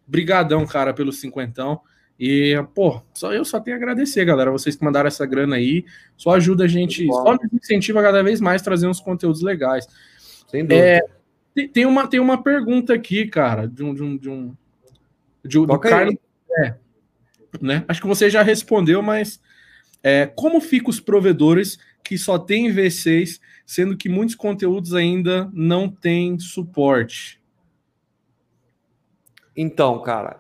Brigadão, cara, pelo cinquentão. E, pô, só eu só tenho a agradecer, galera. Vocês que mandaram essa grana aí. Só ajuda a gente, só nos incentiva cada vez mais trazer uns conteúdos legais. Sem dúvida. É, tem, uma, tem uma pergunta aqui, cara, de um. De um, de um de, do Carlos. É, né? Acho que você já respondeu, mas é, como ficam os provedores que só tem V6 sendo que muitos conteúdos ainda não têm suporte. Então, cara,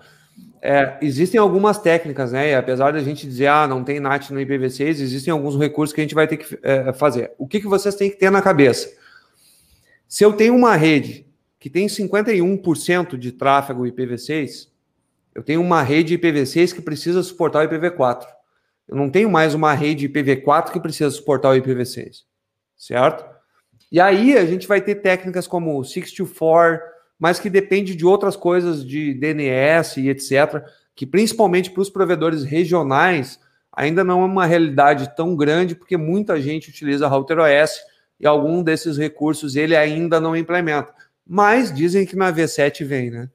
é, existem algumas técnicas, né? E apesar da gente dizer, ah, não tem NAT no IPv6, existem alguns recursos que a gente vai ter que é, fazer. O que, que vocês têm que ter na cabeça? Se eu tenho uma rede que tem 51% de tráfego IPv6, eu tenho uma rede IPv6 que precisa suportar o IPv4. Eu não tenho mais uma rede IPv4 que precisa suportar o IPv6 certo? E aí a gente vai ter técnicas como 624, mas que depende de outras coisas de DNS e etc., que principalmente para os provedores regionais ainda não é uma realidade tão grande, porque muita gente utiliza Router OS e algum desses recursos ele ainda não implementa. Mas dizem que na V7 vem, né?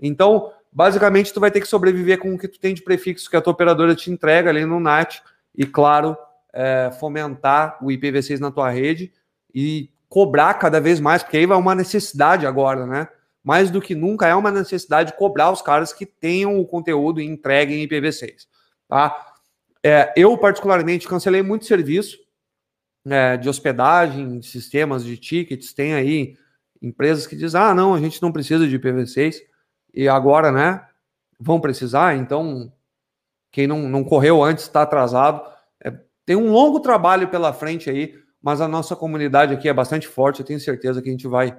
Então, basicamente, tu vai ter que sobreviver com o que tu tem de prefixo que a tua operadora te entrega ali no NAT e, claro, é, fomentar o IPv6 na tua rede e cobrar cada vez mais, porque aí vai uma necessidade agora, né? Mais do que nunca é uma necessidade cobrar os caras que tenham o conteúdo e entreguem IPv6, tá? É, eu, particularmente, cancelei muito serviço é, de hospedagem, sistemas de tickets, tem aí empresas que dizem, ah, não, a gente não precisa de IPv6, e agora, né, vão precisar, então quem não, não correu antes está atrasado. É, tem um longo trabalho pela frente aí, mas a nossa comunidade aqui é bastante forte, eu tenho certeza que a gente vai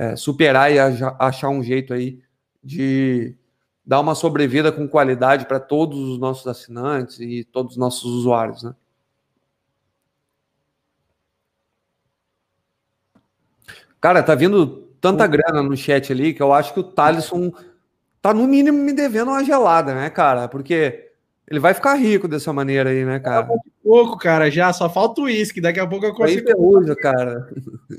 é, superar e achar um jeito aí de dar uma sobrevida com qualidade para todos os nossos assinantes e todos os nossos usuários, né? Cara, tá vindo tanta grana no chat ali que eu acho que o Thalisson tá no mínimo me devendo uma gelada, né, cara? Porque ele vai ficar rico dessa maneira aí, né, cara? Água de coco, cara, já só falta o uísque, daqui a pouco eu consigo. Aí uso, cara.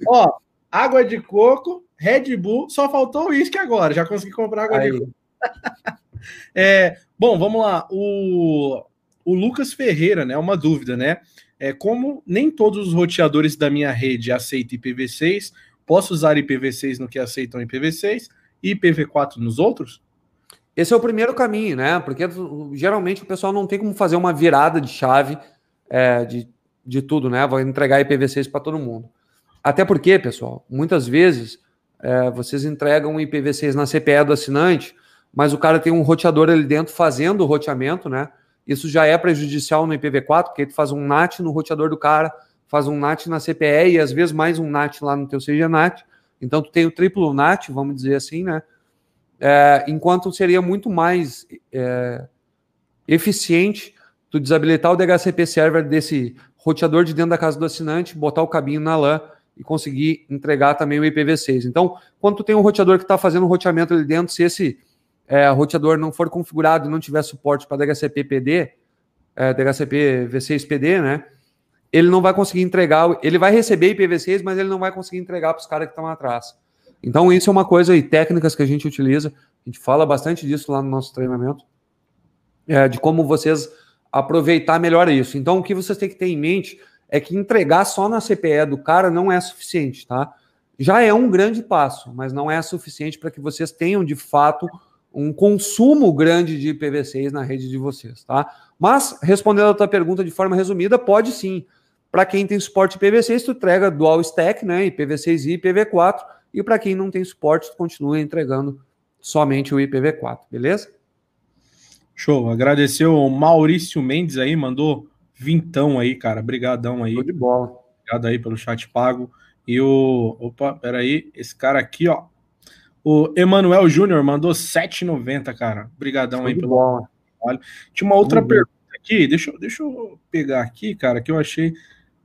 Ó, água de coco, Red Bull, só faltou o uísque agora, já consegui comprar água aí. de é, bom, vamos lá. O, o Lucas Ferreira, né? Uma dúvida, né? É, como nem todos os roteadores da minha rede aceitam IPv6, Posso usar IPv6 no que aceitam IPv6 e IPv4 nos outros? Esse é o primeiro caminho, né? Porque geralmente o pessoal não tem como fazer uma virada de chave é, de, de tudo, né? Vai entregar IPv6 para todo mundo. Até porque, pessoal, muitas vezes é, vocês entregam IPv6 na CPE do assinante, mas o cara tem um roteador ali dentro fazendo o roteamento, né? Isso já é prejudicial no IPv4, porque ele faz um NAT no roteador do cara, faz um NAT na CPE e às vezes mais um NAT lá no teu CGNAT. Então tu tem o triplo NAT, vamos dizer assim, né? É, enquanto seria muito mais é, eficiente tu desabilitar o DHCP server desse roteador de dentro da casa do assinante, botar o cabinho na LAN e conseguir entregar também o IPv6. Então, quando tu tem um roteador que está fazendo um roteamento ali dentro, se esse é, roteador não for configurado e não tiver suporte para DHCP PD, é, DHCP V6 PD, né? ele não vai conseguir entregar, ele vai receber IPv6, mas ele não vai conseguir entregar para os caras que estão atrás. Então, isso é uma coisa e técnicas que a gente utiliza, a gente fala bastante disso lá no nosso treinamento, é, de como vocês aproveitar melhor isso. Então, o que vocês têm que ter em mente é que entregar só na CPE do cara não é suficiente, tá? Já é um grande passo, mas não é suficiente para que vocês tenham de fato um consumo grande de IPv6 na rede de vocês, tá? Mas, respondendo a tua pergunta de forma resumida, pode sim. Para quem tem suporte IPv6, tu entrega dual stack, né? IPv6 e IPv4. E para quem não tem suporte, tu continua entregando somente o IPv4, beleza? Show. Agradecer o Maurício Mendes aí, mandou vintão aí, cara. Brigadão aí. Show de bola. Obrigado aí pelo chat pago. E o. Opa, peraí. Esse cara aqui, ó. O Emanuel Júnior mandou 7,90, cara. Obrigadão aí pelo bola. trabalho. Tinha uma outra pergunta aqui. Deixa, deixa eu pegar aqui, cara, que eu achei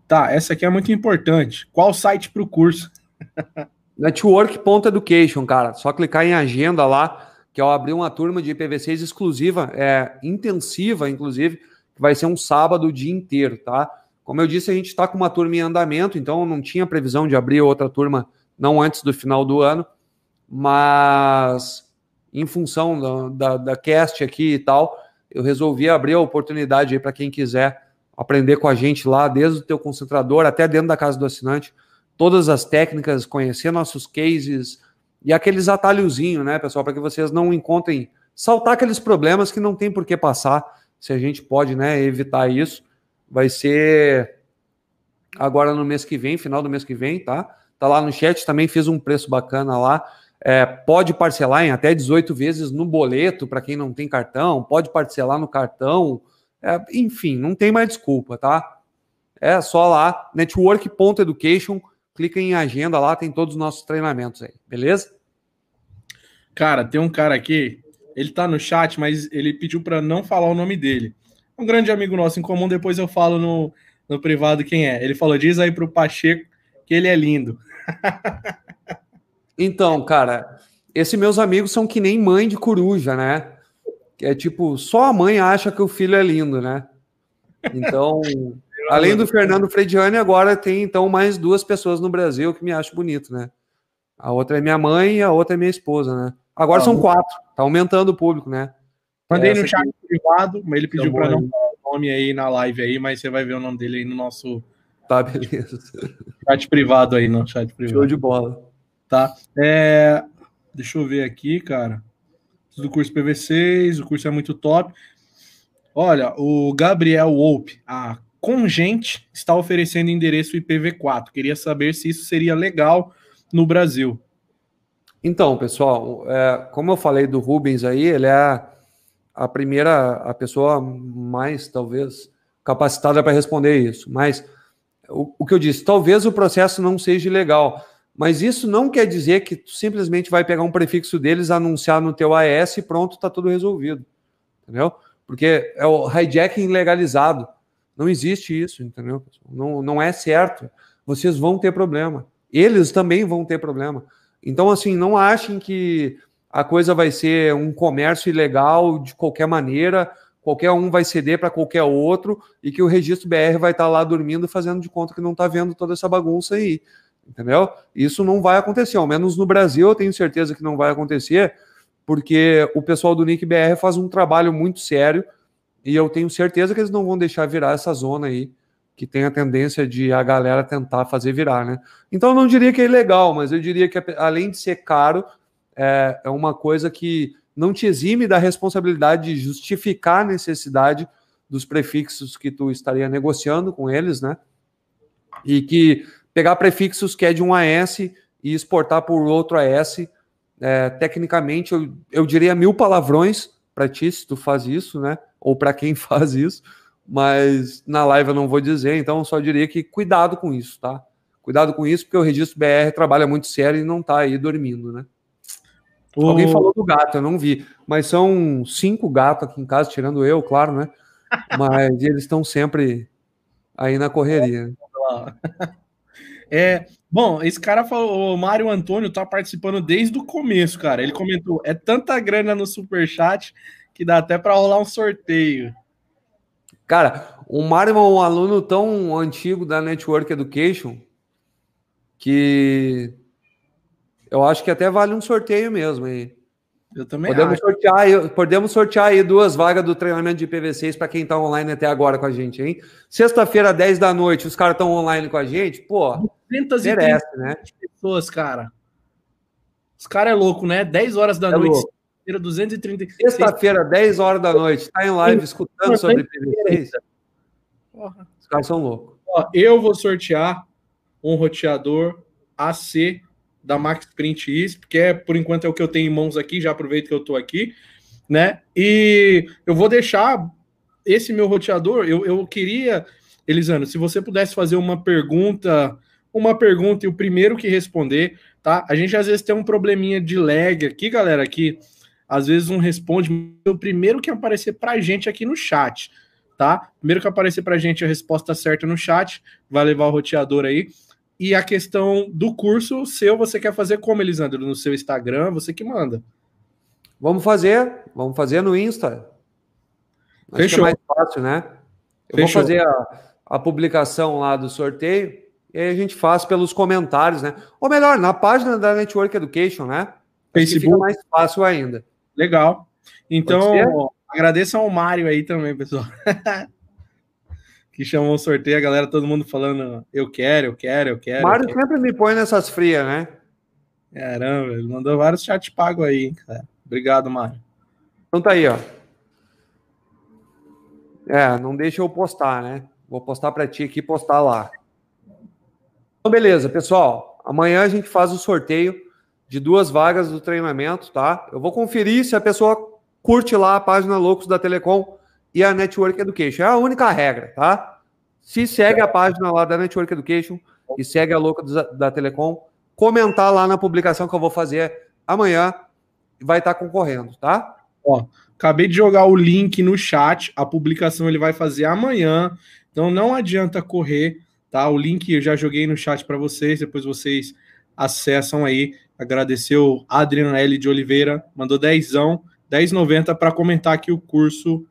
Tá, essa aqui é muito importante. Qual site para o curso? Network.education, cara. Só clicar em agenda lá, que eu abri uma turma de IPv6 exclusiva, é, intensiva, inclusive, que vai ser um sábado o dia inteiro, tá? Como eu disse, a gente está com uma turma em andamento, então não tinha previsão de abrir outra turma não antes do final do ano, mas em função da, da, da cast aqui e tal, eu resolvi abrir a oportunidade aí para quem quiser aprender com a gente lá, desde o teu concentrador até dentro da casa do assinante, todas as técnicas, conhecer nossos cases e aqueles atalhozinhos, né, pessoal, para que vocês não encontrem, saltar aqueles problemas que não tem por que passar, se a gente pode, né, evitar isso. Vai ser agora no mês que vem, final do mês que vem, tá? Tá lá no chat, também fiz um preço bacana lá. É, pode parcelar em até 18 vezes no boleto para quem não tem cartão, pode parcelar no cartão, é, enfim, não tem mais desculpa, tá? É só lá, network.education, clica em agenda lá, tem todos os nossos treinamentos aí, beleza? Cara, tem um cara aqui, ele tá no chat, mas ele pediu para não falar o nome dele. Um grande amigo nosso em comum, depois eu falo no, no privado quem é. Ele falou: diz aí pro Pacheco que ele é lindo. então, cara, esses meus amigos são que nem mãe de coruja, né? É tipo, só a mãe acha que o filho é lindo, né? Então, além do Fernando Frediani, agora tem então mais duas pessoas no Brasil que me acham bonito, né? A outra é minha mãe e a outra é minha esposa, né? Agora ah, são quatro, tá aumentando o público, né? Mandei no chat aqui. privado, mas ele pediu para não falar o nome aí na live aí, mas você vai ver o nome dele aí no nosso. Tá, beleza. Chat privado aí, no chat privado. Show de bola. Tá. É... Deixa eu ver aqui, cara. Do curso PV6, o curso é muito top. Olha, o Gabriel Wolpe, a Congente, está oferecendo endereço IPv4. Queria saber se isso seria legal no Brasil. Então, pessoal, é, como eu falei do Rubens aí, ele é a primeira, a pessoa mais, talvez, capacitada para responder isso. Mas o, o, que eu disse, talvez o processo não seja legal, mas isso não quer dizer que tu simplesmente vai pegar um prefixo deles, anunciar no teu AS e pronto, está tudo resolvido. Entendeu? Porque é o hijacking legalizado. Não existe isso, entendeu? Não, não é certo. Vocês vão ter problema. Eles também vão ter problema. Então, assim, não achem que a coisa vai ser um comércio ilegal de qualquer maneira, qualquer um vai ceder para qualquer outro e que o registro BR vai estar tá lá dormindo fazendo de conta que não está vendo toda essa bagunça aí. Entendeu? Isso não vai acontecer, ao menos no Brasil eu tenho certeza que não vai acontecer, porque o pessoal do Nick BR faz um trabalho muito sério e eu tenho certeza que eles não vão deixar virar essa zona aí que tem a tendência de a galera tentar fazer virar, né? Então eu não diria que é ilegal, mas eu diria que além de ser caro, é, é uma coisa que não te exime da responsabilidade de justificar a necessidade dos prefixos que tu estaria negociando com eles, né? E que pegar prefixos que é de um AS e exportar por outro AS, é, tecnicamente, eu, eu diria mil palavrões para ti se tu faz isso, né? Ou para quem faz isso, mas na live eu não vou dizer, então eu só diria que cuidado com isso, tá? Cuidado com isso, porque o registro BR trabalha muito sério e não tá aí dormindo, né? O... Alguém falou do gato, eu não vi. Mas são cinco gatos aqui em casa, tirando eu, claro, né? Mas eles estão sempre aí na correria. É, bom, esse cara falou, o Mário Antônio tá participando desde o começo, cara. Ele comentou: é tanta grana no superchat que dá até para rolar um sorteio. Cara, o Mário é um aluno tão antigo da Network Education que eu acho que até vale um sorteio mesmo aí. Eu também podemos acho. sortear, podemos sortear aí duas vagas do treinamento de PV6 para quem está online até agora com a gente, hein? Sexta-feira, 10 da noite, os caras estão online com a gente, pô. 230 né? pessoas, cara. Os caras é louco, né? 10 horas da é noite. Sexta-feira, 230. Sexta-feira, 10 horas da noite, tá em live escutando sobre PV6. Porra. Os caras são loucos. Ó, eu vou sortear um roteador AC da Max Print ISP, porque é, por enquanto é o que eu tenho em mãos aqui, já aproveito que eu estou aqui, né? E eu vou deixar esse meu roteador, eu, eu queria, Elisandro, se você pudesse fazer uma pergunta, uma pergunta e o primeiro que responder, tá? A gente às vezes tem um probleminha de lag aqui, galera, aqui às vezes não responde, o primeiro que aparecer pra gente aqui no chat, tá? Primeiro que aparecer pra gente a resposta certa no chat, vai levar o roteador aí. E a questão do curso seu, você quer fazer como, Elisandro? No seu Instagram, você que manda. Vamos fazer, vamos fazer no Insta. Acho Fechou. é mais fácil, né? Eu Fechou. vou fazer a, a publicação lá do sorteio e aí a gente faz pelos comentários, né? Ou melhor, na página da Network Education, né? Facebook. Fica mais fácil ainda. Legal. Então, agradeço ao Mário aí também, pessoal. que chamou o sorteio, a galera, todo mundo falando, eu quero, eu quero, eu quero. Mário sempre me põe nessas frias, né? Caramba, ele mandou vários chat pago aí, cara. Obrigado, Mário. Então tá aí, ó. É, não deixa eu postar, né? Vou postar para ti aqui postar lá. Então, beleza, pessoal. Amanhã a gente faz o sorteio de duas vagas do treinamento, tá? Eu vou conferir se a pessoa curte lá a página Loucos da Telecom e a Network Education. É a única regra, tá? Se segue a página lá da Network Education e segue a louca da Telecom, comentar lá na publicação que eu vou fazer amanhã, vai estar concorrendo, tá? Ó, acabei de jogar o link no chat, a publicação ele vai fazer amanhã, então não adianta correr, tá? O link eu já joguei no chat para vocês, depois vocês acessam aí Agradecer o Adrian L. de Oliveira, mandou 10, 10,90 para comentar que o curso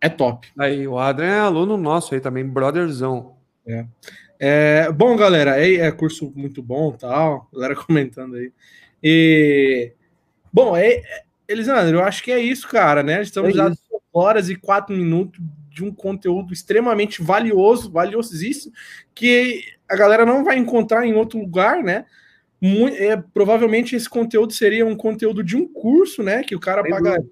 é top. Aí, o Adrian é aluno nosso aí também, brotherzão. É. é bom, galera, é, é curso muito bom tal, galera comentando aí. E, bom, é, é, Elisandro, eu acho que é isso, cara, né? Estamos é já horas e quatro minutos de um conteúdo extremamente valioso, valiosíssimo, que a galera não vai encontrar em outro lugar, né? Muito, é, provavelmente esse conteúdo seria um conteúdo de um curso, né? Que o cara paga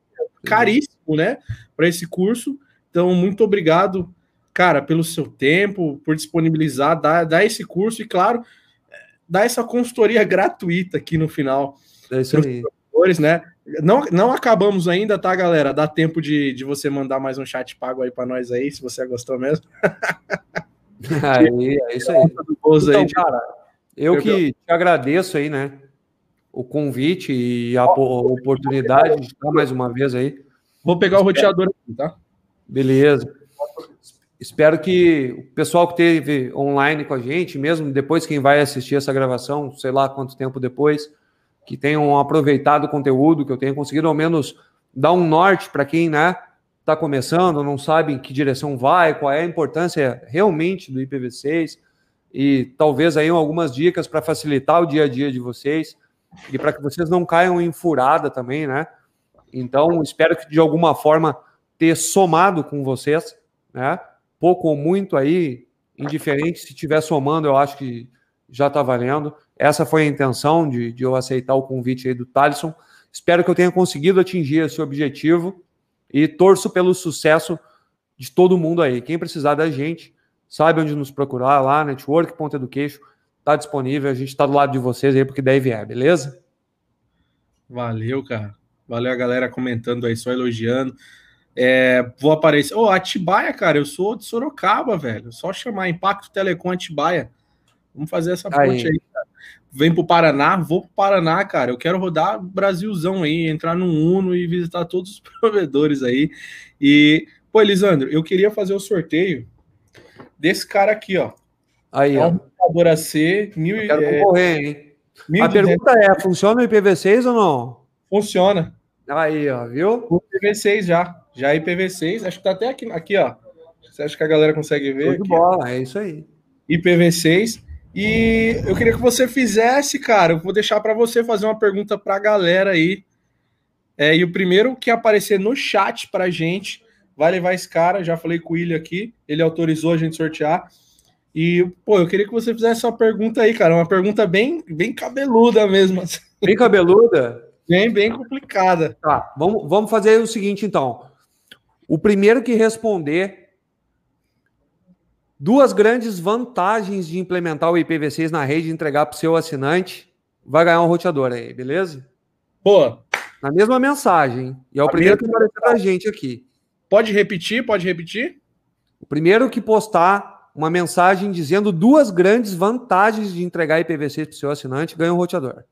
caríssimo, né? Para esse curso. Então, muito obrigado, cara, pelo seu tempo, por disponibilizar, dar, dar esse curso e, claro, dar essa consultoria gratuita aqui no final. É isso aí. Né? Não, não acabamos ainda, tá, galera? Dá tempo de, de você mandar mais um chat pago aí para nós aí, se você gostou mesmo. aí, é isso aí. Então, cara, eu que te agradeço aí, né? O convite e a oportunidade de estar mais uma vez aí. Vou pegar o roteador aqui, tá? Beleza. Espero que o pessoal que teve online com a gente, mesmo depois quem vai assistir essa gravação, sei lá quanto tempo depois, que tenham aproveitado o conteúdo, que eu tenha conseguido ao menos dar um norte para quem né, está começando, não sabe em que direção vai, qual é a importância realmente do IPv6 e talvez aí algumas dicas para facilitar o dia a dia de vocês e para que vocês não caiam em furada também, né? Então, espero que de alguma forma ter somado com vocês, né? Pouco ou muito aí, indiferente, se estiver somando, eu acho que já está valendo. Essa foi a intenção de, de eu aceitar o convite aí do Thalisson. Espero que eu tenha conseguido atingir esse objetivo e torço pelo sucesso de todo mundo aí. Quem precisar da gente, sabe onde nos procurar lá, network.education, está disponível, a gente está do lado de vocês aí, porque daí vier, beleza? Valeu, cara. Valeu a galera comentando aí, só elogiando. É, vou aparecer. Ô, oh, Atibaia, cara, eu sou de Sorocaba, velho. Só chamar Impacto Telecom Atibaia. Vamos fazer essa ponte aí, aí cara. Vem pro Paraná, vou pro Paraná, cara. Eu quero rodar Brasilzão aí, entrar no Uno e visitar todos os provedores aí. E, pô, Elisandro, eu queria fazer o sorteio desse cara aqui, ó. Aí, é um computador AC. Mil, eu quero é, concorrer, hein? A pergunta é: funciona o IPv6 ou não? Funciona. Aí, ó, viu? O IPv6 já. Já IPv6, acho que tá até aqui, aqui ó. Você acha que a galera consegue ver? Tudo bola, é isso aí. IPv6. E eu queria que você fizesse, cara. Eu vou deixar para você fazer uma pergunta para a galera aí. É, e o primeiro que aparecer no chat para gente vai levar esse cara. Já falei com o William aqui, ele autorizou a gente sortear. E, pô, eu queria que você fizesse uma pergunta aí, cara. Uma pergunta bem, bem cabeluda mesmo. Assim. Bem cabeluda? Bem, bem complicada. Tá, vamos, vamos fazer o seguinte, então. O primeiro que responder Duas grandes vantagens de implementar o IPv6 na rede e entregar para o seu assinante. Vai ganhar um roteador aí, beleza? Pô. Na mesma mensagem. E é o primeiro que apareceu para a gente aqui. Pode repetir? Pode repetir? O primeiro que postar uma mensagem dizendo duas grandes vantagens de entregar IPv6 para o seu assinante ganha um roteador.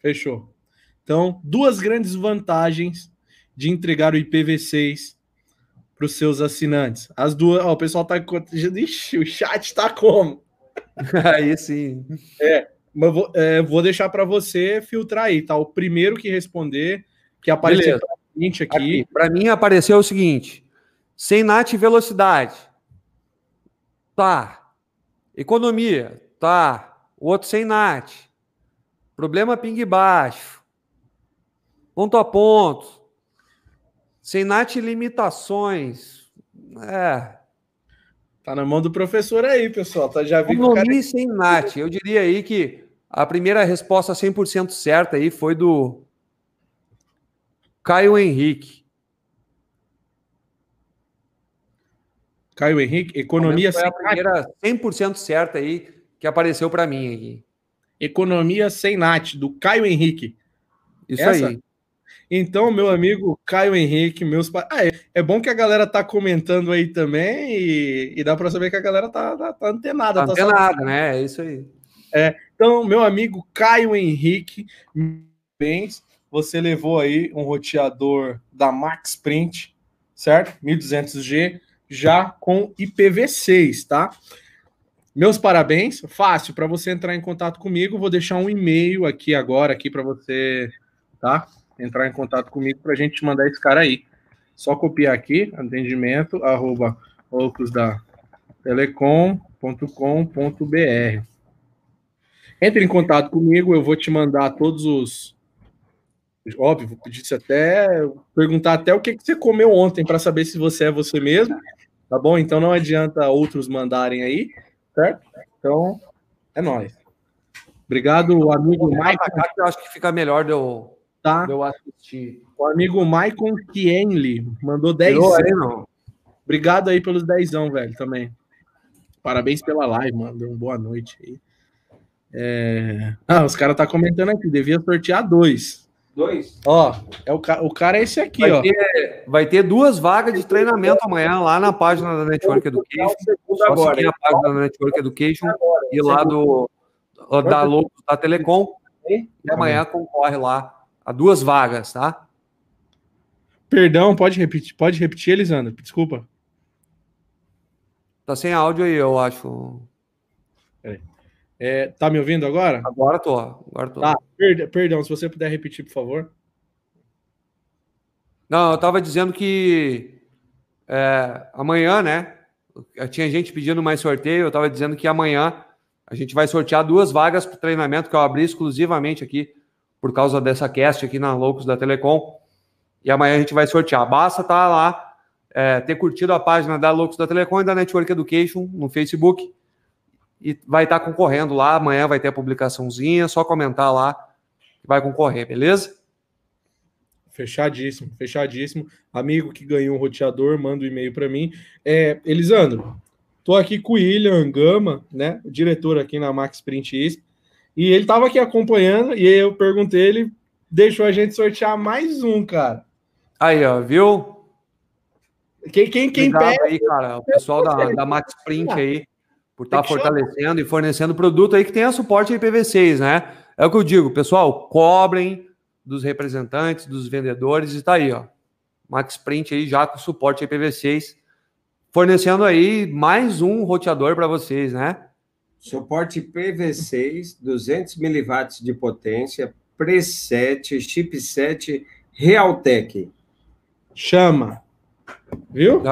Fechou. Então, duas grandes vantagens de entregar o IPv6 para os seus assinantes. As duas, ó, o pessoal tá Ixi, o chat tá como? aí sim. É, mas vou, é, vou deixar para você filtrar aí, tá? O primeiro que responder, que apareceu para aqui. aqui para mim apareceu o seguinte: sem NAT velocidade. Tá. Economia. Tá. O outro sem NAT. Problema ping baixo. Ponto a ponto. Sem NAT limitações. É. Tá na mão do professor aí, pessoal. Tá, já vi cara... sem NAT. Eu diria aí que a primeira resposta 100% certa aí foi do Caio Henrique. Caio Henrique, economia foi a primeira 100% certa aí que apareceu para mim aqui. Economia sem NAT, do Caio Henrique. Isso Essa? aí. Então, meu amigo Caio Henrique, meus pais. Ah, é, é, bom que a galera tá comentando aí também e, e dá para saber que a galera tá, tá, tá antenada. Tá, tá antenada, né? É isso aí. É, então, meu amigo Caio Henrique, bens, você levou aí um roteador da Max Print, certo? 1200G, já com IPv6, tá? meus parabéns. Fácil para você entrar em contato comigo. Vou deixar um e-mail aqui agora aqui para você, tá? Entrar em contato comigo para a gente mandar esse cara aí. Só copiar aqui, atendimento arroba telecom.com.br. Entre em contato comigo, eu vou te mandar todos os. Óbvio, vou pedir até. Perguntar até o que, que você comeu ontem para saber se você é você mesmo. Tá bom? Então não adianta outros mandarem aí, certo? Então, é nóis. Obrigado, amigo Mike. Eu acho que fica melhor de eu, tá. de eu assistir. O amigo Maicon Kienli mandou 10 aí, não. Obrigado aí pelos 10, velho, também. Parabéns pela live, mano. Deu uma boa noite aí. É... Ah, os caras tá comentando aqui, devia sortear dois. Dois? Ó, é o, ca... o cara é esse aqui, vai ó. Ter, vai ter duas vagas de treinamento amanhã lá na página da Network Education. Só agora, seguir a página da Network Education e lá do da Logo da Telecom. E amanhã concorre lá a duas vagas, tá? Perdão, pode repetir, pode repetir, Elisandro? Desculpa. Tá sem áudio aí, eu acho. É, tá me ouvindo agora? Agora tô. Agora tô. Tá, per perdão, se você puder repetir, por favor. Não, eu tava dizendo que é, amanhã, né? Tinha gente pedindo mais sorteio, eu tava dizendo que amanhã a gente vai sortear duas vagas para treinamento que eu abri exclusivamente aqui por causa dessa cast aqui na Loucos da Telecom. E amanhã a gente vai sortear. Basta tá lá, é, ter curtido a página da Loucos da Telecom e da Network Education no Facebook. E vai estar tá concorrendo lá. Amanhã vai ter a publicaçãozinha, só comentar lá que vai concorrer, beleza? Fechadíssimo, fechadíssimo. Amigo que ganhou um roteador, manda um e-mail para mim. É, Elisandro, tô aqui com o William Gama, né? O diretor aqui na Max Print ISP. E ele estava aqui acompanhando, e aí eu perguntei, ele deixou a gente sortear mais um, cara. Aí, ó, viu? Quem, quem, quem pega... aí, cara, o pessoal da, da Max Print aí, por estar tá fortalecendo e fornecendo produto aí que tenha suporte IPv6, né? É o que eu digo, pessoal, cobrem dos representantes, dos vendedores, e tá aí, ó. Max Print aí já com suporte IPv6, fornecendo aí mais um roteador para vocês, né? Suporte IPv6, 200 miliwatts de potência, preset, chipset Realtek. Chama. Viu?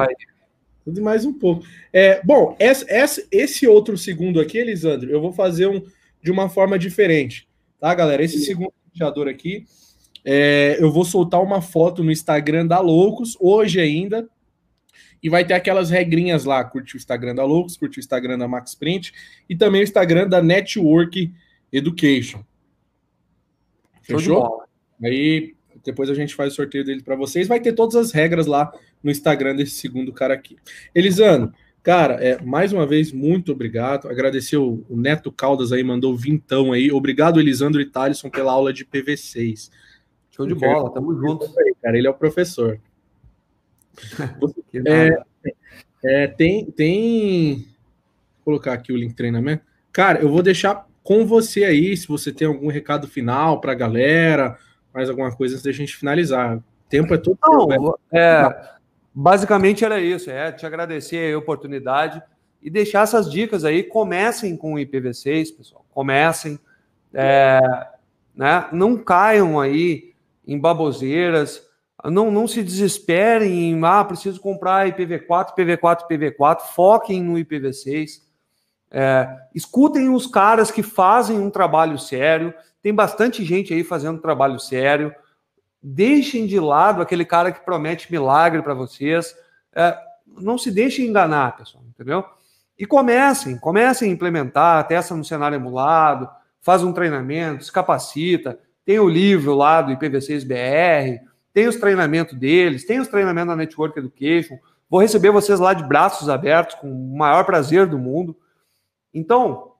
Tudo mais um pouco. É, bom, esse, esse outro segundo aqui, Elisandro, eu vou fazer um de uma forma diferente. Tá, galera? Esse segundo roteador aqui, é, eu vou soltar uma foto no Instagram da Loucos, hoje ainda, e vai ter aquelas regrinhas lá. Curte o Instagram da Loucos, curte o Instagram da Max Print e também o Instagram da Network Education. Fechou? Aí depois a gente faz o sorteio dele para vocês. Vai ter todas as regras lá no Instagram desse segundo cara aqui. Elisandro, cara, é, mais uma vez, muito obrigado. Agradecer o, o Neto Caldas aí, mandou vintão aí. Obrigado, Elisandro e Thaleson, pela aula de PV6. Show de bola, tamo junto. Cara, ele é o professor. é, é, tem, tem. Vou colocar aqui o link treinamento. Cara, eu vou deixar com você aí, se você tem algum recado final para a galera, mais alguma coisa antes da gente finalizar. O tempo é todo. Não, tempo, é, basicamente era isso, é te agradecer a oportunidade e deixar essas dicas aí. Comecem com o IPv6, pessoal. Comecem. É, né? Não caiam aí em baboseiras não, não se desesperem em, ah, preciso comprar IPv4, IPv4, IPv4, foquem no IPv6. É, escutem os caras que fazem um trabalho sério, tem bastante gente aí fazendo trabalho sério. Deixem de lado aquele cara que promete milagre para vocês. É, não se deixem enganar, pessoal, entendeu? E comecem, comecem a implementar, testa no cenário emulado, faz um treinamento, se capacita, tem o livro lá do IPv6BR, tem os treinamentos deles, tem os treinamentos da Network Education. Vou receber vocês lá de braços abertos, com o maior prazer do mundo. Então,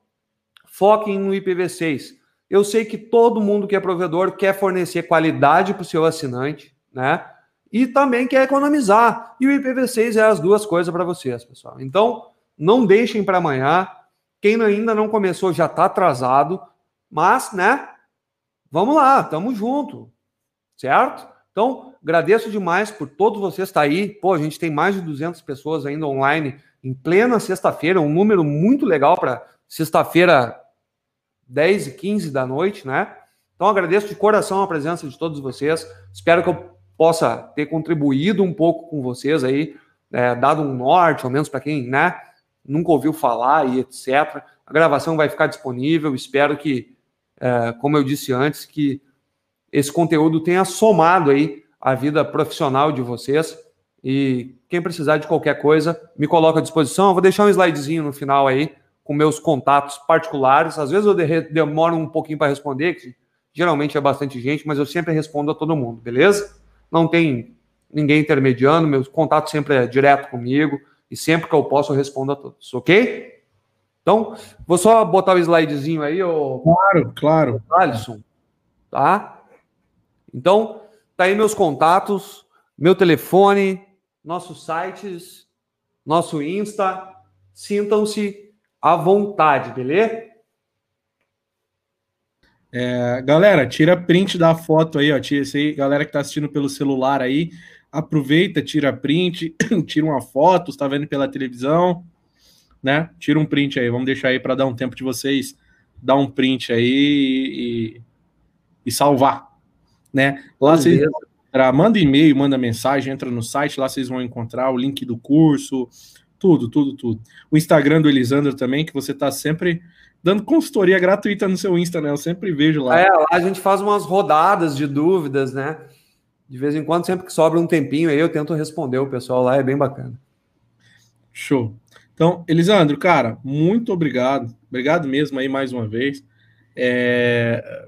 foquem no IPv6. Eu sei que todo mundo que é provedor quer fornecer qualidade para o seu assinante, né? E também quer economizar. E o IPv6 é as duas coisas para vocês, pessoal. Então, não deixem para amanhã. Quem ainda não começou já está atrasado, mas, né? Vamos lá, tamo junto, certo? Então, agradeço demais por todos vocês estar aí. Pô, a gente tem mais de 200 pessoas ainda online em plena sexta-feira, um número muito legal para sexta-feira, 10 e 15 da noite, né? Então agradeço de coração a presença de todos vocês. Espero que eu possa ter contribuído um pouco com vocês aí, é, dado um norte, ao menos para quem, né, nunca ouviu falar e etc. A gravação vai ficar disponível. Espero que, é, como eu disse antes, que esse conteúdo tenha somado aí a vida profissional de vocês. E quem precisar de qualquer coisa, me coloca à disposição. Eu vou deixar um slidezinho no final aí com meus contatos particulares. Às vezes eu demoro um pouquinho para responder, que geralmente é bastante gente, mas eu sempre respondo a todo mundo, beleza? Não tem ninguém intermediando, meu contato sempre é direto comigo e sempre que eu posso eu respondo a todos, ok? Então, vou só botar o slidezinho aí, ô... Claro, claro. Alisson, tá? Então, tá aí meus contatos, meu telefone, nossos sites, nosso Insta. Sintam-se à vontade, beleza? É, galera, tira print da foto aí, ó. Tira isso aí, galera que tá assistindo pelo celular aí, aproveita, tira print, tira uma foto, está vendo pela televisão, né? Tira um print aí, vamos deixar aí para dar um tempo de vocês dar um print aí e, e salvar, né? Lá vocês manda e-mail, manda mensagem, entra no site, lá vocês vão encontrar o link do curso, tudo, tudo, tudo. O Instagram do Elisandro também, que você tá sempre dando consultoria gratuita no seu Insta, né? Eu sempre vejo lá. É, lá a gente faz umas rodadas de dúvidas, né? De vez em quando, sempre que sobra um tempinho aí, eu tento responder o pessoal lá, é bem bacana. Show. Então, Elisandro, cara, muito obrigado. Obrigado mesmo aí mais uma vez. É...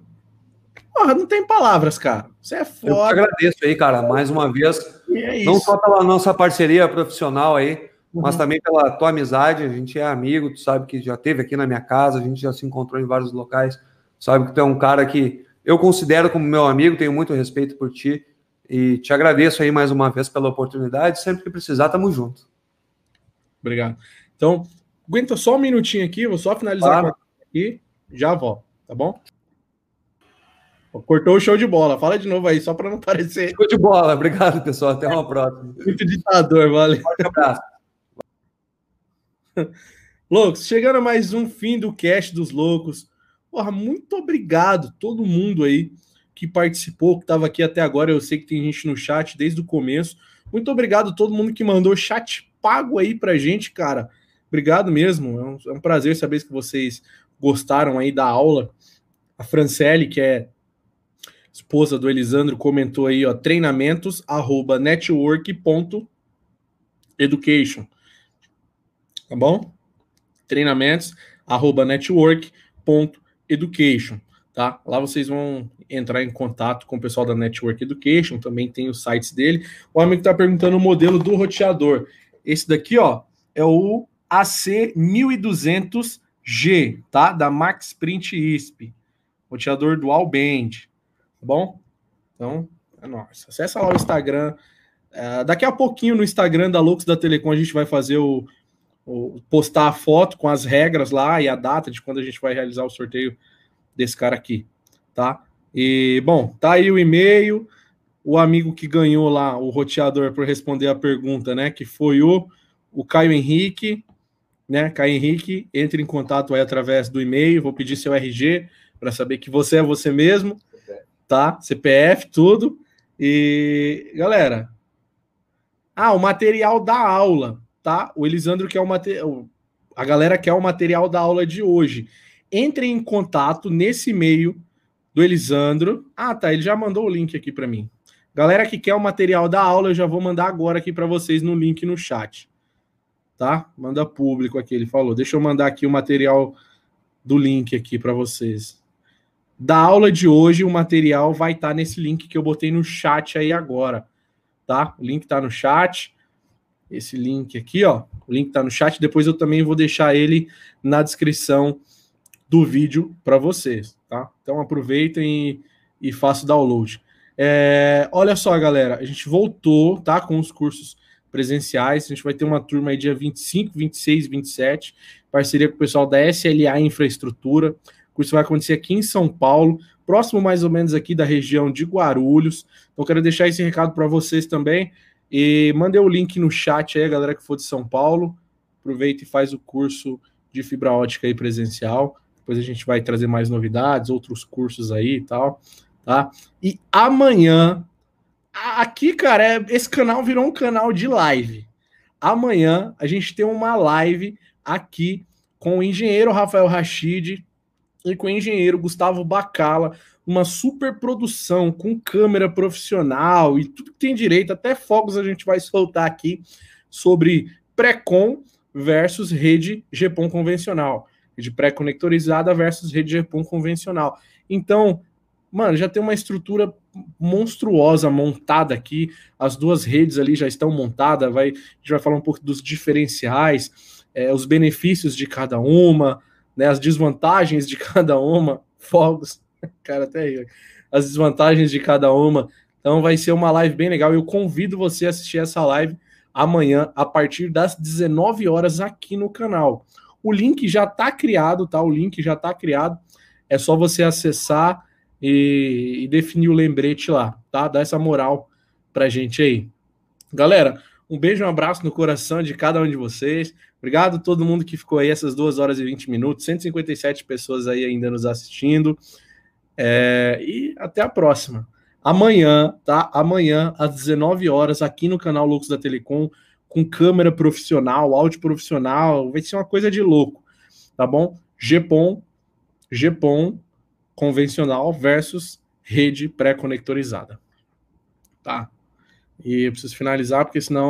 Porra, não tem palavras, cara. Você é foda. Eu agradeço aí, cara, mais uma vez. É não só pela nossa parceria profissional aí, uhum. mas também pela tua amizade. A gente é amigo, tu sabe que já teve aqui na minha casa, a gente já se encontrou em vários locais. Sabe que tu é um cara que eu considero como meu amigo, tenho muito respeito por ti. E te agradeço aí mais uma vez pela oportunidade. Sempre que precisar, tamo junto. Obrigado. Então, aguenta só um minutinho aqui, vou só finalizar claro. aqui, já volto, tá bom? Cortou o show de bola. Fala de novo aí, só para não parecer. Show de bola. Obrigado, pessoal. Até uma próxima. Muito ditador, valeu. Forte abraço. Loucos, chegando a mais um fim do cast dos loucos. Porra, muito obrigado todo mundo aí que participou, que estava aqui até agora. Eu sei que tem gente no chat desde o começo. Muito obrigado todo mundo que mandou chat pago aí pra gente, cara. Obrigado mesmo. É um, é um prazer saber que vocês gostaram aí da aula. A Franciele, que é esposa do Elisandro, comentou aí, ó, treinamentos network.education. Tá bom? Treinamentos arroba network.education. Tá? Lá vocês vão entrar em contato com o pessoal da Network Education, também tem os sites dele. O amigo está perguntando o modelo do roteador. Esse daqui, ó, é o AC1200G, tá? Da Max Print ISP. Roteador dual band tá bom? Então, é nossa. Acessa lá o Instagram. É, daqui a pouquinho no Instagram da Lux da Telecom a gente vai fazer o, postar a foto com as regras lá e a data de quando a gente vai realizar o sorteio desse cara aqui, tá? E bom, tá aí o e-mail, o amigo que ganhou lá o roteador por responder a pergunta, né? Que foi o, o Caio Henrique, né? Caio Henrique, entre em contato aí através do e-mail, vou pedir seu RG para saber que você é você mesmo tá? CPF, tudo. E, galera, ah, o material da aula, tá? O Elisandro quer o material. A galera quer o material da aula de hoje. Entre em contato nesse e-mail do Elisandro. Ah, tá. Ele já mandou o link aqui para mim. Galera que quer o material da aula, eu já vou mandar agora aqui para vocês no link no chat. Tá? Manda público aqui, ele falou. Deixa eu mandar aqui o material do link aqui para vocês da aula de hoje, o material vai estar tá nesse link que eu botei no chat aí agora, tá? O link está no chat. Esse link aqui, ó, o link está no chat. Depois eu também vou deixar ele na descrição do vídeo para vocês, tá? Então aproveitem e, e façam o download. É, olha só, galera, a gente voltou, tá? Com os cursos presenciais. A gente vai ter uma turma aí dia 25, 26, 27, parceria com o pessoal da SLA Infraestrutura curso vai acontecer aqui em São Paulo, próximo mais ou menos aqui da região de Guarulhos. Então, quero deixar esse recado para vocês também. E mandei o link no chat aí, galera que for de São Paulo, aproveita e faz o curso de fibra ótica aí presencial. Depois a gente vai trazer mais novidades, outros cursos aí e tal, tá? E amanhã, aqui, cara, é, esse canal virou um canal de live. Amanhã a gente tem uma live aqui com o engenheiro Rafael Rachid e com o engenheiro Gustavo Bacala, uma super produção com câmera profissional e tudo que tem direito, até fogos a gente vai soltar aqui sobre pré-com versus rede GPON convencional, rede pré-conectorizada versus rede GPON convencional. Então, mano, já tem uma estrutura monstruosa montada aqui, as duas redes ali já estão montadas, vai, a gente vai falar um pouco dos diferenciais, é, os benefícios de cada uma, né, as desvantagens de cada uma, fogos, cara, até aí, as desvantagens de cada uma. Então vai ser uma live bem legal. Eu convido você a assistir essa live amanhã a partir das 19 horas aqui no canal. O link já está criado, tá? O link já está criado. É só você acessar e, e, definir o lembrete lá, tá? Dá essa moral pra gente aí. Galera, um beijo, um abraço no coração de cada um de vocês. Obrigado a todo mundo que ficou aí essas 2 horas e 20 minutos. 157 pessoas aí ainda nos assistindo. É, e até a próxima amanhã, tá? Amanhã, às 19 horas, aqui no canal Loucos da Telecom, com câmera profissional, áudio profissional, vai ser uma coisa de louco, tá bom? GPON, GPON convencional versus rede pré-conectorizada, tá? E eu preciso finalizar, porque senão